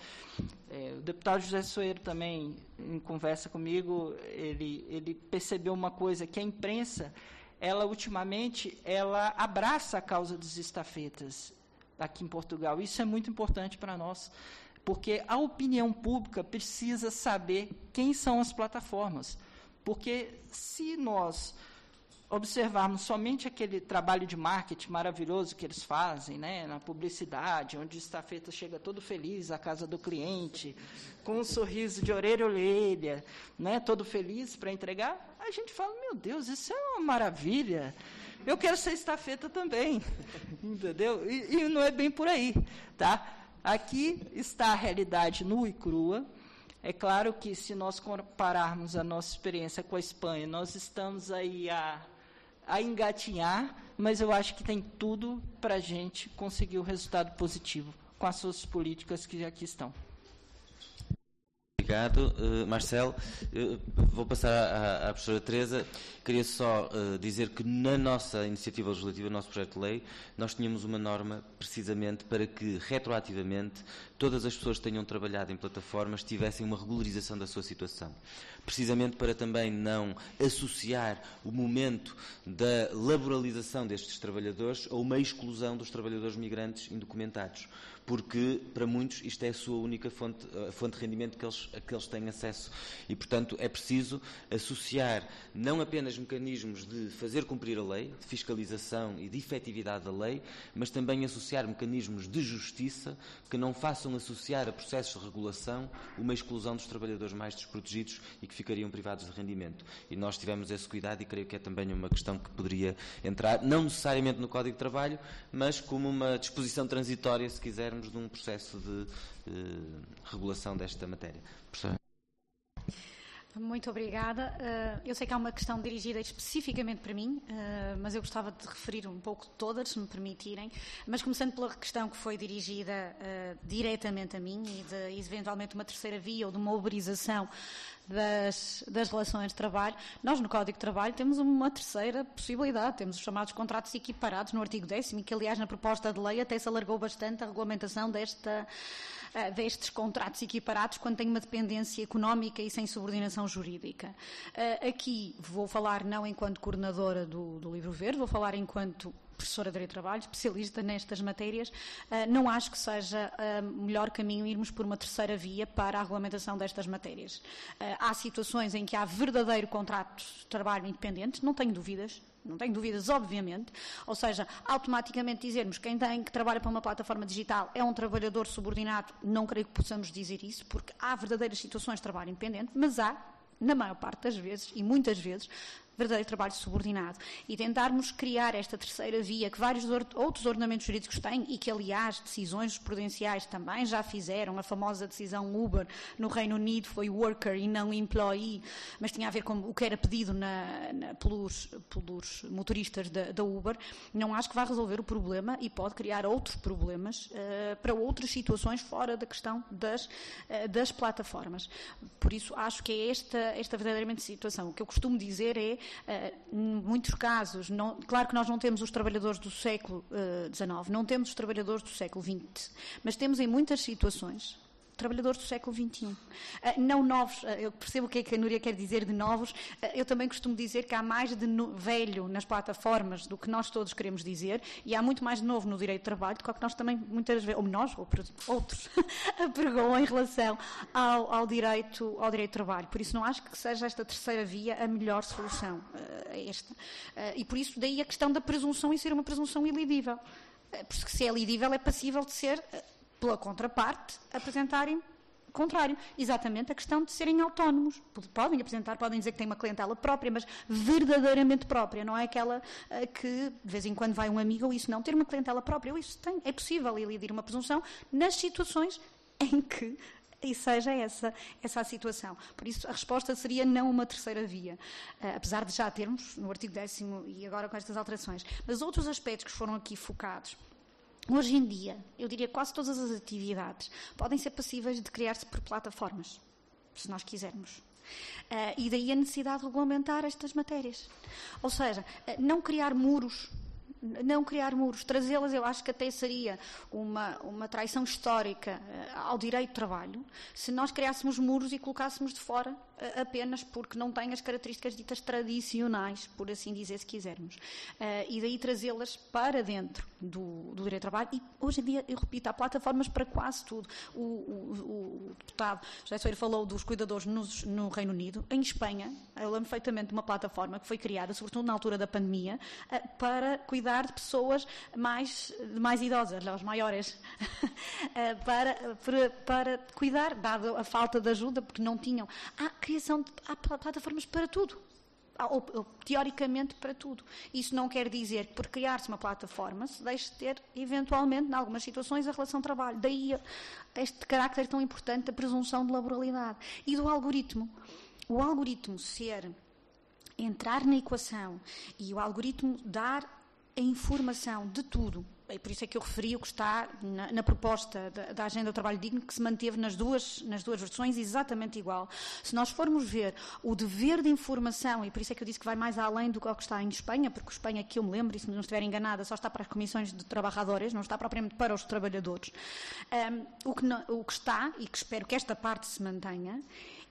É, o deputado José Soeiro também, em conversa comigo, ele, ele percebeu uma coisa, que a imprensa, ela ultimamente, ela abraça a causa dos estafetas aqui em Portugal. Isso é muito importante para nós, porque a opinião pública precisa saber quem são as plataformas. Porque se nós observarmos somente aquele trabalho de marketing maravilhoso que eles fazem, né, na publicidade, onde o estafeta chega todo feliz à casa do cliente, com um sorriso de orelha a orelha, né, todo feliz para entregar, a gente fala, meu Deus, isso é uma maravilha. Eu quero ser estafeta também, entendeu? E, e não é bem por aí, tá? Aqui está a realidade nua e crua. É claro que se nós compararmos a nossa experiência com a Espanha, nós estamos aí a a engatinhar, mas eu acho que tem tudo para a gente conseguir o resultado positivo com as suas políticas que aqui estão. Obrigado, uh, Marcelo. Uh, vou passar à, à, professora Teresa. Queria só uh, dizer que na nossa iniciativa legislativa, no nosso projeto de lei, nós tínhamos uma norma precisamente para que, retroativamente, todas as pessoas que tenham trabalhado em plataformas tivessem uma regularização da sua situação. Precisamente para também não associar o momento da laboralização destes trabalhadores a uma exclusão dos trabalhadores migrantes indocumentados porque para muitos isto é a sua única fonte, fonte de rendimento que eles, a que eles têm acesso. E, portanto, é preciso associar não apenas mecanismos de fazer cumprir a lei, de fiscalização e de efetividade da lei, mas também associar mecanismos de justiça que não façam associar a processos de regulação uma exclusão dos trabalhadores mais desprotegidos e que ficariam privados de rendimento. E nós tivemos esse cuidado e creio que é também uma questão que poderia entrar, não necessariamente no Código de Trabalho, mas como uma disposição transitória, se de um processo de uh, regulação desta matéria. Professor. Muito obrigada. Uh, eu sei que há uma questão dirigida especificamente para mim, uh, mas eu gostava de referir um pouco todas, se me permitirem. Mas começando pela questão que foi dirigida uh, diretamente a mim e de eventualmente uma terceira via ou de uma uberização das, das, relações de trabalho. Nós, no Código de Trabalho, temos uma terceira possibilidade. Temos os chamados contratos equiparados no artigo 10 que, aliás, na proposta de lei até se alargou bastante a regulamentação desta, uh, destes contratos equiparados quando tem uma dependência económica e sem subordinação jurídica. Uh, aqui vou falar não enquanto coordenadora do, do Livro Verde, vou falar enquanto professora de Direito Trabalho, especialista nestas matérias, não acho que seja o melhor caminho irmos por uma terceira via para a regulamentação destas matérias. Há situações em que há verdadeiro contrato de trabalho independente, não tenho dúvidas, não tenho dúvidas, obviamente, ou seja, automaticamente dizermos quem tem que trabalha para uma plataforma digital é um trabalhador subordinado, não creio que possamos dizer isso, porque há verdadeiras situações de trabalho independente, mas há, na maior parte das vezes, e muitas vezes, verdadeiro trabalho subordinado. E tentarmos criar esta terceira via que vários outros ordenamentos jurídicos têm e que, aliás, decisões prudenciais também já fizeram. A famosa decisão Uber no Reino Unido foi worker e não employee, mas tinha a ver com o que era pedido na, na, pelos, pelos, motoristas da, da, Uber. Não acho que vai resolver o problema e pode criar outros problemas uh, para outras situações fora da questão das, uh, das plataformas. Por isso, acho que é esta, esta verdadeiramente situação. O que eu costumo dizer é em muitos casos, não, claro que nós não temos os trabalhadores do século XIX, uh, não temos os trabalhadores do século XX, mas temos em muitas situações trabalhadores do século XXI. Ah, não novos, uh, eu percebo o que é que a Núria quer dizer de novos, uh, eu também costumo dizer que há mais de velho nas plataformas do que nós todos queremos dizer e há muito mais de novo no direito de trabalho do que, que nós também muitas vezes, ou nós, ou outros, apregoam em relação ao, ao, direito, ao direito de trabalho. Por isso não acho que seja esta terceira via a melhor solução. esta. e por isso daí a questão da presunção e ser uma presunção ilidível. Porque se é lidível é passível de ser pela contraparte, apresentarem contrário, exatamente a questão de serem autónomos. Podem apresentar, podem dizer que têm uma clientela própria, mas verdadeiramente própria, não é aquela uh, que de vez em quando vai um amigo ou isso não, ter uma clientela própria, ou isso tem, é possível elidir uma presunção nas situações em que e seja essa, essa a situação. Por isso, a resposta seria não uma terceira via, uh, apesar de já termos no artigo 10 e agora com estas alterações. Mas outros aspectos que foram aqui focados, Hoje em dia, eu diria quase todas as atividades podem ser passíveis de criar-se por plataformas, se nós quisermos. Uh, e daí a necessidade de regulamentar estas matérias. Ou seja, uh, não criar muros não criar muros, trazê-las, eu acho que até seria uma, uma traição histórica uh, ao direito de trabalho, se nós criássemos muros e colocássemos de fora uh, apenas porque não têm as características ditas tradicionais, por assim dizer, se quisermos. Uh, e daí trazê-las para dentro do, do, direito de trabalho. E hoje em dia, eu repito, há plataformas para quase tudo. O, o, o deputado José Soeiro falou dos cuidadores no, no, Reino Unido. Em Espanha, eu lembro perfeitamente de uma plataforma que foi criada, sobretudo na altura da pandemia, para cuidar de pessoas mais, mais idosas, os maiores, eh, para, para, para, cuidar, dado a falta de ajuda, porque não tinham. Há criação de há plataformas para tudo. Ou, ou, teoricamente para tudo. Isso não quer dizer que por criar-se uma plataforma se deixe de ter, eventualmente, em algumas situações, a relação de trabalho. Daí este carácter tão importante da presunção de laboralidade. E do algoritmo. O algoritmo ser entrar na equação e o algoritmo dar a informação de tudo. E por isso é que eu referi o que está na, na proposta da, da, Agenda do Trabalho Digno, que se manteve nas duas, nas duas versões exatamente igual. Se nós formos ver o dever de informação, e por isso é que eu disse que vai mais além do que está em Espanha, porque Espanha, que eu me lembro, e se não estiver enganada, só está para as comissões de trabalhadores, não está propriamente para os trabalhadores. Um, o, que não, o que está, e que espero que esta parte se mantenha,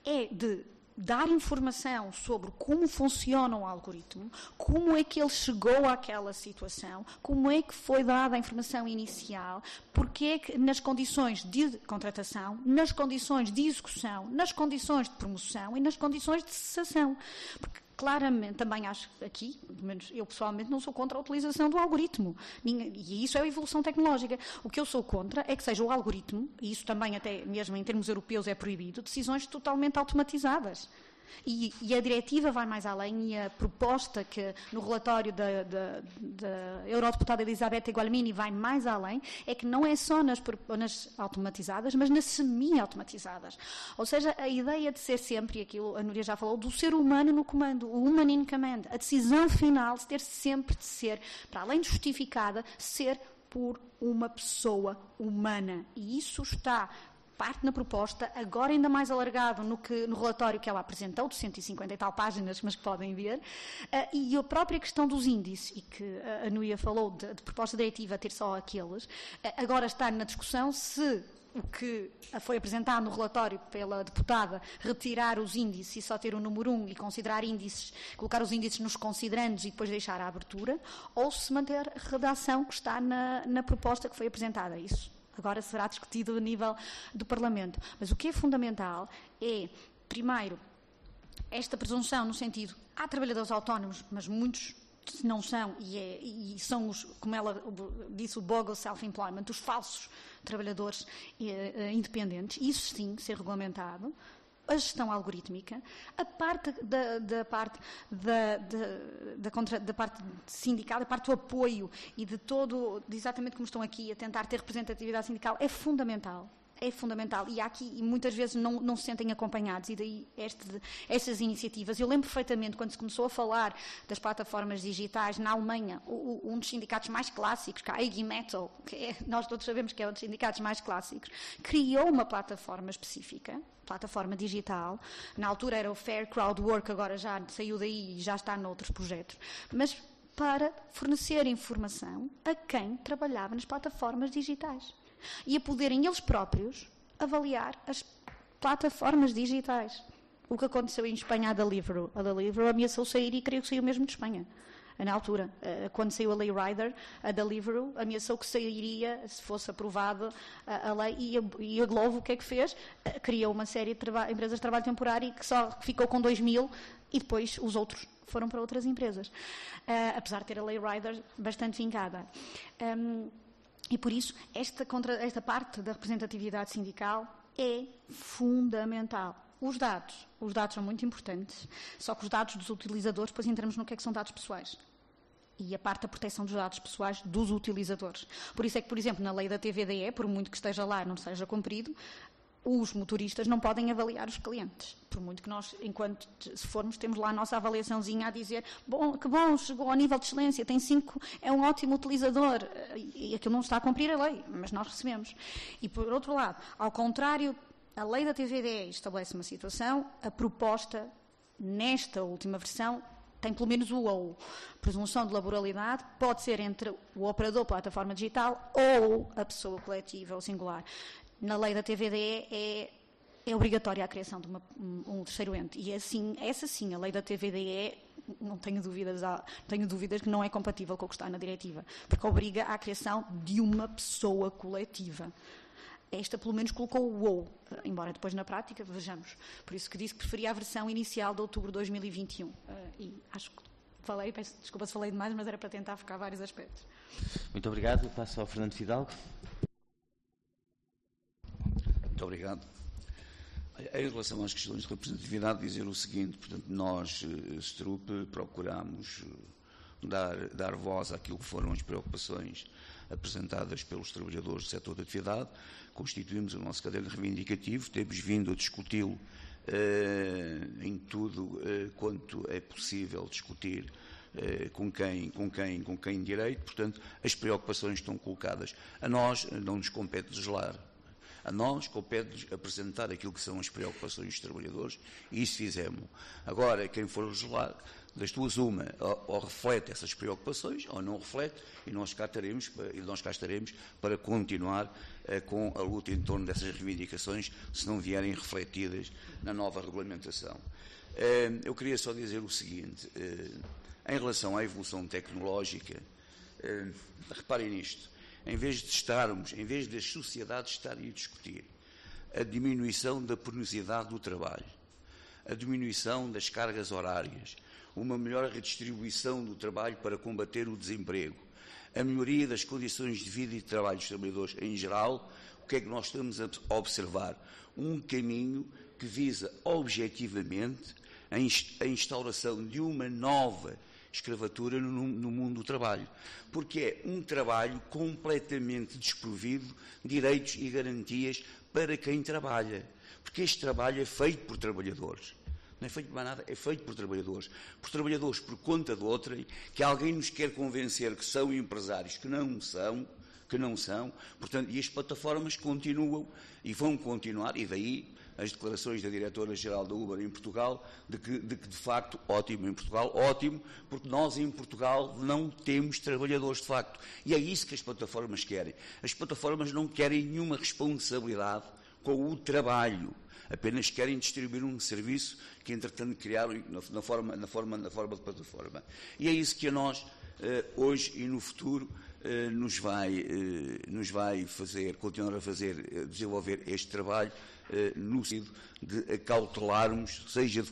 é de dar informação sobre como funciona o algoritmo, como é que ele chegou àquela situação, como é que foi dada a informação inicial, porque é que nas condições de contratação, nas condições de execução, nas condições de promoção e nas condições de cessação. Porque claramente, também acho aqui, pelo menos eu pessoalmente, não sou contra a utilização do algoritmo. E isso é a evolução tecnológica. O que eu sou contra é que seja o algoritmo, e isso também até mesmo em termos europeus é proibido, decisões totalmente automatizadas. E, e, a diretiva vai mais além e a proposta que no relatório da, da, da eurodeputada Elizabeth Gualmini vai mais além é que não é só nas, nas automatizadas, mas nas semi-automatizadas. Ou seja, a ideia de ser sempre, aquilo a Núria já falou, do ser humano no comando, o human in command, a decisão final de ter sempre de ser, para além de justificada, ser por uma pessoa humana. E isso está parte na proposta, agora ainda mais alargado no, que, no relatório que ela apresentou, de 150 e tal páginas, mas que podem ver, uh, e a própria questão dos índices, e que a Nuia falou de, de proposta diretiva ter só aqueles, uh, agora está na discussão se o que foi apresentado no relatório pela deputada, retirar os índices e só ter o número 1 um e considerar índices, colocar os índices nos considerandos e depois deixar a abertura, ou se manter a redação que está na, na proposta que foi apresentada. Isso agora será discutido a nível do Parlamento. Mas o que é fundamental é, primeiro, esta presunção no sentido, há trabalhadores autónomos, mas muitos não são, e, é, e são os, como ela disse, o bogle self-employment, os falsos trabalhadores eh, independentes, isso sim ser regulamentado, a gestão algorítmica, a parte da, da parte da, da, contra, da, parte sindical, a parte do apoio e de todo, de exatamente como estão aqui a tentar ter representatividade sindical, é fundamental é fundamental e há aqui e muitas vezes não, não se sentem acompanhados e daí este, estas iniciativas. Eu lembro perfeitamente quando se começou a falar das plataformas digitais na Alemanha, o, um dos sindicatos mais clássicos, que é a IG Metal, que é, nós todos sabemos que é um dos sindicatos mais clássicos, criou uma plataforma específica, plataforma digital. Na altura era o Fair Crowd Work, agora já saiu daí e já está noutros projetos. Mas para fornecer informação a quem trabalhava nas plataformas digitais e a poderem eles próprios avaliar as plataformas digitais. O que aconteceu em Espanha, a Deliveroo. A Deliveroo ameaçou sair e creio que saiu mesmo de Espanha. Na altura, eh, quando saiu a Lei Rider, a Deliveroo ameaçou que sairia, se fosse aprovada a, lei, e a, a Glovo o que é que fez? Eh, criou uma série de empresas de trabalho temporário que só ficou com 2 mil e depois os outros foram para outras empresas. Uh, apesar de ter a Lei Rider bastante vincada. Um, e por isso, esta, contra, esta parte da representatividade sindical é fundamental. Os dados, os dados são muito importantes, só que os dados dos utilizadores, depois entramos no que é que são dados pessoais. E a parte da proteção dos dados pessoais dos utilizadores. Por isso é que, por exemplo, na lei da TVDE, por muito que esteja lá não seja cumprido, os motoristas não podem avaliar os clientes. Por muito que nós, enquanto se formos, temos lá a nossa avaliaçãozinha a dizer bom, que bom, chegou ao nível de excelência, tem cinco, é um ótimo utilizador. E aquilo não está a cumprir a lei, mas nós recebemos. E por outro lado, ao contrário, a lei da TVDE estabelece uma situação, a proposta, nesta última versão, tem pelo menos o ou. Presunção de laboralidade pode ser entre o operador plataforma digital ou a pessoa coletiva ou singular na lei da TVDE é, é obrigatória a criação de uma, um, terceiro ente. E assim, essa sim, a lei da TVDE, não tenho dúvidas, tenho dúvidas que não é compatível com o que está na diretiva, porque obriga à criação de uma pessoa coletiva. Esta, pelo menos, colocou o ou, embora depois na prática, vejamos. Por isso que disse que preferia a versão inicial de outubro de 2021. Eh, e acho que falei, peço desculpa se falei demais, mas era para tentar focar vários aspectos. Muito obrigado. Passo ao Fernando Fidalgo. Muito obrigado. Em relação às questões de representatividade, dizer o seguinte, portanto, nós, eh, Strup, procuramos eh, dar, dar voz àquilo que foram as preocupações apresentadas pelos trabalhadores do setor da atividade, constituímos o nosso caderno reivindicativo, temos vindo a discuti-lo eh, em tudo eh, quanto é possível discutir eh, com quem, com quem, com quem direito, portanto, as preocupações estão colocadas. A nós não nos compete legislar, a nós compete apresentar aquilo que são as preocupações dos trabalhadores e isso fizemos. Agora, quem for legislar, das duas uma, ou, ou, reflete essas preocupações ou não reflete e nós cá estaremos, e nós cá estaremos para continuar eh, com a luta em torno dessas reivindicações se não vierem refletidas na nova regulamentação. Eh, eu queria só dizer o seguinte, eh, em relação à evolução tecnológica, eh, reparem nisto, em vez de estarmos, em vez das sociedades estarem a discutir a diminuição da penosidade do trabalho, a diminuição das cargas horárias, uma melhor redistribuição do trabalho para combater o desemprego, a melhoria das condições de vida e de trabalho dos trabalhadores em geral, o que é que nós estamos a observar? Um caminho que visa objetivamente a instauração de uma nova escravatura no, no, mundo do trabalho. Porque é um trabalho completamente desprovido de direitos e garantias para quem trabalha. Porque este trabalho é feito por trabalhadores. Não é feito por nada, é feito por trabalhadores. Por trabalhadores por conta de outrem, que alguém nos quer convencer que são empresários, que não são, que não são. Portanto, e as plataformas continuam e vão continuar, e daí as declarações da diretora-geral da Uber em Portugal, de que, de que, de facto, ótimo em Portugal, ótimo, porque nós em Portugal não temos trabalhadores de facto. E é isso que as plataformas querem. As plataformas não querem nenhuma responsabilidade com o trabalho. Apenas querem distribuir um serviço que, entretanto, criaram na, na forma, na, forma, na forma de plataforma. E é isso que a nós, eh, hoje e no futuro, eh, nos vai, eh, nos vai fazer, continuar a fazer, desenvolver este trabalho no sentido de acautelarmos, seja, de,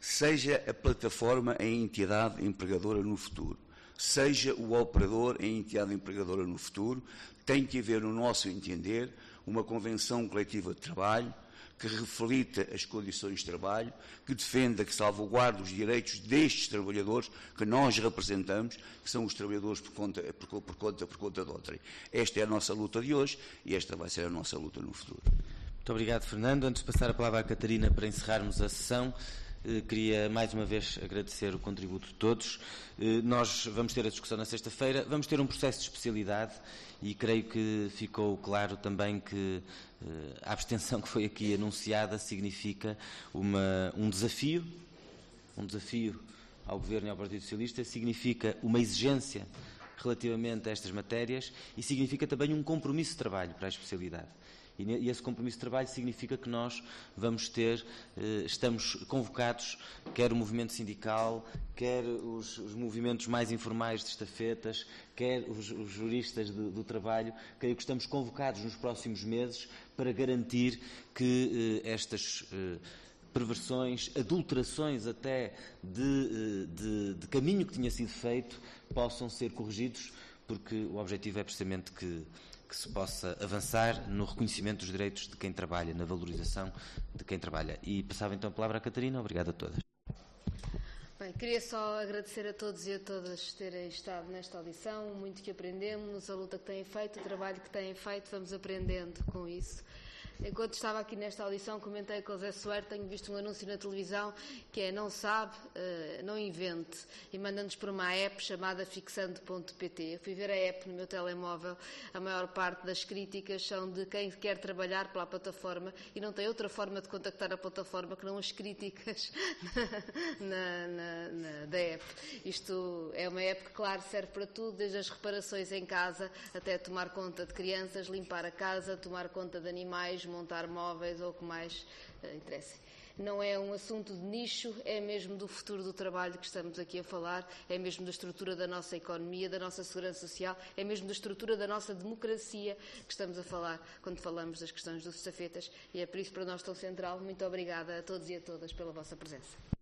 seja a plataforma a entidade empregadora no futuro, seja o operador a entidade empregadora no futuro, tem que haver, no nosso entender, uma convenção coletiva de trabalho que reflita as condições de trabalho, que defenda, que salvaguarde os direitos destes trabalhadores que nós representamos, que são os trabalhadores por conta, por, por conta, por conta de outrem. Esta é a nossa luta de hoje e esta vai ser a nossa luta no futuro. Muito obrigado, Fernando. Antes de passar a palavra à Catarina para encerrarmos a sessão, eh, queria mais uma vez agradecer o contributo de todos. Eh, nós vamos ter a discussão na sexta-feira, vamos ter um processo de especialidade e creio que ficou claro também que eh, a abstenção que foi aqui anunciada significa uma, um desafio, um desafio ao Governo e ao Partido Socialista, significa uma exigência relativamente a estas matérias e significa também um compromisso de trabalho para a especialidade. E esse compromisso de trabalho significa que nós vamos ter, eh, estamos convocados, quer o movimento sindical, quer os, os movimentos mais informais de estafetas, quer os, os juristas do, do, trabalho, creio que estamos convocados nos próximos meses para garantir que eh, estas eh, perversões, adulterações até de, de, de caminho que tinha sido feito, possam ser corrigidos, porque o objetivo é precisamente que que se possa avançar no reconhecimento dos direitos de quem trabalha, na valorização de quem trabalha. E passava então a palavra à Catarina. Obrigado a todas. Bem, queria só agradecer a todos e a todas terem estado nesta audição, muito que aprendemos, a luta que têm feito, o trabalho que têm feito, vamos aprendendo com isso. Enquanto estava aqui nesta audição, comentei com o Zé tenho visto um anúncio na televisão que é não sabe, uh, não invente, e manda-nos por uma app chamada fixando.pt. Fui ver a app no meu telemóvel, a maior parte das críticas são de quem quer trabalhar pela plataforma e não tem outra forma de contactar a plataforma que não as críticas na, na, na, da app. Isto é uma app que, claro, serve para tudo, desde as reparações em casa até tomar conta de crianças, limpar a casa, tomar conta de animais, montar móveis ou o que mais uh. Não é um assunto de nicho, é mesmo do futuro do trabalho que estamos aqui a falar, é mesmo da estrutura da nossa economia, da nossa segurança social, é mesmo da estrutura da nossa democracia que estamos a falar quando falamos das questões dos estafetas e é por isso para nós tão central. Muito obrigada a todos e a todas pela vossa presença.